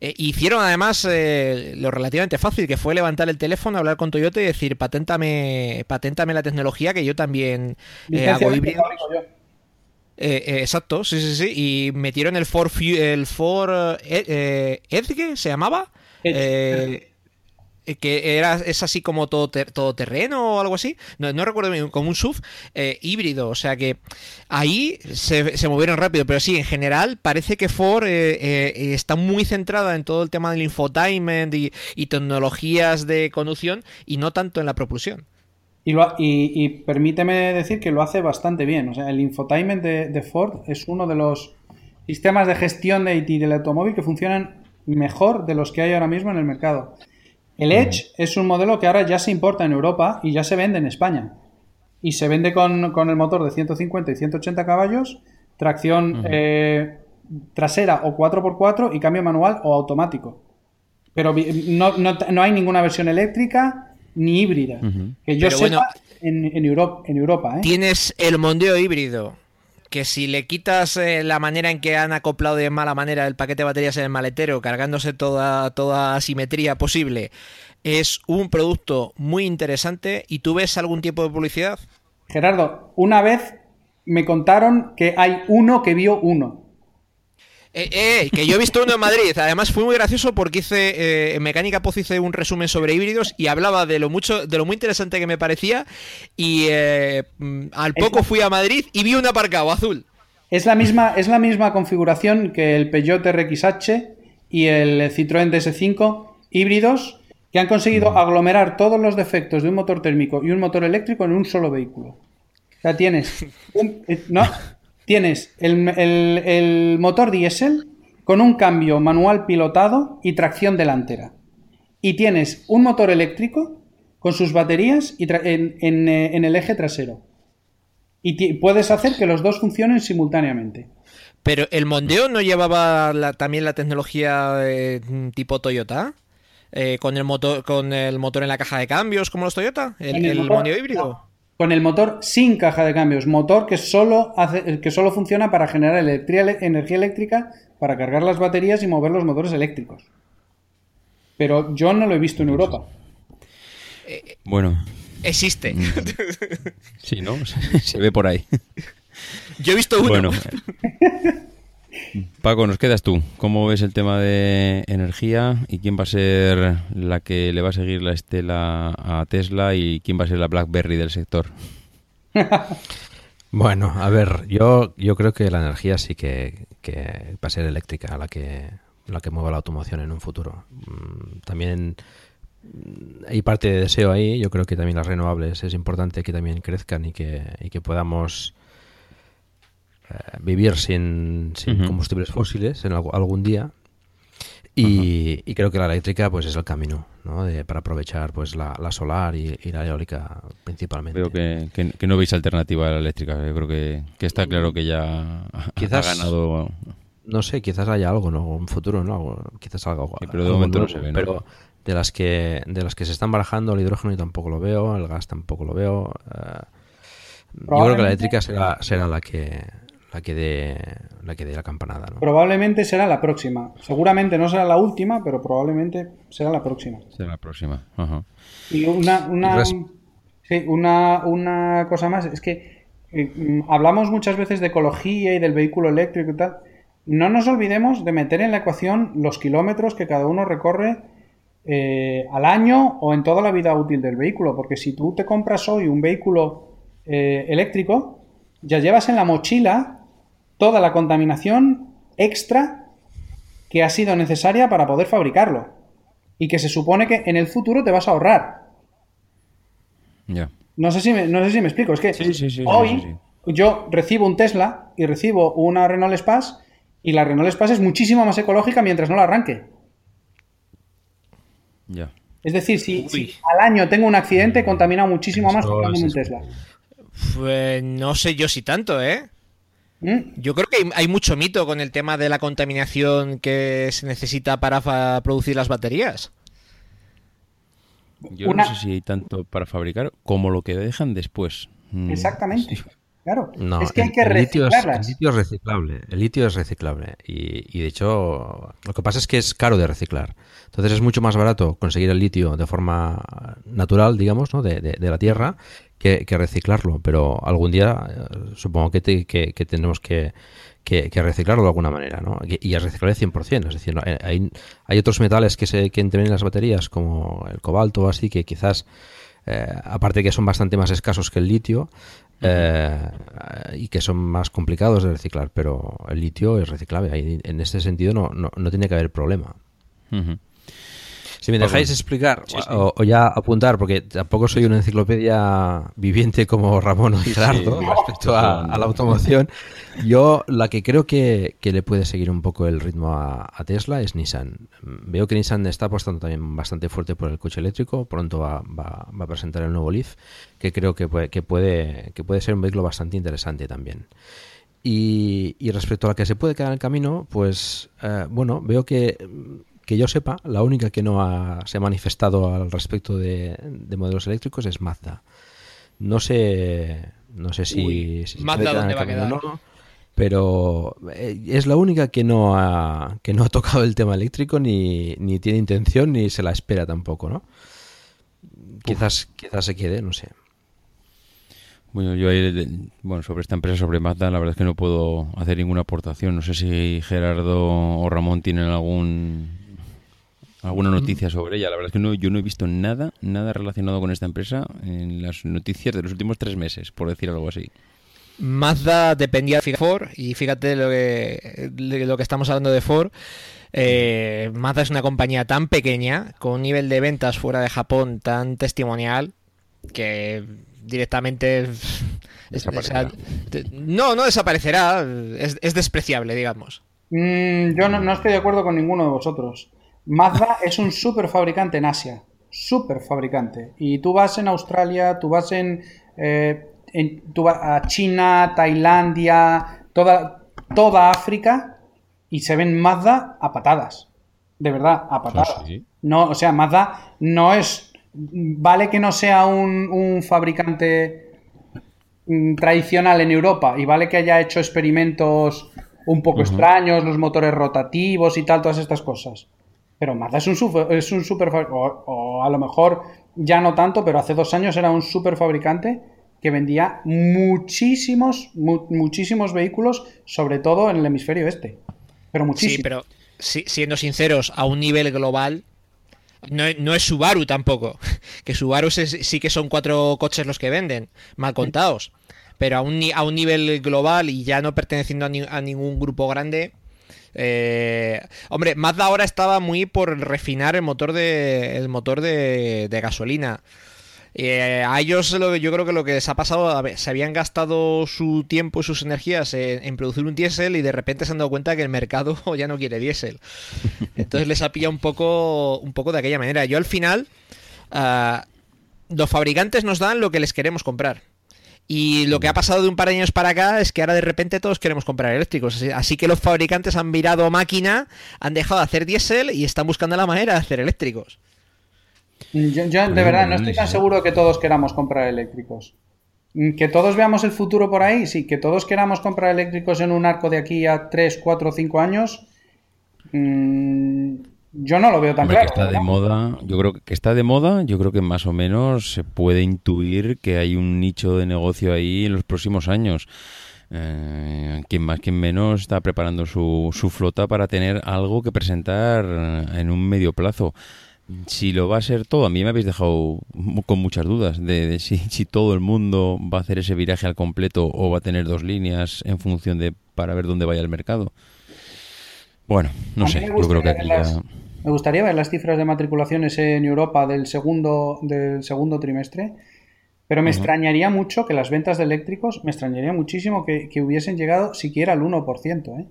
hicieron además lo relativamente fácil, que fue levantar el teléfono, hablar con Toyota y decir, paténtame, paténtame la tecnología que yo también hago híbrido. Eh, eh, exacto, sí, sí, sí. Y metieron el Ford, el Ford eh, Edge, ¿se llamaba? que era, es así como todo, todo terreno o algo así. No, recuerdo bien, como un SUV híbrido. O sea que ahí se, movieron rápido. Pero sí, en general parece que Ford está muy centrada en todo el tema del infotainment y tecnologías de conducción y no tanto en la propulsión. Y, permíteme decir que lo hace bastante bien. O sea, el infotainment de, Ford es uno de los sistemas de gestión de IT del automóvil que funcionan mejor de los que hay ahora mismo en el mercado. El Edge es un modelo que ahora ya se importa en Europa y ya se vende en España. Y se vende con, el motor de 150 y 180 caballos, tracción eh, trasera o 4x4 y cambio manual o automático. Pero no, no hay ninguna versión eléctrica ni híbrida. Que yo sepa en, Europa, en Europa. ¿eh? Tienes el mondeo híbrido. Que si le quitas eh, la manera en que han acoplado de mala manera el paquete de baterías en el maletero, cargándose toda, toda asimetría posible, es un producto muy interesante. ¿Y tú ves algún tipo de publicidad? Gerardo, una vez me contaron que hay uno que vio uno. Eh, eh, que yo he visto uno en Madrid. Además fue muy gracioso porque hice eh, en Mecánica Poz hice un resumen sobre híbridos y hablaba de lo mucho, de lo muy interesante que me parecía. Y mm, al poco fui a Madrid y vi un aparcado azul. Es la misma, es la misma configuración que el Peugeot RXH y el Citroën DS5 híbridos que han conseguido mm. aglomerar todos los defectos de un motor térmico y un motor eléctrico en un solo vehículo. O sea, tienes, no, tienes el, el motor diésel con un cambio manual pilotado y tracción delantera. Y tienes un motor eléctrico con sus baterías y eh, en, el eje trasero. Y puedes hacer que los dos funcionen simultáneamente. Pero el Mondeo no llevaba también la tecnología tipo Toyota, eh, con el motor con el motor en la caja de cambios como los Toyota, el, Mondeo híbrido. Con el motor sin caja de cambios, motor que solo hace, que solo funciona para generar energía eléctrica para cargar las baterías y mover los motores eléctricos. Pero yo no lo he visto en Europa. Eh, bueno. Existe. Mm. Sí, ¿no? Se ve por ahí. Yo he visto uno. Bueno. Paco, nos quedas tú. ¿Cómo ves el tema de energía y quién va a ser la que le va a seguir la estela a Tesla y quién va a ser la BlackBerry del sector? bueno, a ver, yo, yo creo que la energía sí que, va a ser eléctrica la que, la que mueva la automoción en un futuro. Mm, también hay parte de deseo ahí. Yo creo que también las renovables es importante que también crezcan y que, y que podamos vivir sin, combustibles fósiles en algún día. Y, creo que la eléctrica pues es el camino ¿no? para aprovechar pues la, solar y, la eólica principalmente. Creo que, no veis alternativa a la eléctrica. Yo creo que, está claro que ya quizás, ha ganado. No sé, quizás haya algo, ¿no? Un futuro, ¿no? Quizás algo. pero de momento no se ve. Pero, de las que de las que se están barajando el hidrógeno yo tampoco lo veo el gas tampoco lo veo eh, yo creo que la eléctrica será, será la que la que dé la que dé la campanada probablemente será la próxima. Seguramente no será la última pero probablemente será la próxima. Será la próxima y una una, sí, una, una cosa más es que eh, mm, hablamos muchas veces de ecología y del vehículo eléctrico y tal. No nos olvidemos de meter en la ecuación los kilómetros que cada uno recorre eh, al año o en toda la vida útil del vehículo. Porque si tú te compras hoy un vehículo eh, eléctrico, ya llevas en la mochila toda la contaminación extra que ha sido necesaria para poder fabricarlo. Y que se supone que en el futuro te vas a ahorrar. No, sé si me, no sé si me explico. Es que hoy yo recibo un Tesla y recibo una Renault Space y la Renault Space es muchísimo más ecológica mientras no la arranque. Es decir, si, al año tengo un accidente, mm, contamina muchísimo más que un Tesla. Pues no sé yo si tanto, ¿eh? ¿Mm? Yo creo que hay, mucho mito con el tema de la contaminación que se necesita para producir las baterías. Yo no sé si hay tanto para fabricar como lo que dejan después. Mm, Exactamente. Claro, es que hay que el litio es, el litio es reciclable. El litio es reciclable. Y, de hecho, lo que pasa es que es caro de reciclar. Entonces es mucho más barato conseguir el litio de forma natural, digamos, ¿no? de, la tierra, que, reciclarlo. Pero algún día eh, supongo que, que, tenemos que, reciclarlo de alguna manera. ¿no? Y, es reciclable 100%. Es decir, hay, hay otros metales que, se, que entran en las baterías, como el cobalto, así que quizás. Eh, aparte que son bastante más escasos que el litio, eh, y que son más complicados de reciclar, pero el litio es reciclable. en ese sentido no, no, tiene que haber problema. Si me dejáis explicar O, ya apuntar, porque tampoco soy una enciclopedia viviente como Ramón o Gerardo respecto a, la automoción, yo la que creo que, le puede seguir un poco el ritmo a, Tesla es Nissan. Veo que Nissan está apostando también bastante fuerte por el coche eléctrico, pronto va, a presentar el nuevo Leaf, que creo que puede, que puede, que puede ser un vehículo bastante interesante también. Y, respecto a la que se puede quedar en el camino, pues eh, bueno, veo que que yo sepa, la única que no se ha manifestado al respecto de, modelos eléctricos es Mazda. No sé, no sé si, Mazda dónde va a quedar. no, pero eh, es la única que no ha que no ha tocado el tema eléctrico ni, ni tiene intención ni se la espera tampoco, ¿no? Quizás quizás se quede, no sé. Bueno, yo bueno, sobre esta empresa, sobre Mazda, la verdad es que no puedo hacer ninguna aportación. No sé si Gerardo o Ramón tienen algún alguna noticia sobre ella. La verdad es que no, yo no he visto nada, nada relacionado con esta empresa en las noticias de los últimos tres meses, por decir algo así. Mazda dependía de Ford y fíjate lo que, lo que estamos hablando de Ford. Eh, Mazda es una compañía tan pequeña, con un nivel de ventas fuera de Japón tan testimonial, que directamente... no, no desaparecerá, es, despreciable, digamos. Mm, yo no, estoy de acuerdo con ninguno de vosotros. Mazda es un super fabricante en Asia, super fabricante. Y tú vas en Australia, tú vas en, eh, tú vas a China, Tailandia, toda, toda África y se ven Mazda a patadas. De verdad, a patadas. Ah, no, o sea, Mazda no es. Vale que no sea un, fabricante mm, tradicional en Europa y vale que haya hecho experimentos un poco extraños, los motores rotativos y tal, todas estas cosas. Pero Mazda es un super, es un super o, o, a lo mejor ya no tanto, pero hace dos años era un super fabricante que vendía muchísimos, muchísimos vehículos, sobre todo en el hemisferio este. Pero muchísimos. Sí, pero siendo sinceros, a un nivel global, no, es Subaru tampoco. Que Subaru sí que son cuatro coches los que venden, mal contados. Pero a un, a un nivel global y ya no perteneciendo a, ningún grupo grande. Eh, hombre, Mazda ahora estaba muy por refinar el motor de, el motor de, de gasolina. Eh, a ellos yo creo que lo que les ha pasado, se habían gastado su tiempo y sus energías en, producir un diésel y de repente se han dado cuenta que el mercado ya no quiere diésel. Entonces les ha pillado un poco, un poco de aquella manera. Yo al final, ah, los fabricantes nos dan lo que les queremos comprar. Y lo que ha pasado de un par de años para acá es que ahora de repente todos queremos comprar eléctricos. Así que los fabricantes han virado máquina, han dejado de hacer diésel y están buscando la manera de hacer eléctricos. Yo, de verdad no estoy tan seguro que todos queramos comprar eléctricos. Mm, que todos veamos el futuro por ahí, sí, que todos queramos comprar eléctricos en un arco de aquí a 3, 4, 5 años. Mm, yo no lo veo tan claro. Que está de moda, yo creo que está de moda, yo creo que más o menos se puede intuir que hay un nicho de negocio ahí en los próximos años. Eh, quien más, quien menos está preparando su, su flota para tener algo que presentar en un medio plazo si lo va a ser todo, a mí me habéis dejado con muchas dudas de, si, si, todo el mundo va a hacer ese viraje al completo o va a tener dos líneas en función de para ver dónde vaya el mercado. Bueno, no sé, yo creo que aquí ya... Me gustaría ver las cifras de matriculaciones en Europa del segundo, del segundo trimestre, pero me extrañaría mucho que las ventas de eléctricos, me extrañaría muchísimo que, que hubiesen llegado siquiera al 1%, ¿eh?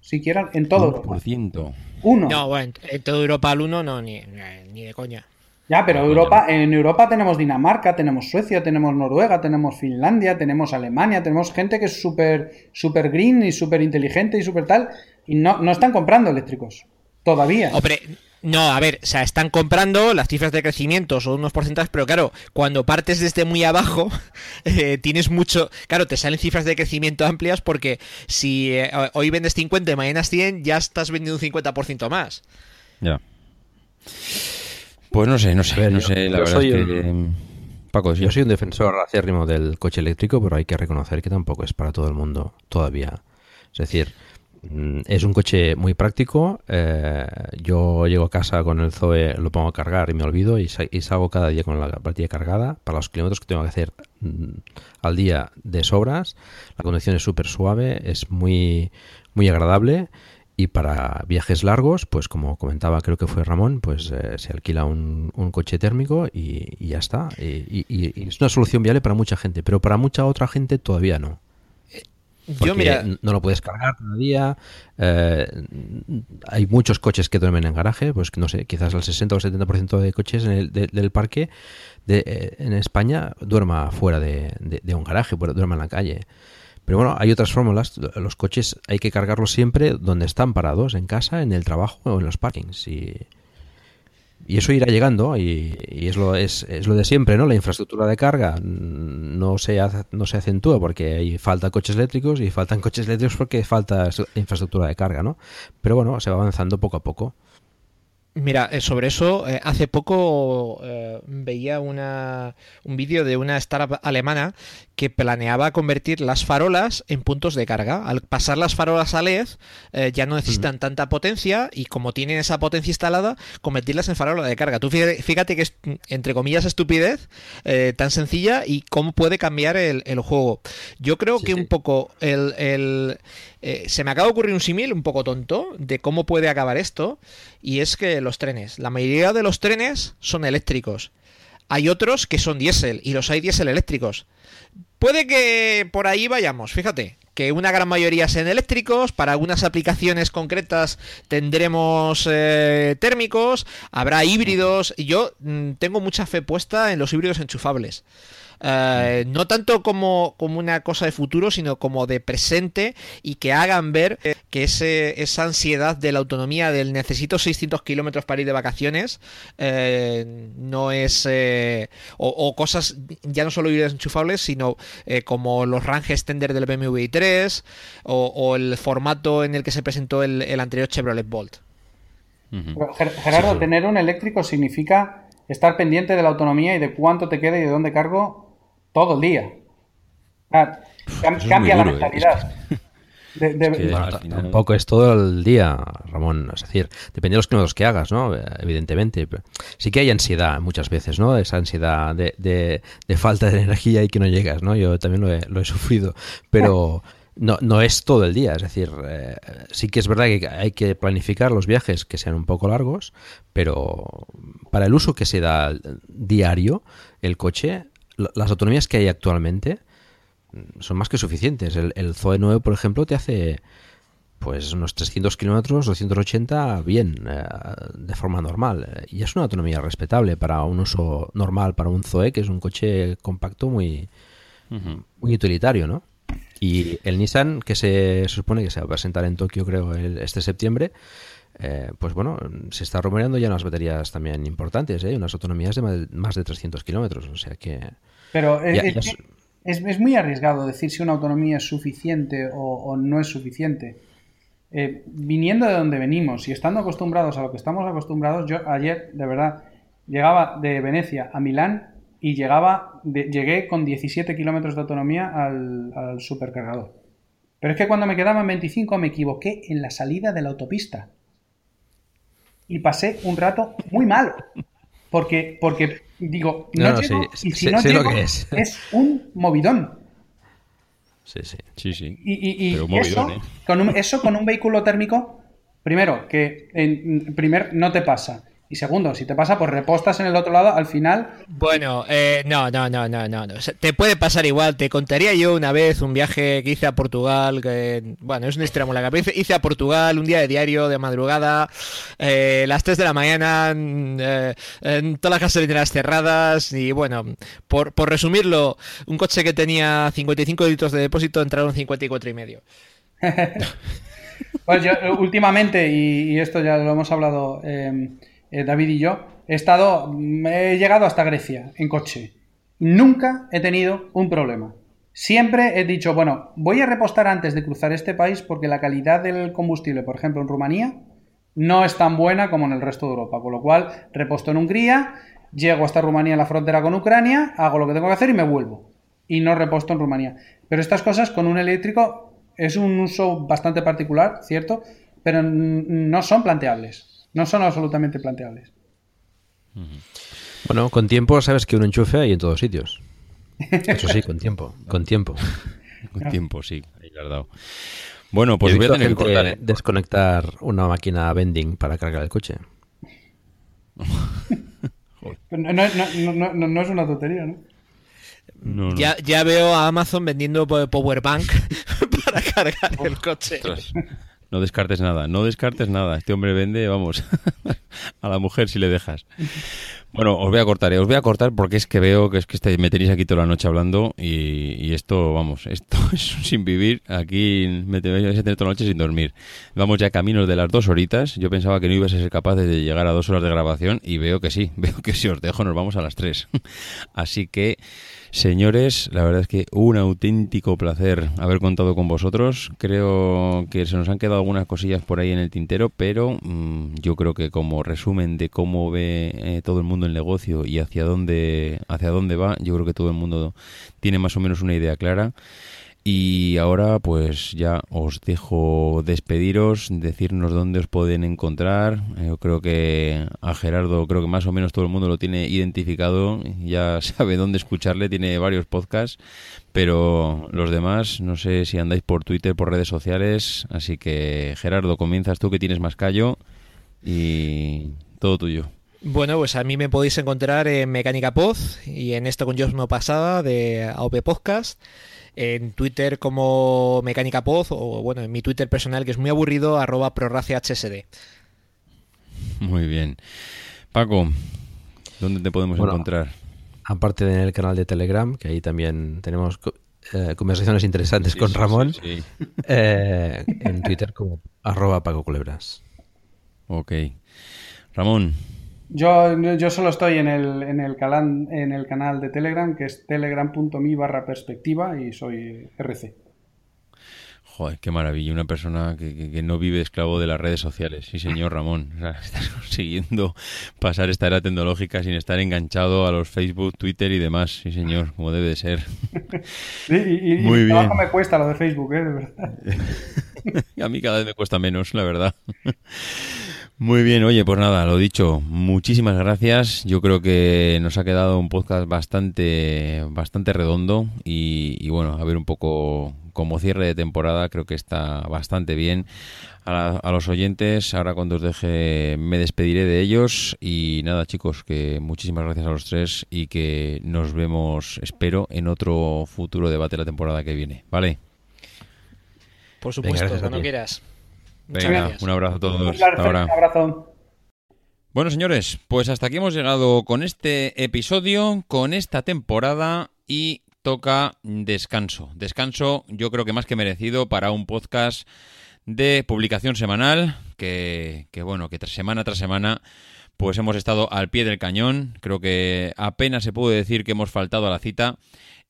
Siquiera en todo. 1%. Uno. No, bueno, en toda Europa al uno no, ni, ni de coña. Ya, pero Europa, en Europa tenemos Dinamarca, tenemos Suecia, tenemos Noruega, tenemos Finlandia, tenemos Alemania, tenemos gente que es súper super green y súper inteligente y súper tal, y no, no están comprando eléctricos. Todavía. Hombre, no, a ver, o sea, están comprando las cifras de crecimiento, son unos porcentajes, pero claro, cuando partes desde muy abajo, eh, tienes mucho. Claro, te salen cifras de crecimiento amplias porque si eh, hoy vendes 50 y mañana 100, ya estás vendiendo un 50% más. Ya. Pues no sé, no sé, no sé, la verdad es que. Paco, yo soy un defensor acérrimo del coche eléctrico, pero hay que reconocer que tampoco es para todo el mundo todavía. Es decir, Mm, es un coche muy práctico. Eh, yo llego a casa con el Zoe, lo pongo a cargar y me olvido y, salgo cada día con la batería cargada para los kilómetros que tengo que hacer mm, al día de sobras. La conducción es súper suave, es muy, muy agradable. Y para viajes largos, pues como comentaba, creo que fue Ramón, pues eh, se alquila un, coche térmico y, ya está. y es una solución viable para mucha gente, pero para mucha otra gente todavía no. Yo, mira... no lo puedes cargar cada día. Eh, hay muchos coches que duermen en garaje, pues no sé, quizás el 60 o 70% de coches en el, del parque de, eh, en España duerma fuera de, un garaje, duerma en la calle. Pero bueno, hay otras fórmulas. Los coches hay que cargarlos siempre donde están parados, en casa, en el trabajo o en los parkings. Y, y eso irá llegando y, es, lo, es, es, lo de siempre, ¿no? La infraestructura de carga no se, no se acentúa porque hay falta coches eléctricos y faltan coches eléctricos porque falta infraestructura de carga, ¿no? Pero bueno, se va avanzando poco a poco. Mira, eh, sobre eso, eh, hace poco eh, veía una, un vídeo de una startup alemana que planeaba convertir las farolas en puntos de carga. Al pasar las farolas a LED, ya no necesitan tanta potencia y como tienen esa potencia instalada, convertirlas en farola de carga. Tú fíjate, que es, entre comillas, estupidez tan sencilla y cómo puede cambiar el, juego. Yo creo que un poco el, se me acaba de ocurrir un símil un poco tonto de cómo puede acabar esto y es que los trenes, la mayoría de los trenes son eléctricos. Hay otros que son diésel y los hay diésel eléctricos. Puede que por ahí vayamos, fíjate, que una gran mayoría sean eléctricos, para algunas aplicaciones concretas tendremos eh, térmicos, habrá híbridos, y yo mm, tengo mucha fe puesta en los híbridos enchufables. Eh, no tanto como, como, una cosa de futuro, sino como de presente y que hagan ver que ese, esa ansiedad de la autonomía del necesito 600 kilómetros para ir de vacaciones eh, no es... Eh, o, cosas ya no solo enchufables, sino como los range extender del BMW i3 o, el formato en el que se presentó el, anterior Chevrolet Bolt. Gerardo, tener un eléctrico significa estar pendiente de la autonomía y de cuánto te queda y de dónde cargo todo el día. cambia la ¿eh? mentalidad. tampoco es todo el día, Ramón. Es decir, depende de los kilómetros que hagas, ¿no? Evidentemente. Sí que hay ansiedad muchas veces, ¿no? Esa ansiedad de, falta de energía y que no llegas, ¿no? Yo también lo he, sufrido. Pero no, no es todo el día. Es decir, eh, sí que es verdad que hay que planificar los viajes que sean un poco largos, pero para el uso que se da diario, el coche las autonomías que hay actualmente son más que suficientes. El, el Zoe 9, por ejemplo, te hace pues unos 300 kilómetros, 280 bien, eh, de forma normal. Y es una autonomía respetable para un uso normal, para un Zoe, que es un coche compacto muy, muy utilitario, ¿no? Y el Nissan, que se, supone que se va a presentar en Tokio, creo, este septiembre, eh, pues bueno, se está rumoreando ya unas baterías también importantes, ¿eh? unas autonomías de más de 300 kilómetros, o sea que... Pero es, es, muy arriesgado decir si una autonomía es suficiente o, no es suficiente. Eh, viniendo de donde venimos y estando acostumbrados a lo que estamos acostumbrados, yo ayer, de verdad, llegaba de Venecia a Milán y llegaba llegué con 17 kilómetros de autonomía al, al supercargador. Pero es que cuando me quedaban 25 me equivoqué en la salida de la autopista y pasé un rato muy malo. Porque, porque digo, no, y si no llego, es. un movidón. Sí, sí. sí, sí. Y, eso, ¿eh? con un, eso con un vehículo térmico, primero, que en, primer no te pasa. Y segundo, si te pasa, pues repostas en el otro lado, al final. Bueno, eh, no, no, no, no, no, Te puede pasar igual. Te contaría yo una vez un viaje que hice a Portugal, que, bueno, es un extremo la cabeza. Hice a Portugal un día de diario, de madrugada, eh, las 3 de la mañana, eh, en todas las gasolineras cerradas. Y bueno, por, por resumirlo, un coche que tenía 55 litros de depósito entraron 54 y medio. pues yo, últimamente, y, esto ya lo hemos hablado. Eh, David y yo, he estado, he llegado hasta Grecia en coche. Nunca he tenido un problema. Siempre he dicho, bueno, voy a repostar antes de cruzar este país porque la calidad del combustible, por ejemplo, en Rumanía, no es tan buena como en el resto de Europa. Con lo cual, reposto en Hungría, llego hasta Rumanía en la frontera con Ucrania, hago lo que tengo que hacer y me vuelvo. Y no reposto en Rumanía. Pero estas cosas con un eléctrico es un uso bastante particular, ¿cierto? Pero no son planteables. No son absolutamente planteables. Bueno, con tiempo sabes que un enchufe hay en todos sitios. Eso sí, con tiempo, con tiempo. con tiempo, sí, claro. Bueno, pues voy a tener que cortar. ¿eh? Desconectar una máquina vending para cargar el coche. no, no, es una tontería, ¿no? Ya, ya, veo a Amazon vendiendo Powerbank para cargar el coche. No descartes nada, no descartes nada. Este hombre vende, vamos, a la mujer si le dejas. Bueno, os voy a cortar, ¿eh? os voy a cortar porque es que veo que es que me tenéis aquí toda la noche hablando y, esto, vamos, esto es sin vivir. Aquí me tenéis a tener toda la noche sin dormir. Vamos ya caminos de las dos horitas. Yo pensaba que no ibas a ser capaz de llegar a dos horas de grabación y veo que sí, veo que si os dejo nos vamos a las tres. Así que... Señores, la verdad es que un auténtico placer haber contado con vosotros. Creo que se nos han quedado algunas cosillas por ahí en el tintero, pero mm, yo creo que como resumen de cómo ve eh, todo el mundo el negocio y hacia dónde hacia dónde va, yo creo que todo el mundo tiene más o menos una idea clara. Y ahora pues ya os dejo despediros, decirnos dónde os pueden encontrar. Eh, yo creo que a Gerardo creo que más o menos todo el mundo lo tiene identificado, ya sabe dónde escucharle, tiene varios podcasts, pero los demás no sé si andáis por Twitter, por redes sociales, así que Gerardo, comienzas tú que tienes más callo y todo tuyo. Bueno, pues a mí me podéis encontrar en Mecánica Poz y en esto con Josmo Pasada de AOP Podcast en Twitter como Mecánica Poz o bueno, en mi Twitter personal que es muy aburrido, arroba prorracehsd. Muy bien. Paco, ¿dónde te podemos encontrar? Aparte en el canal de Telegram, que ahí también tenemos eh, conversaciones interesantes con Ramón, eh, en Twitter como arroba Paco Culebras. Ok. Ramón. Yo, yo solo estoy en el, en, el canal, en el canal de Telegram, que es telegram.me barra perspectiva y soy RC. Joder, qué maravilla. Una persona que, no vive esclavo de las redes sociales. Sí, señor Ramón. estás consiguiendo pasar esta era tecnológica sin estar enganchado a los Facebook, Twitter y demás. Sí, señor, como debe de ser. y, Muy bien. me cuesta lo de Facebook, ¿eh? De verdad. a mí cada vez me cuesta menos, la verdad. Muy bien, oye, pues nada, lo dicho, muchísimas gracias. Yo creo que nos ha quedado un podcast bastante, bastante redondo y, bueno, a ver un poco como cierre de temporada, creo que está bastante bien. A, los oyentes, ahora cuando os deje me despediré de ellos y nada chicos, que muchísimas gracias a los tres y que nos vemos, espero, en otro futuro debate la temporada que viene, ¿vale? Por supuesto, cuando quieras. Venga, un abrazo a todos. Hasta ahora. Un abrazo. Bueno, señores, pues hasta aquí hemos llegado con este episodio, con esta temporada y toca descanso. Descanso yo creo que más que merecido para un podcast de publicación semanal que, que bueno, que tras semana tras semana pues hemos estado al pie del cañón. Creo que apenas se puede decir que hemos faltado a la cita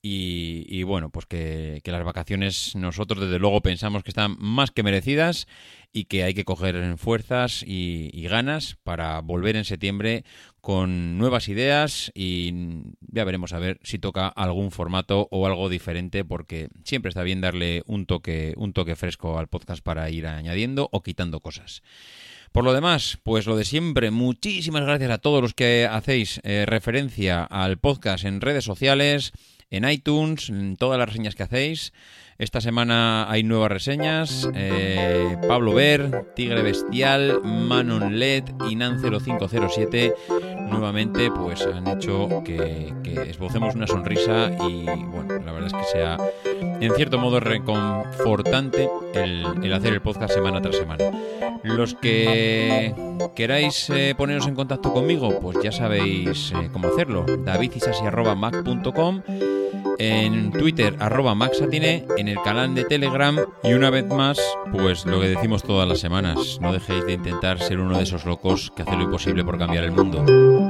y, bueno, pues que, las vacaciones nosotros desde luego pensamos que están más que merecidas y que hay que coger fuerzas y, ganas para volver en septiembre con nuevas ideas y ya veremos a ver si toca algún formato o algo diferente porque siempre está bien darle un toque, un toque fresco al podcast para ir añadiendo o quitando cosas. Por lo demás, pues lo de siempre, muchísimas gracias a todos los que hacéis eh, referencia al podcast en redes sociales, en iTunes, en todas las reseñas que hacéis. Esta semana hay nuevas reseñas. Eh, Pablo Ver, Tigre Bestial, Manon LED y Nan0507 nuevamente pues han hecho que, esbocemos una sonrisa y bueno, la verdad es que sea en cierto modo reconfortante el, hacer el podcast semana tras semana. Los que queráis eh, poneros en contacto conmigo, pues ya sabéis eh, cómo hacerlo. davidisasi.mac.com en Twitter arroba maxatine, en el canal de Telegram y una vez más, pues lo que decimos todas las semanas, no dejéis de intentar ser uno de esos locos que hace lo imposible por cambiar el mundo.